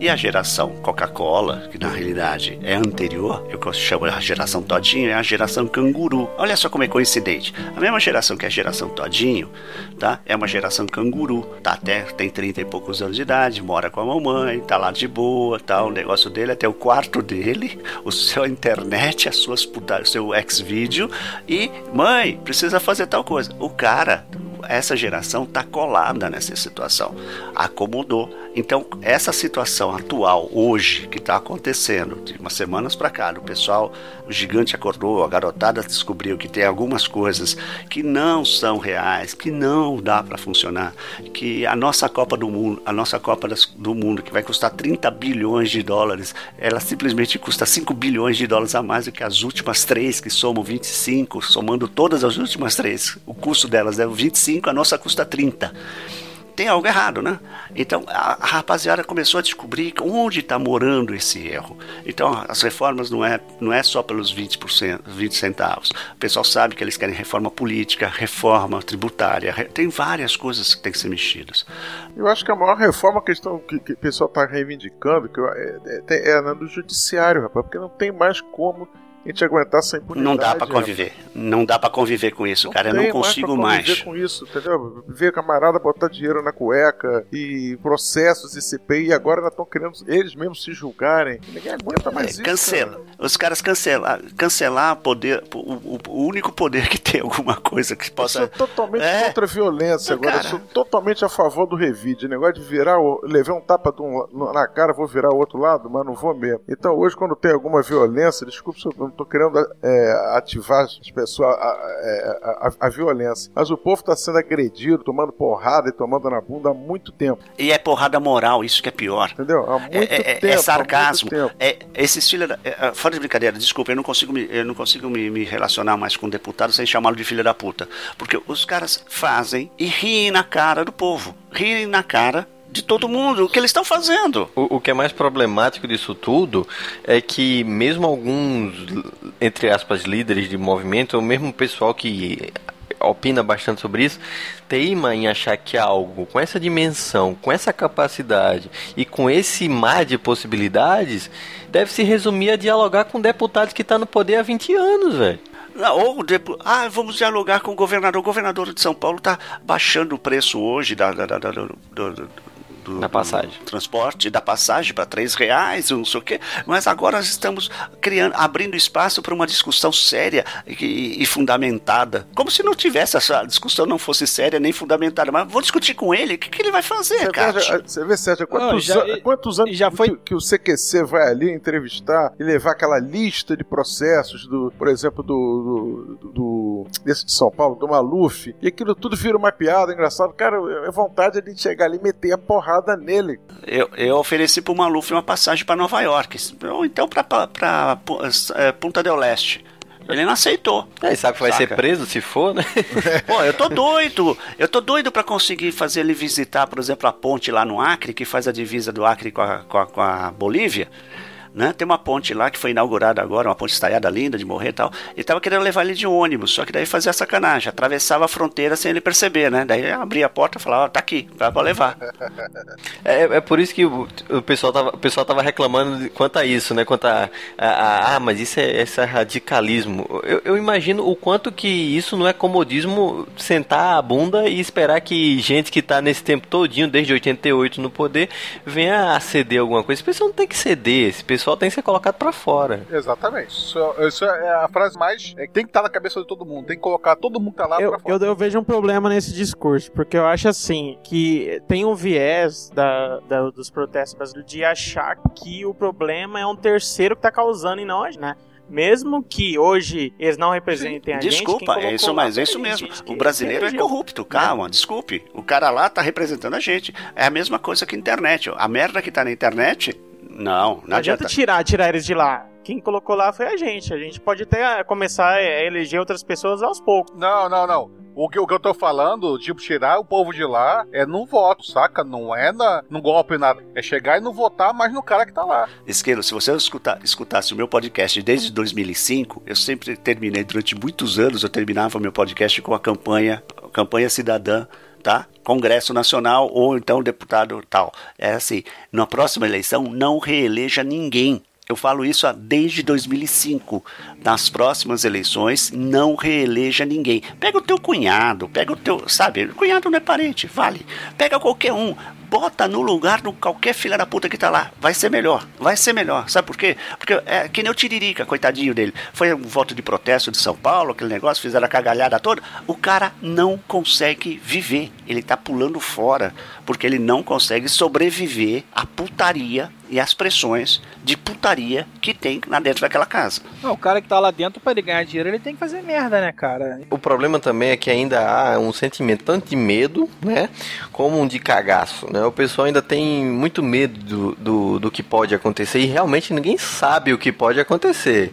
E a geração Coca-Cola, que na realidade é anterior, eu chamo a geração Todinho, é a geração Canguru. Olha só como é coincidente. A mesma geração que a geração Todinho, tá? É uma geração Canguru, tá até tem 30 e poucos anos de idade, mora com a mamãe, tá lá de boa, tá? O negócio dele até o quarto dele, o seu internet, as suas o seu ex-vídeo e mãe, precisa fazer tal coisa. O cara essa geração está colada nessa situação, acomodou. Então, essa situação atual, hoje, que está acontecendo, de umas semanas para cá, o pessoal, o gigante acordou, a garotada descobriu que tem algumas coisas que não são reais, que não dá para funcionar, que a nossa Copa do Mundo, a nossa Copa do Mundo, que vai custar 30 bilhões de dólares, ela simplesmente custa 5 bilhões de dólares a mais do que as últimas três, que somam 25, somando todas as últimas três. O custo delas é 25, a nossa custa 30 tem algo errado, né? Então a, rapaziada começou a descobrir onde está morando esse erro. Então as reformas não é, não é só pelos 20%, 20 centavos. O pessoal sabe que eles querem reforma política, reforma tributária, tem várias coisas que têm que ser mexidas. Eu acho que a maior reforma que, estão, que, que o pessoal está reivindicando que é, é, é na do judiciário, rapaz, porque não tem mais como a gente aguentar essa impunidade. Não dá para conviver. Não dá para conviver com isso, cara. Eu não consigo mais. pra mais. com isso, entendeu? Ver camarada botar dinheiro na cueca e processos e CPI, e agora ainda estão querendo eles mesmos se julgarem. Ninguém aguenta mais isso. É, Cancela. Os caras cancelar, cancelar poder, o, o- único poder que tem alguma coisa que Eu possa. sou totalmente É. contra a violência. Não, Agora, eu cara. sou totalmente a favor do revide. Negócio de virar, levar um tapa um- na cara, vou virar o outro lado, mas não vou mesmo. Então, hoje, quando tem alguma violência, desculpa se eu não tô querendo é, ativar as pessoas, a, é, a- a- a violência. Mas o povo tá sendo agredido, tomando porrada e tomando na bunda há muito tempo. E é porrada moral, isso que é pior. Entendeu? Há muito É, é- tempo. é sarcasmo. tempo. É, esses filhos da. é, fora de brincadeira, desculpa, eu não consigo, me, eu não consigo me, me relacionar mais com deputado sem chamá-lo de filha da puta. Porque os caras fazem e riem na cara do povo. Riem na cara de todo mundo o que eles estão fazendo. O, o que é mais problemático disso tudo é que mesmo alguns, entre aspas, líderes de movimento, ou mesmo o pessoal que opina bastante sobre isso, teima em achar que algo com essa dimensão, com essa capacidade e com esse mar de possibilidades deve se resumir a dialogar com deputados que estão no poder há 20 anos, velho. Ou depois, ah, vamos dialogar com o governador. O governador de São Paulo está baixando o preço hoje da, da, da, da- do, do- do- Da passagem. do transporte, da passagem para três reais, não sei o quê. Mas agora nós estamos criando, abrindo espaço para uma discussão séria e, e fundamentada. Como se não tivesse essa discussão não fosse séria nem fundamentada. Mas vou discutir com ele. O que, que ele vai fazer, cara? você vê, Sérgio, quantos, Não, já- an- quantos anos já foi- que, que o CQC vai ali entrevistar e levar aquela lista de processos, do, por exemplo, do, do, do- desse de São Paulo, do Maluf, e aquilo tudo vira uma piada, engraçado. Cara, é vontade de chegar ali e meter a porrada nele. Eu, eu ofereci pro Maluf uma passagem para Nova York, ou então para Punta del Leste. Ele não aceitou. Aí sabe que vai Saca? ser preso se for, né? Pô, eu tô doido. Eu tô doido para conseguir fazer ele visitar, por exemplo, a ponte lá no Acre, que faz a divisa do Acre com a, com a, com a Bolívia. Né? Tem uma ponte lá que foi inaugurada agora, uma ponte estaiada linda de morrer e tal. E tava querendo levar ele de ônibus, só que daí fazia sacanagem, atravessava a fronteira sem ele perceber, né? Daí abria a porta e falava, ó, tá aqui, vai pra levar. É, é por isso que o, o pessoal tava, o pessoal tava reclamando de- quanto a isso, né? Quanto a, a- a- ah, mas isso é, é radicalismo. Eu, eu imagino o quanto que isso não é comodismo sentar a bunda e esperar que gente que tá nesse tempo todinho, desde 88 no poder, venha a ceder alguma coisa. Esse pessoal não tem que ceder, esse pessoal tem que ser colocado pra fora. Exatamente. Isso, isso é a frase mais. É, que tem que estar na cabeça de todo mundo. Tem que colocar todo mundo que tá lá Eu, pra fora. eu, eu vejo um problema nesse discurso, porque eu acho assim, que tem um viés da, da- dos protestos brasileiros de achar que o problema é um terceiro que tá causando e não a gente, né? Mesmo que hoje eles não representem a gente. Desculpa, quem é isso, mas é isso mesmo. O brasileiro é corrupto, calma, desculpe. O cara lá tá representando a gente. É a mesma coisa que a internet. A merda que tá na internet, não, não Não adianta adianta. tirar, tirar eles de lá. Quem colocou lá foi a gente. A gente pode até começar a eleger outras pessoas aos poucos. Não, não, não. O que, o que eu tô falando, tipo, tirar o povo de lá é no voto, saca? Não é na, no golpe nada. É chegar e não votar mais no cara que tá lá. Esquilo, se você escutar, escutasse o meu podcast desde 2005, eu sempre terminei, durante muitos anos, eu terminava o meu podcast com a campanha, a campanha cidadã, tá? Congresso Nacional ou então deputado tal. É assim, na próxima eleição não reeleja ninguém. Eu falo isso desde 2005. Nas próximas eleições, não reeleja ninguém. Pega o teu cunhado, pega o teu. Sabe, cunhado não é parente, vale. Pega qualquer um. Bota no lugar de qualquer filha da puta que tá lá. Vai ser melhor. Vai ser melhor. Sabe por quê? Porque é que nem o Tiririca, coitadinho dele. Foi um voto de protesto de São Paulo, aquele negócio, fizeram a cagalhada toda. O cara não consegue viver. Ele tá pulando fora. Porque ele não consegue sobreviver à putaria e às pressões de putaria que tem lá dentro daquela casa. Não, o cara que tá lá dentro, pra ele ganhar dinheiro, ele tem que fazer merda, né, cara? O problema também é que ainda há um sentimento tanto de medo, né, como um de cagaço, né? O pessoal ainda tem muito medo do, do, do que pode acontecer e realmente ninguém sabe o que pode acontecer.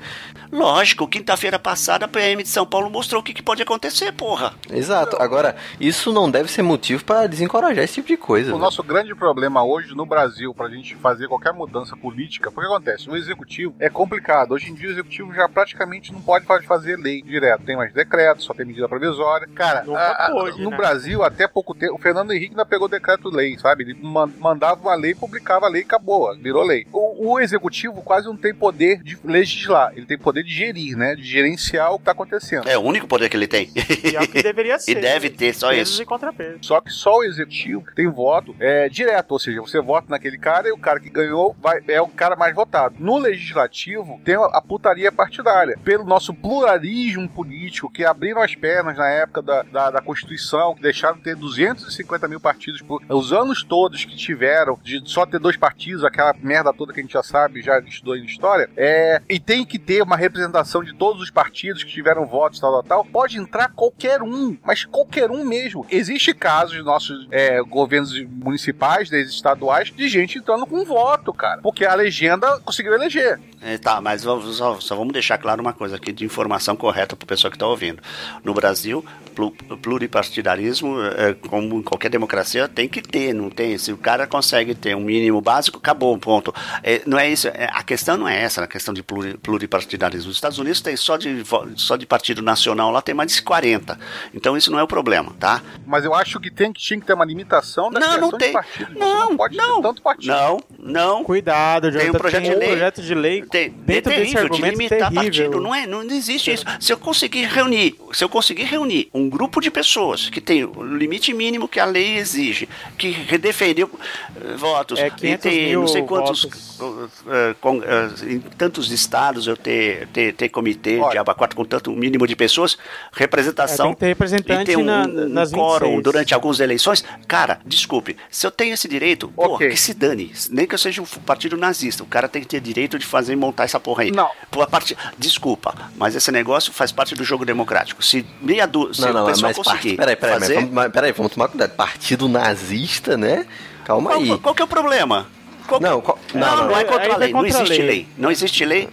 Lógico, quinta-feira passada a PM de São Paulo mostrou o que, que pode acontecer, porra. Exato. Agora, isso não deve ser motivo para desencorajar esse tipo de coisa. O velho. nosso grande problema hoje no Brasil, pra gente fazer qualquer mudança política, porque acontece, o executivo é complicado. Hoje em dia o executivo já praticamente não pode fa- fazer lei direto. Tem mais decretos, só tem medida provisória. Cara, a- a- pôde, no né? Brasil, até pouco tempo, o Fernando Henrique ainda pegou decreto-lei, sabe? Ele man- mandava uma lei, publicava a lei e acabou, virou lei. O, o executivo quase não tem poder de legislar, ele tem poder de gerir, né? De gerenciar o que tá acontecendo. É o único poder que ele tem. E é o que deveria E ser. deve ter, só Pesos isso. e contrapesos. Só que só o executivo tem voto é, direto, ou seja, você vota naquele cara e o cara que ganhou vai, é o cara mais votado. No legislativo tem a putaria partidária. Pelo nosso pluralismo político, que abriram as pernas na época da, da, da Constituição, que deixaram de ter 250 mil partidos por os anos todos que tiveram, de só ter dois partidos, aquela merda toda que a gente já sabe, já estudou em história, é, e tem que ter uma representação de todos os partidos que tiveram votos, tal, tal, tal, pode entrar qualquer um, mas qualquer um mesmo. Existe casos de nossos é, governos municipais, desde estaduais, de gente entrando com voto, cara, porque a legenda conseguiu eleger. É, tá, mas só, só vamos deixar claro uma coisa aqui de informação correta para o pessoal que está ouvindo. No Brasil, plu- pluripartidarismo, é, como em qualquer democracia, tem que ter, não tem? Se o cara consegue ter um mínimo básico, acabou, ponto. É, não é isso, é, a questão não é essa, a questão de pluri- pluripartidarismo. Os Estados Unidos tem só de, só de partido nacional, lá tem mais de 40. Então isso não é o problema, tá? Mas eu acho que tem que, tinha que ter uma limitação da Não, não tem. de partidos. Você não pode ter tanto partido. Não, não. Cuidado, Tem um Jonathan, projeto tem de um lei. projeto de lei Tem, dentro é desse terrível de argumento limitar terrível. partido. Não, é, não existe isso. Se eu conseguir reunir, se eu conseguir reunir um grupo de pessoas que tem o limite mínimo que a lei exige, que defendeu eh, votos, É e 500 tem mil não sei quantos, votos. eh, com- eh, em tantos estados eu ter, ter, ter comitê de Olha. abacuato com tanto mínimo de pessoas, representação É, tem que ter representante e ter um, na- um nas quórum 26. durante algumas eleições. Cara, desculpe, se eu tenho esse direito, pô, Ok. que se dane. Nem que eu seja um partido nazista, o cara tem que ter direito de fazer e montar essa porra aí. Não. Parte, desculpa, mas esse negócio faz parte do jogo democrático. Se meia du... se Não, não, o mas pessoal parte, conseguir peraí, peraí, mas fazer, vamos, mas peraí, vamos tomar cuidado. Partido nazista, né? Calma qual, aí. qual que é o problema? Qual Não, qual- não, não, não, não. é contra a lei. Não contra a existe lei. lei. Não existe lei.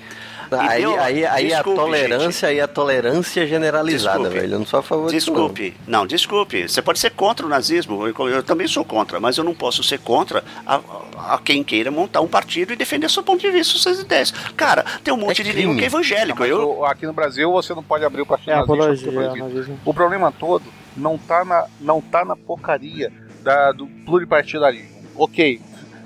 E Aí, deu- aí, aí a Desculpe, tolerância aí a tolerância generalizada, Desculpe. velho. Eu não sou a favor disso. não. Desculpe, não, desculpe. Você pode ser contra o nazismo, eu, eu também sou contra, mas eu não posso ser contra a, a quem queira montar um partido e defender seu ponto de vista, suas ideias. Cara, tem um monte É de nego que é evangélico. Mas eu, aqui no Brasil você não pode abrir o partido É nazista. apologia, é. O problema todo não tá na, não tá na porcaria da, do pluripartidarismo. Ok,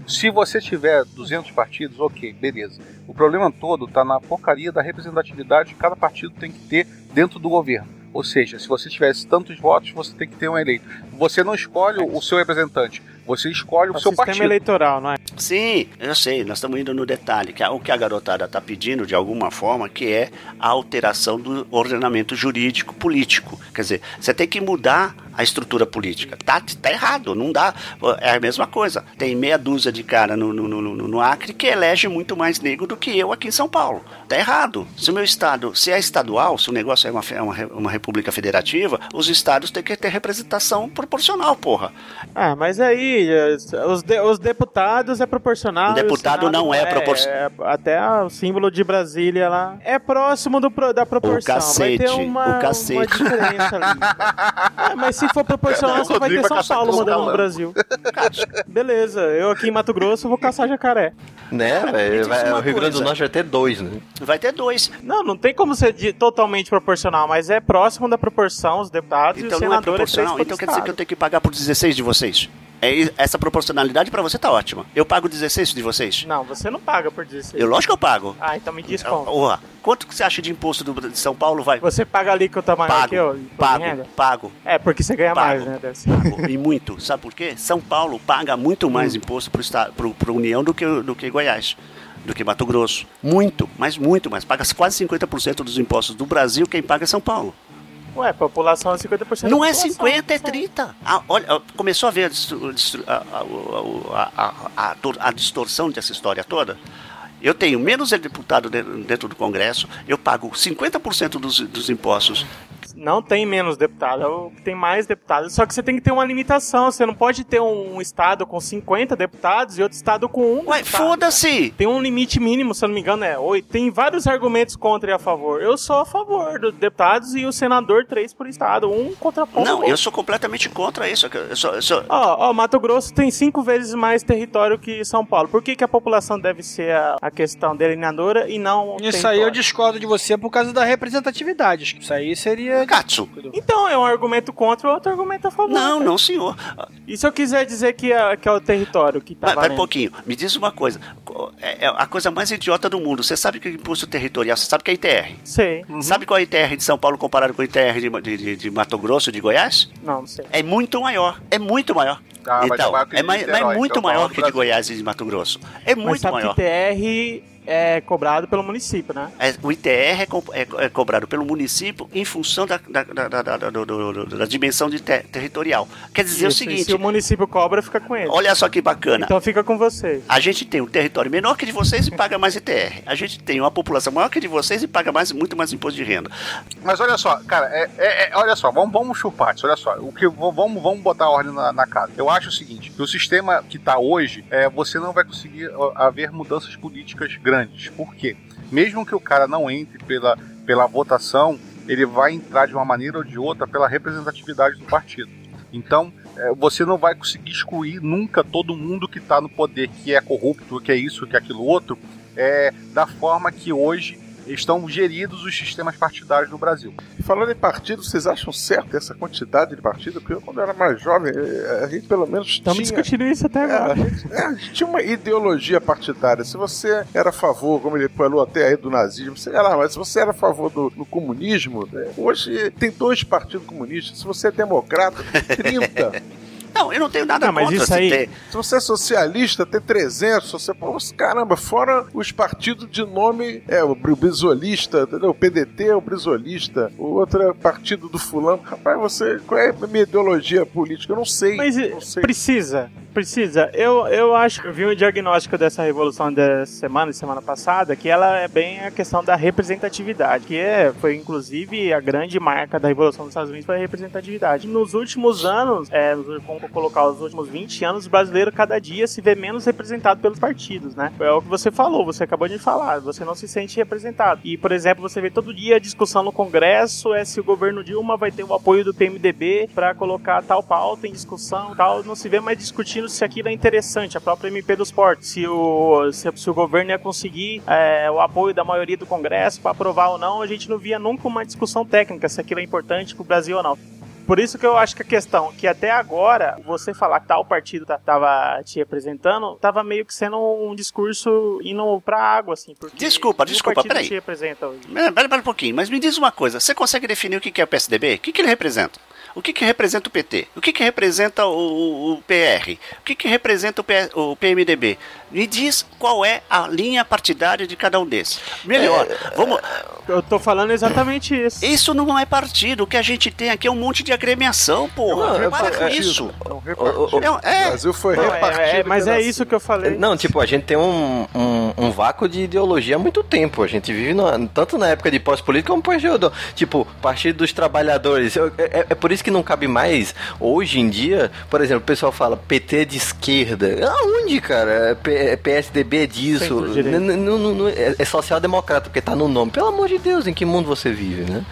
se você tiver 200 partidos, ok, beleza. O problema todo tá na porcaria da representatividade que cada partido tem que ter dentro do governo. Ou seja, se você tivesse tantos votos, você tem que ter um eleito. Você não escolhe o seu representante, você escolhe o É o seu sistema partido. eleitoral, não é? Sim, eu sei, nós estamos indo no detalhe, que a- o que a garotada está pedindo de alguma forma, que é a alteração do ordenamento jurídico político. Quer dizer, você tem que mudar a estrutura política. Tá, tá errado, não dá. É a mesma coisa. Tem meia dúzia de cara no, no, no, no- no Acre que elege muito mais negro do que eu aqui em São Paulo. Tá errado. Se o meu estado, se é estadual, se o negócio é uma, é uma, uma república federativa, os estados têm que ter representação proporcional, porra. Ah, mas aí, eh, os, de- os deputados é proporcional. O deputado Senado não é proporcional. é- até o símbolo de Brasília lá é próximo do, da proporção. vai ter cacete, uma, o cacete. uma diferença ali. Ah, mas se for proporcional, só vai ter São Paulo mandando no. Brasil. Beleza, eu aqui em Mato Grosso vou caçar jacaré. Né, velho? O Rio Grande do. Norte vai ter dois, né? Vai ter dois. Não, não tem como ser de- totalmente proporcional, mas é próximo da proporção, os deputados Então e o não é senador é Então quer dizer que. Tenho que pagar por 16 de vocês. É, essa proporcionalidade pra você tá ótima. Eu pago 16 de vocês? Não, você não paga por 16. Eu, lógico que eu pago. Ah, então me diz como. Porra, quanto que você acha de imposto do, de São Paulo, vai? Você paga ali que eu tamanho Pago, aqui, ó. pago, pago. É, porque você ganha Pago. mais, né? Deve ser. Pago, e muito. Sabe por quê? São Paulo paga muito mais Hum. imposto pro, estado, pro, pro União do que, do que Goiás. Do que Mato Grosso. Muito, mas muito mais. Paga quase 50% dos impostos do Brasil, quem paga é São Paulo. Ué, população é 50% Não é população. 50, é 30. Ah, olha, começou a ver a, a- a- a- a- a tor- a distorção dessa história toda? Eu tenho menos deputado de- dentro do Congresso, eu pago 50% dos, dos impostos. Não tem menos deputado, é o que tem mais deputados. Só que você tem que ter uma limitação. Você não pode ter um estado com 50 deputados e outro estado com um. Ué, foda-se! Tem um limite mínimo, se eu não me engano, é 8. Tem vários argumentos contra e a favor. Eu sou a favor dos deputados e o senador, três por estado. Um contraponto. Não, eu sou completamente contra isso. Eu sou, eu sou- Ó, ó, Mato Grosso tem cinco vezes mais território que São Paulo. Por que, que a população deve ser a, a questão delineadora e não o Isso aí eu território? discordo de você por causa da representatividade. Isso aí seria. Então, é um argumento contra e outro argumento a favor. Não, cara. não, senhor. E se eu quiser dizer que é, que é o território que tá Vai, vai um pouquinho. Me diz uma coisa. É é a coisa mais idiota do mundo. Você sabe que o imposto territorial, você sabe que é ITR? Sei. Sabe qual é a ITR de São Paulo comparado com a ITR de, de, de- de Mato Grosso, de Goiás? Não, não sei. É muito maior. É muito maior. Ah, mas é então, maior que é, mas é muito que é o maior que de. Goiás e de Mato Grosso. É Mas muito sabe maior. que TR é cobrado pelo município, né? É, o ITR é, co- é- é cobrado pelo município em função da, da, da, da- da- do- do- do- da dimensão de te- territorial. Quer dizer Isso, o seguinte: se o município cobra, fica com ele. olha só que bacana. Então fica com você. A gente tem um território menor que de vocês e paga mais ITR. A gente tem uma população maior que de vocês e paga mais, muito mais imposto de renda. Mas olha só, cara, é, é- é- olha só, vamos, vamos chupar isso, olha só. O que, vamos, vamos botar a ordem na, na casa. Eu acho o seguinte: que o sistema que tá hoje, é, você não vai conseguir haver mudanças políticas grandes. Por quê? Mesmo que o cara não entre pela, pela votação, ele vai entrar de uma maneira ou de outra pela representatividade do partido. Então, é, você não vai conseguir excluir nunca todo mundo que está no poder, que é corrupto, que é isso, que é aquilo outro, é, da forma que hoje estão geridos os sistemas partidários no Brasil. E falando em partido, vocês acham certo essa quantidade de partido? Porque eu, quando eu era mais jovem, eh, a gente pelo menos Estamos tinha... discutindo isso até É, agora. a, gente, é, a gente tinha uma ideologia partidária. Se você era a favor, como ele falou até aí, do nazismo, sei lá, mas se você era a favor do, do comunismo, né, hoje tem dois partidos comunistas. Se você é democrata, tem 30. Não, eu não tenho nada Não, mas contra isso aí- ter. Se você é socialista, tem 300. Se você, pô, caramba, fora os partidos de nome, é o bri- brisolista, entendeu? O PDT é o brisolista, o outro é partido do fulano. Rapaz, você, qual é a minha ideologia política? Eu não sei. Mas não sei. precisa, precisa. Eu, eu acho que eu vi um diagnóstico dessa revolução dessa semana e semana passada, que ela é bem a questão da representatividade, que é, foi inclusive a grande marca da revolução dos Estados Unidos foi a representatividade. Nos últimos anos, é, nos- vamos colocar os últimos 20 anos, o brasileiro cada dia se vê menos representado pelos partidos, né? É o que você falou, você acabou de falar, você não se sente representado. E, por exemplo, você vê todo dia a discussão no Congresso é se o governo Dilma vai ter o apoio do PMDB para colocar tal pauta em discussão tal, não se vê mais discutindo se aquilo é interessante, a própria MP dos portos, se o, se, se o governo ia conseguir é, o apoio da maioria do Congresso para aprovar ou não, a gente não via nunca uma discussão técnica se aquilo é importante para o Brasil ou não. Por isso que eu acho que a questão, que até agora, você falar que tal partido tá- tava te representando, tava meio que sendo um discurso indo pra água, assim. Porque Desculpa, o desculpa, peraí. te representa hoje. Pera, pera um pouquinho, mas me diz uma coisa: você consegue definir o que é o PSDB? O que, que ele representa? O que, que representa o PT? O que, que representa o, o- o PR? O que, que representa o, P- o PMDB? Me diz qual é a linha partidária de cada um desses. Melhor, vamos. Eu tô falando exatamente isso. Isso não é partido. O que a gente tem aqui é um monte de agremiação, porra. Não, Para é- com é- isso. O- o- É, é. O Brasil foi Não, é- repartido. é, mas é isso que eu falei. Não, tipo, a gente tem um, um, um vácuo de ideologia há muito tempo. A gente vive no- tanto na época de pós-política como pós-geodô. Tipo, Partido dos Trabalhadores. Eu- É, é- é por isso que não cabe mais, hoje em dia, por exemplo, o pessoal fala PT de esquerda. Aonde, cara? É é PSDB é disso. N- n- n- É é social-democrata, porque tá no nome. Pelo amor de Deus, em que mundo você vive, né?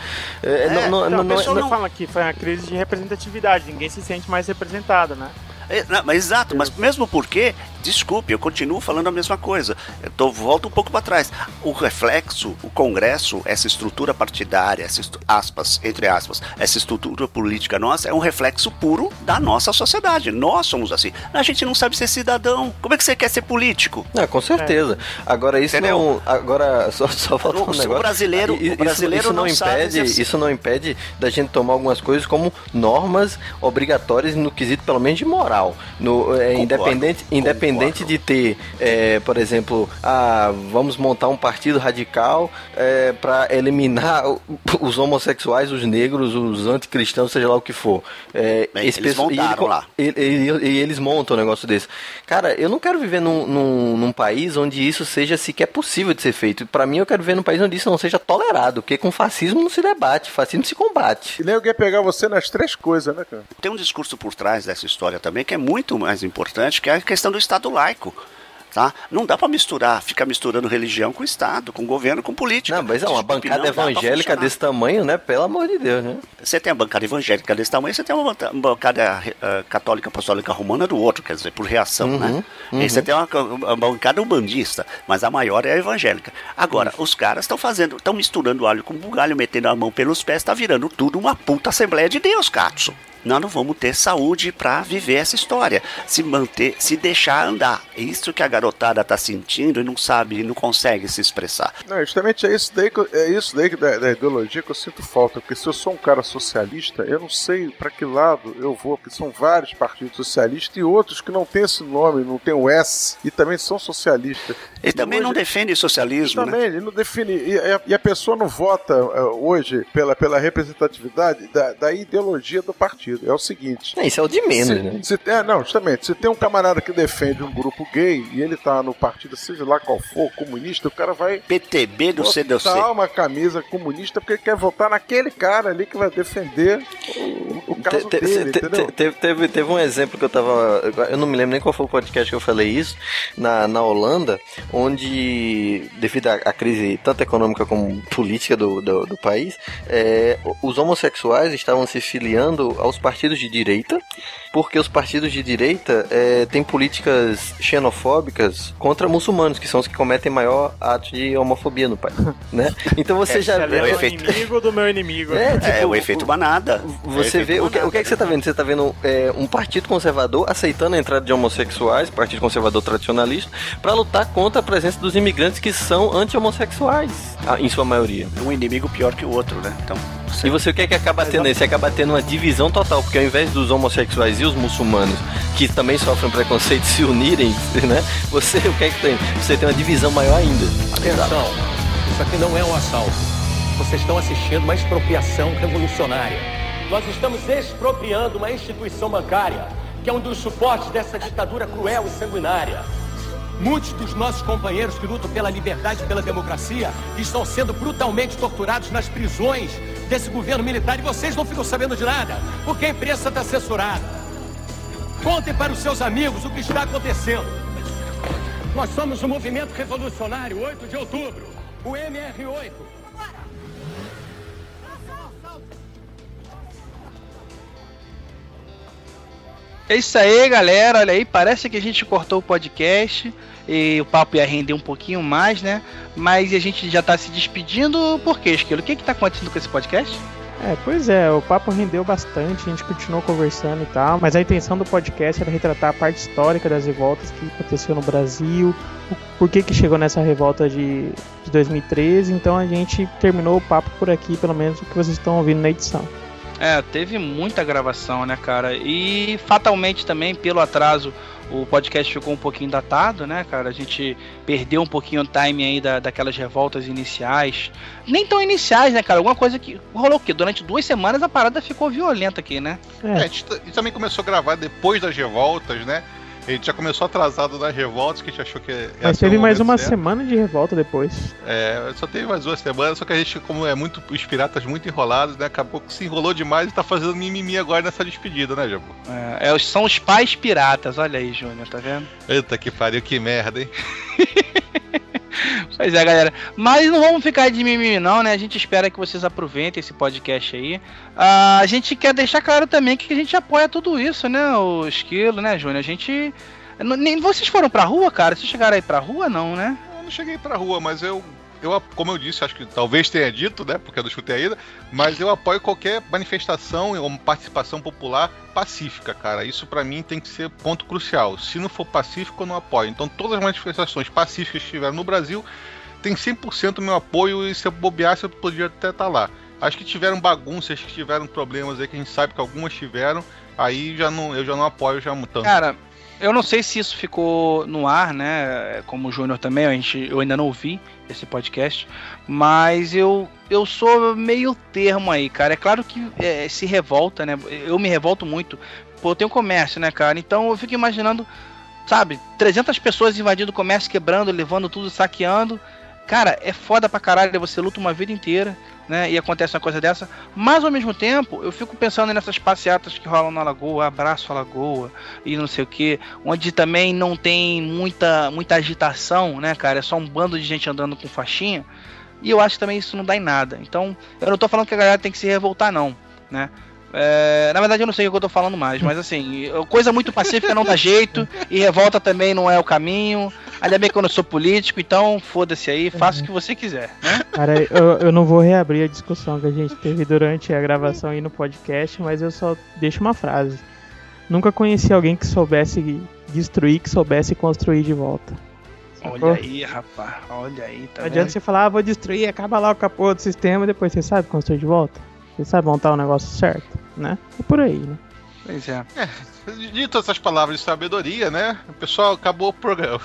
É, não- não- não- a pessoa não- não fala que foi uma crise de representatividade, ninguém se sente mais representado, né? É, mas exato, mas mesmo porque desculpe, eu continuo falando a mesma coisa. Eu tô, volto um pouco para trás. O reflexo, o Congresso, essa estrutura partidária, essa aspas, entre aspas, essa estrutura política nossa é um reflexo puro da nossa sociedade. Nós somos assim. A gente não sabe ser cidadão. Como é que você quer ser político? Ah, com certeza. Agora isso Entendeu? não. Agora, só, só falta um O- o negócio. brasileiro- o brasileiro isso, não, não impede, isso não impede da gente tomar algumas coisas como normas obrigatórias no quesito, pelo menos, de moral. No, é, independente independente de ter, é, por exemplo, ah, vamos montar um partido radical é, para eliminar os homossexuais, os negros, os anticristãos, seja lá o que for. É, Bem, esse eles pessoal- e ele montaram e, e- e eles montam um negócio desse. Cara, eu não quero viver num, num, num país onde isso seja sequer possível de ser feito. Pra mim, eu quero viver num país onde isso não seja tolerado, porque com fascismo não se debate, fascismo se combate. E nem alguém pegar você nas três coisas, né, cara? Tem um discurso por trás dessa história também que é muito mais importante, que é a questão do Estado laico. Tá? Não dá para misturar, ficar misturando religião com Estado, com governo, com política. Não, mas é uma bancada evangélica desse tamanho, né? Pelo amor de Deus, né? Você tem a bancada evangélica desse tamanho, você tem uma bancada eh, católica apostólica romana do outro, quer dizer, por reação, Uhum, né? uhum. E aí você tem uma, uma bancada umbandista, mas a maior é a evangélica. Agora, os caras estão fazendo, estão misturando alho com bugalho, metendo a mão pelos pés, tá virando tudo uma puta Assembleia de Deus, Katsu. Nós não vamos ter saúde para viver essa história, se manter, se deixar andar. É isso que a garotada tá sentindo e não sabe, não consegue se expressar. Não, justamente é isso daí, que é isso daí da, da ideologia que eu sinto falta. Porque se eu sou um cara socialista, eu não sei pra que lado eu vou, porque são vários partidos socialistas e outros que não têm esse nome, não tem o S, e também são socialistas. Ele também não defende o socialismo, né? Também, ele não define. E a, e a pessoa não vota eh, hoje pela, pela representatividade da, da ideologia do partido. É o seguinte. É, isso é o de menos, se, né? se- é, não, justamente. Se tem um camarada que defende um grupo gay e ele tá no partido, seja lá qual for, comunista, o cara vai. PTB do CDC. uma camisa comunista porque ele quer votar naquele cara ali que vai defender o, o caso Te- dele, te- entendeu? te- Teve, teve, teve um exemplo que eu tava. Eu não me lembro nem qual foi o podcast que eu falei isso. Na, na Holanda, onde, devido à, à crise tanto econômica como política do, do, do país, é, os homossexuais estavam se filiando aos partidos de direita, porque os partidos de direita é, têm políticas xenofóbicas contra muçulmanos, que são os que cometem maior ato de homofobia no país. Né? Então você já Você vê. é o inimigo do meu inimigo. É, tipo, É o efeito manada. Você vê, o que, o que é que você tá vendo? Você tá vendo é, um partido conservador aceitando a entrada de homossexuais, partido conservador tradicionalista, pra lutar contra a presença dos imigrantes que são anti-homossexuais, em sua maioria. Um inimigo pior que o outro, né? Então, E você o que é que acaba tendo aí? Você acaba tendo uma divisão total, porque ao invés dos homossexuais e os muçulmanos, que também sofrem preconceito, se unirem, né? Você o que é que tem? Você tem uma divisão maior ainda. Atenção, isso aqui não é um assalto. Vocês estão assistindo uma expropriação revolucionária. Nós estamos expropriando uma instituição bancária, que é um dos suportes dessa ditadura cruel e sanguinária. Muitos dos nossos companheiros que lutam pela liberdade e pela democracia estão sendo brutalmente torturados nas prisões desse governo militar e vocês não ficam sabendo de nada, porque a imprensa está censurada. Contem para os seus amigos o que está acontecendo. Nós somos o Movimento Revolucionário 8 de Outubro, o MR8. É isso aí, galera. Olha aí, parece que a gente cortou o podcast e o papo ia render um pouquinho mais, né? Mas a gente já tá se despedindo. Por quê, Esquilo? O que que tá acontecendo com esse podcast? É, pois é, o papo rendeu bastante, a gente continuou conversando e tal, mas a intenção do podcast era retratar a parte histórica das revoltas que aconteceu no Brasil, o porquê que chegou nessa revolta de, de 2013, então a gente terminou o papo por aqui, pelo menos o que vocês estão ouvindo na edição. É, teve muita gravação, né, cara? E fatalmente também, pelo atraso, o podcast ficou um pouquinho datado, né, cara? A gente perdeu um pouquinho o time aí da, daquelas revoltas iniciais. Nem tão iniciais, né, cara? Alguma coisa que rolou o quê? Durante duas semanas a parada ficou violenta aqui, né? É, a gente também começou a gravar depois das revoltas, né? A gente já começou atrasado nas revoltas, que a gente achou que ia Mas teve mais uma certo. semana de revolta depois. É, só teve mais duas semanas, só que a gente, como é muito, os piratas muito enrolados, né? Acabou que se enrolou demais e tá fazendo mimimi agora nessa despedida, né, Jabu? É, é, são os pais piratas, olha aí, Júnior, tá vendo? Eita que pariu, que merda, hein? Pois é, galera. Mas não vamos ficar de mimimi, não, né? A gente espera que vocês aproveitem esse podcast aí. Ah, a gente quer deixar claro também que a gente apoia tudo isso, né? O esquilo, né, Júnior? A gente. Nem vocês foram pra rua, cara? Vocês chegaram aí pra rua, não, né? Eu não cheguei pra rua, mas eu, eu, como eu disse, acho que talvez tenha dito, né? Porque eu não escutei ainda, mas eu apoio qualquer manifestação ou participação popular pacífica, cara. Isso pra mim tem que ser ponto crucial. Se não for pacífico, eu não apoio. Então todas as manifestações pacíficas que estiveram no Brasil tem 100% meu apoio e se eu bobeasse eu podia até estar lá. Acho que tiveram bagunças, que tiveram problemas aí que a gente sabe que algumas tiveram, aí já não, eu já não apoio já tanto. Cara, eu não sei se isso ficou no ar, né? Como o Júnior também, a gente, eu ainda não ouvi esse podcast, mas eu, eu sou meio termo aí, cara. É claro que é, se revolta, né? Eu me revolto muito. Pô, eu tenho comércio, né, cara? Então eu fico imaginando, sabe, 300 pessoas invadindo o comércio, quebrando, levando tudo, saqueando. Cara, é foda pra caralho, você luta uma vida inteira, né? E acontece uma coisa dessa. Mas ao mesmo tempo, eu fico pensando nessas passeatas que rolam na lagoa, abraço a lagoa e não sei o que, onde também não tem muita, muita agitação, né, cara? É só um bando de gente andando com faixinha. E eu acho que também isso não dá em nada. Então, eu não tô falando que a galera tem que se revoltar, não, né? É, na verdade, eu não sei o que eu tô falando mais, mas assim, coisa muito pacífica não dá jeito, e revolta também não é o caminho. Ainda bem que eu não sou político, então foda-se aí, faça o que você quiser, né? Cara, eu, eu não vou reabrir a discussão que a gente teve durante a gravação aí no podcast, mas eu só deixo uma frase. Nunca conheci alguém que soubesse destruir, que soubesse construir de volta. Sacou? Olha aí, rapaz, olha aí, tá Não adianta você falar, ah, vou destruir, acaba lá o capô do sistema, depois você sabe construir de volta? Você sabe montar o negócio certo, né? É por aí, né? Pois é. É, dito essas palavras de sabedoria, né? O pessoal acabou o programa.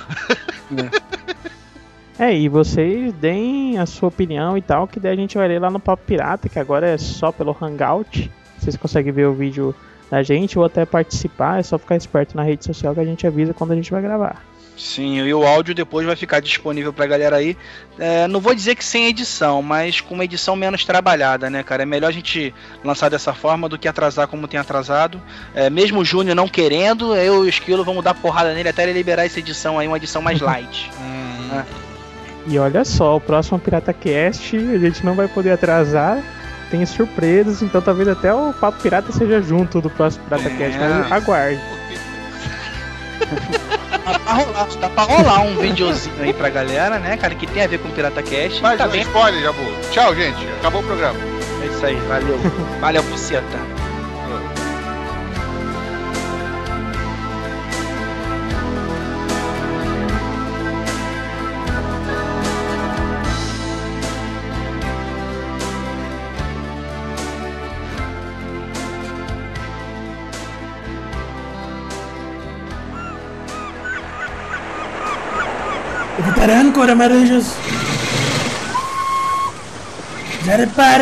É, e vocês deem a sua opinião e tal, que daí a gente vai ler lá no Papo Pirata, que agora é só pelo Hangout. Vocês conseguem ver o vídeo da gente ou até participar, é só ficar esperto na rede social que a gente avisa quando a gente vai gravar. Sim, e o áudio depois vai ficar disponível pra galera aí. É, não vou dizer que sem edição, mas com uma edição menos trabalhada, né, cara? É melhor a gente lançar dessa forma do que atrasar como tem atrasado. É, mesmo o Júnior não querendo, eu e o Esquilo vamos dar porrada nele até ele liberar essa edição aí, uma edição mais light. né? E olha só, o próximo Pirata Cast a gente não vai poder atrasar, tem surpresas, então talvez até o Papo Pirata seja junto do próximo Pirata Cast, mas aguarde. Dá pra rolar, dá pra rolar um videozinho aí pra galera, né, cara, que tem a ver com Pirata Cast. Mas tá bem. spoiler, Jabu. Tchau, gente. Acabou o programa. É isso aí, valeu. valeu, buceta. parando, marujos! Zero par.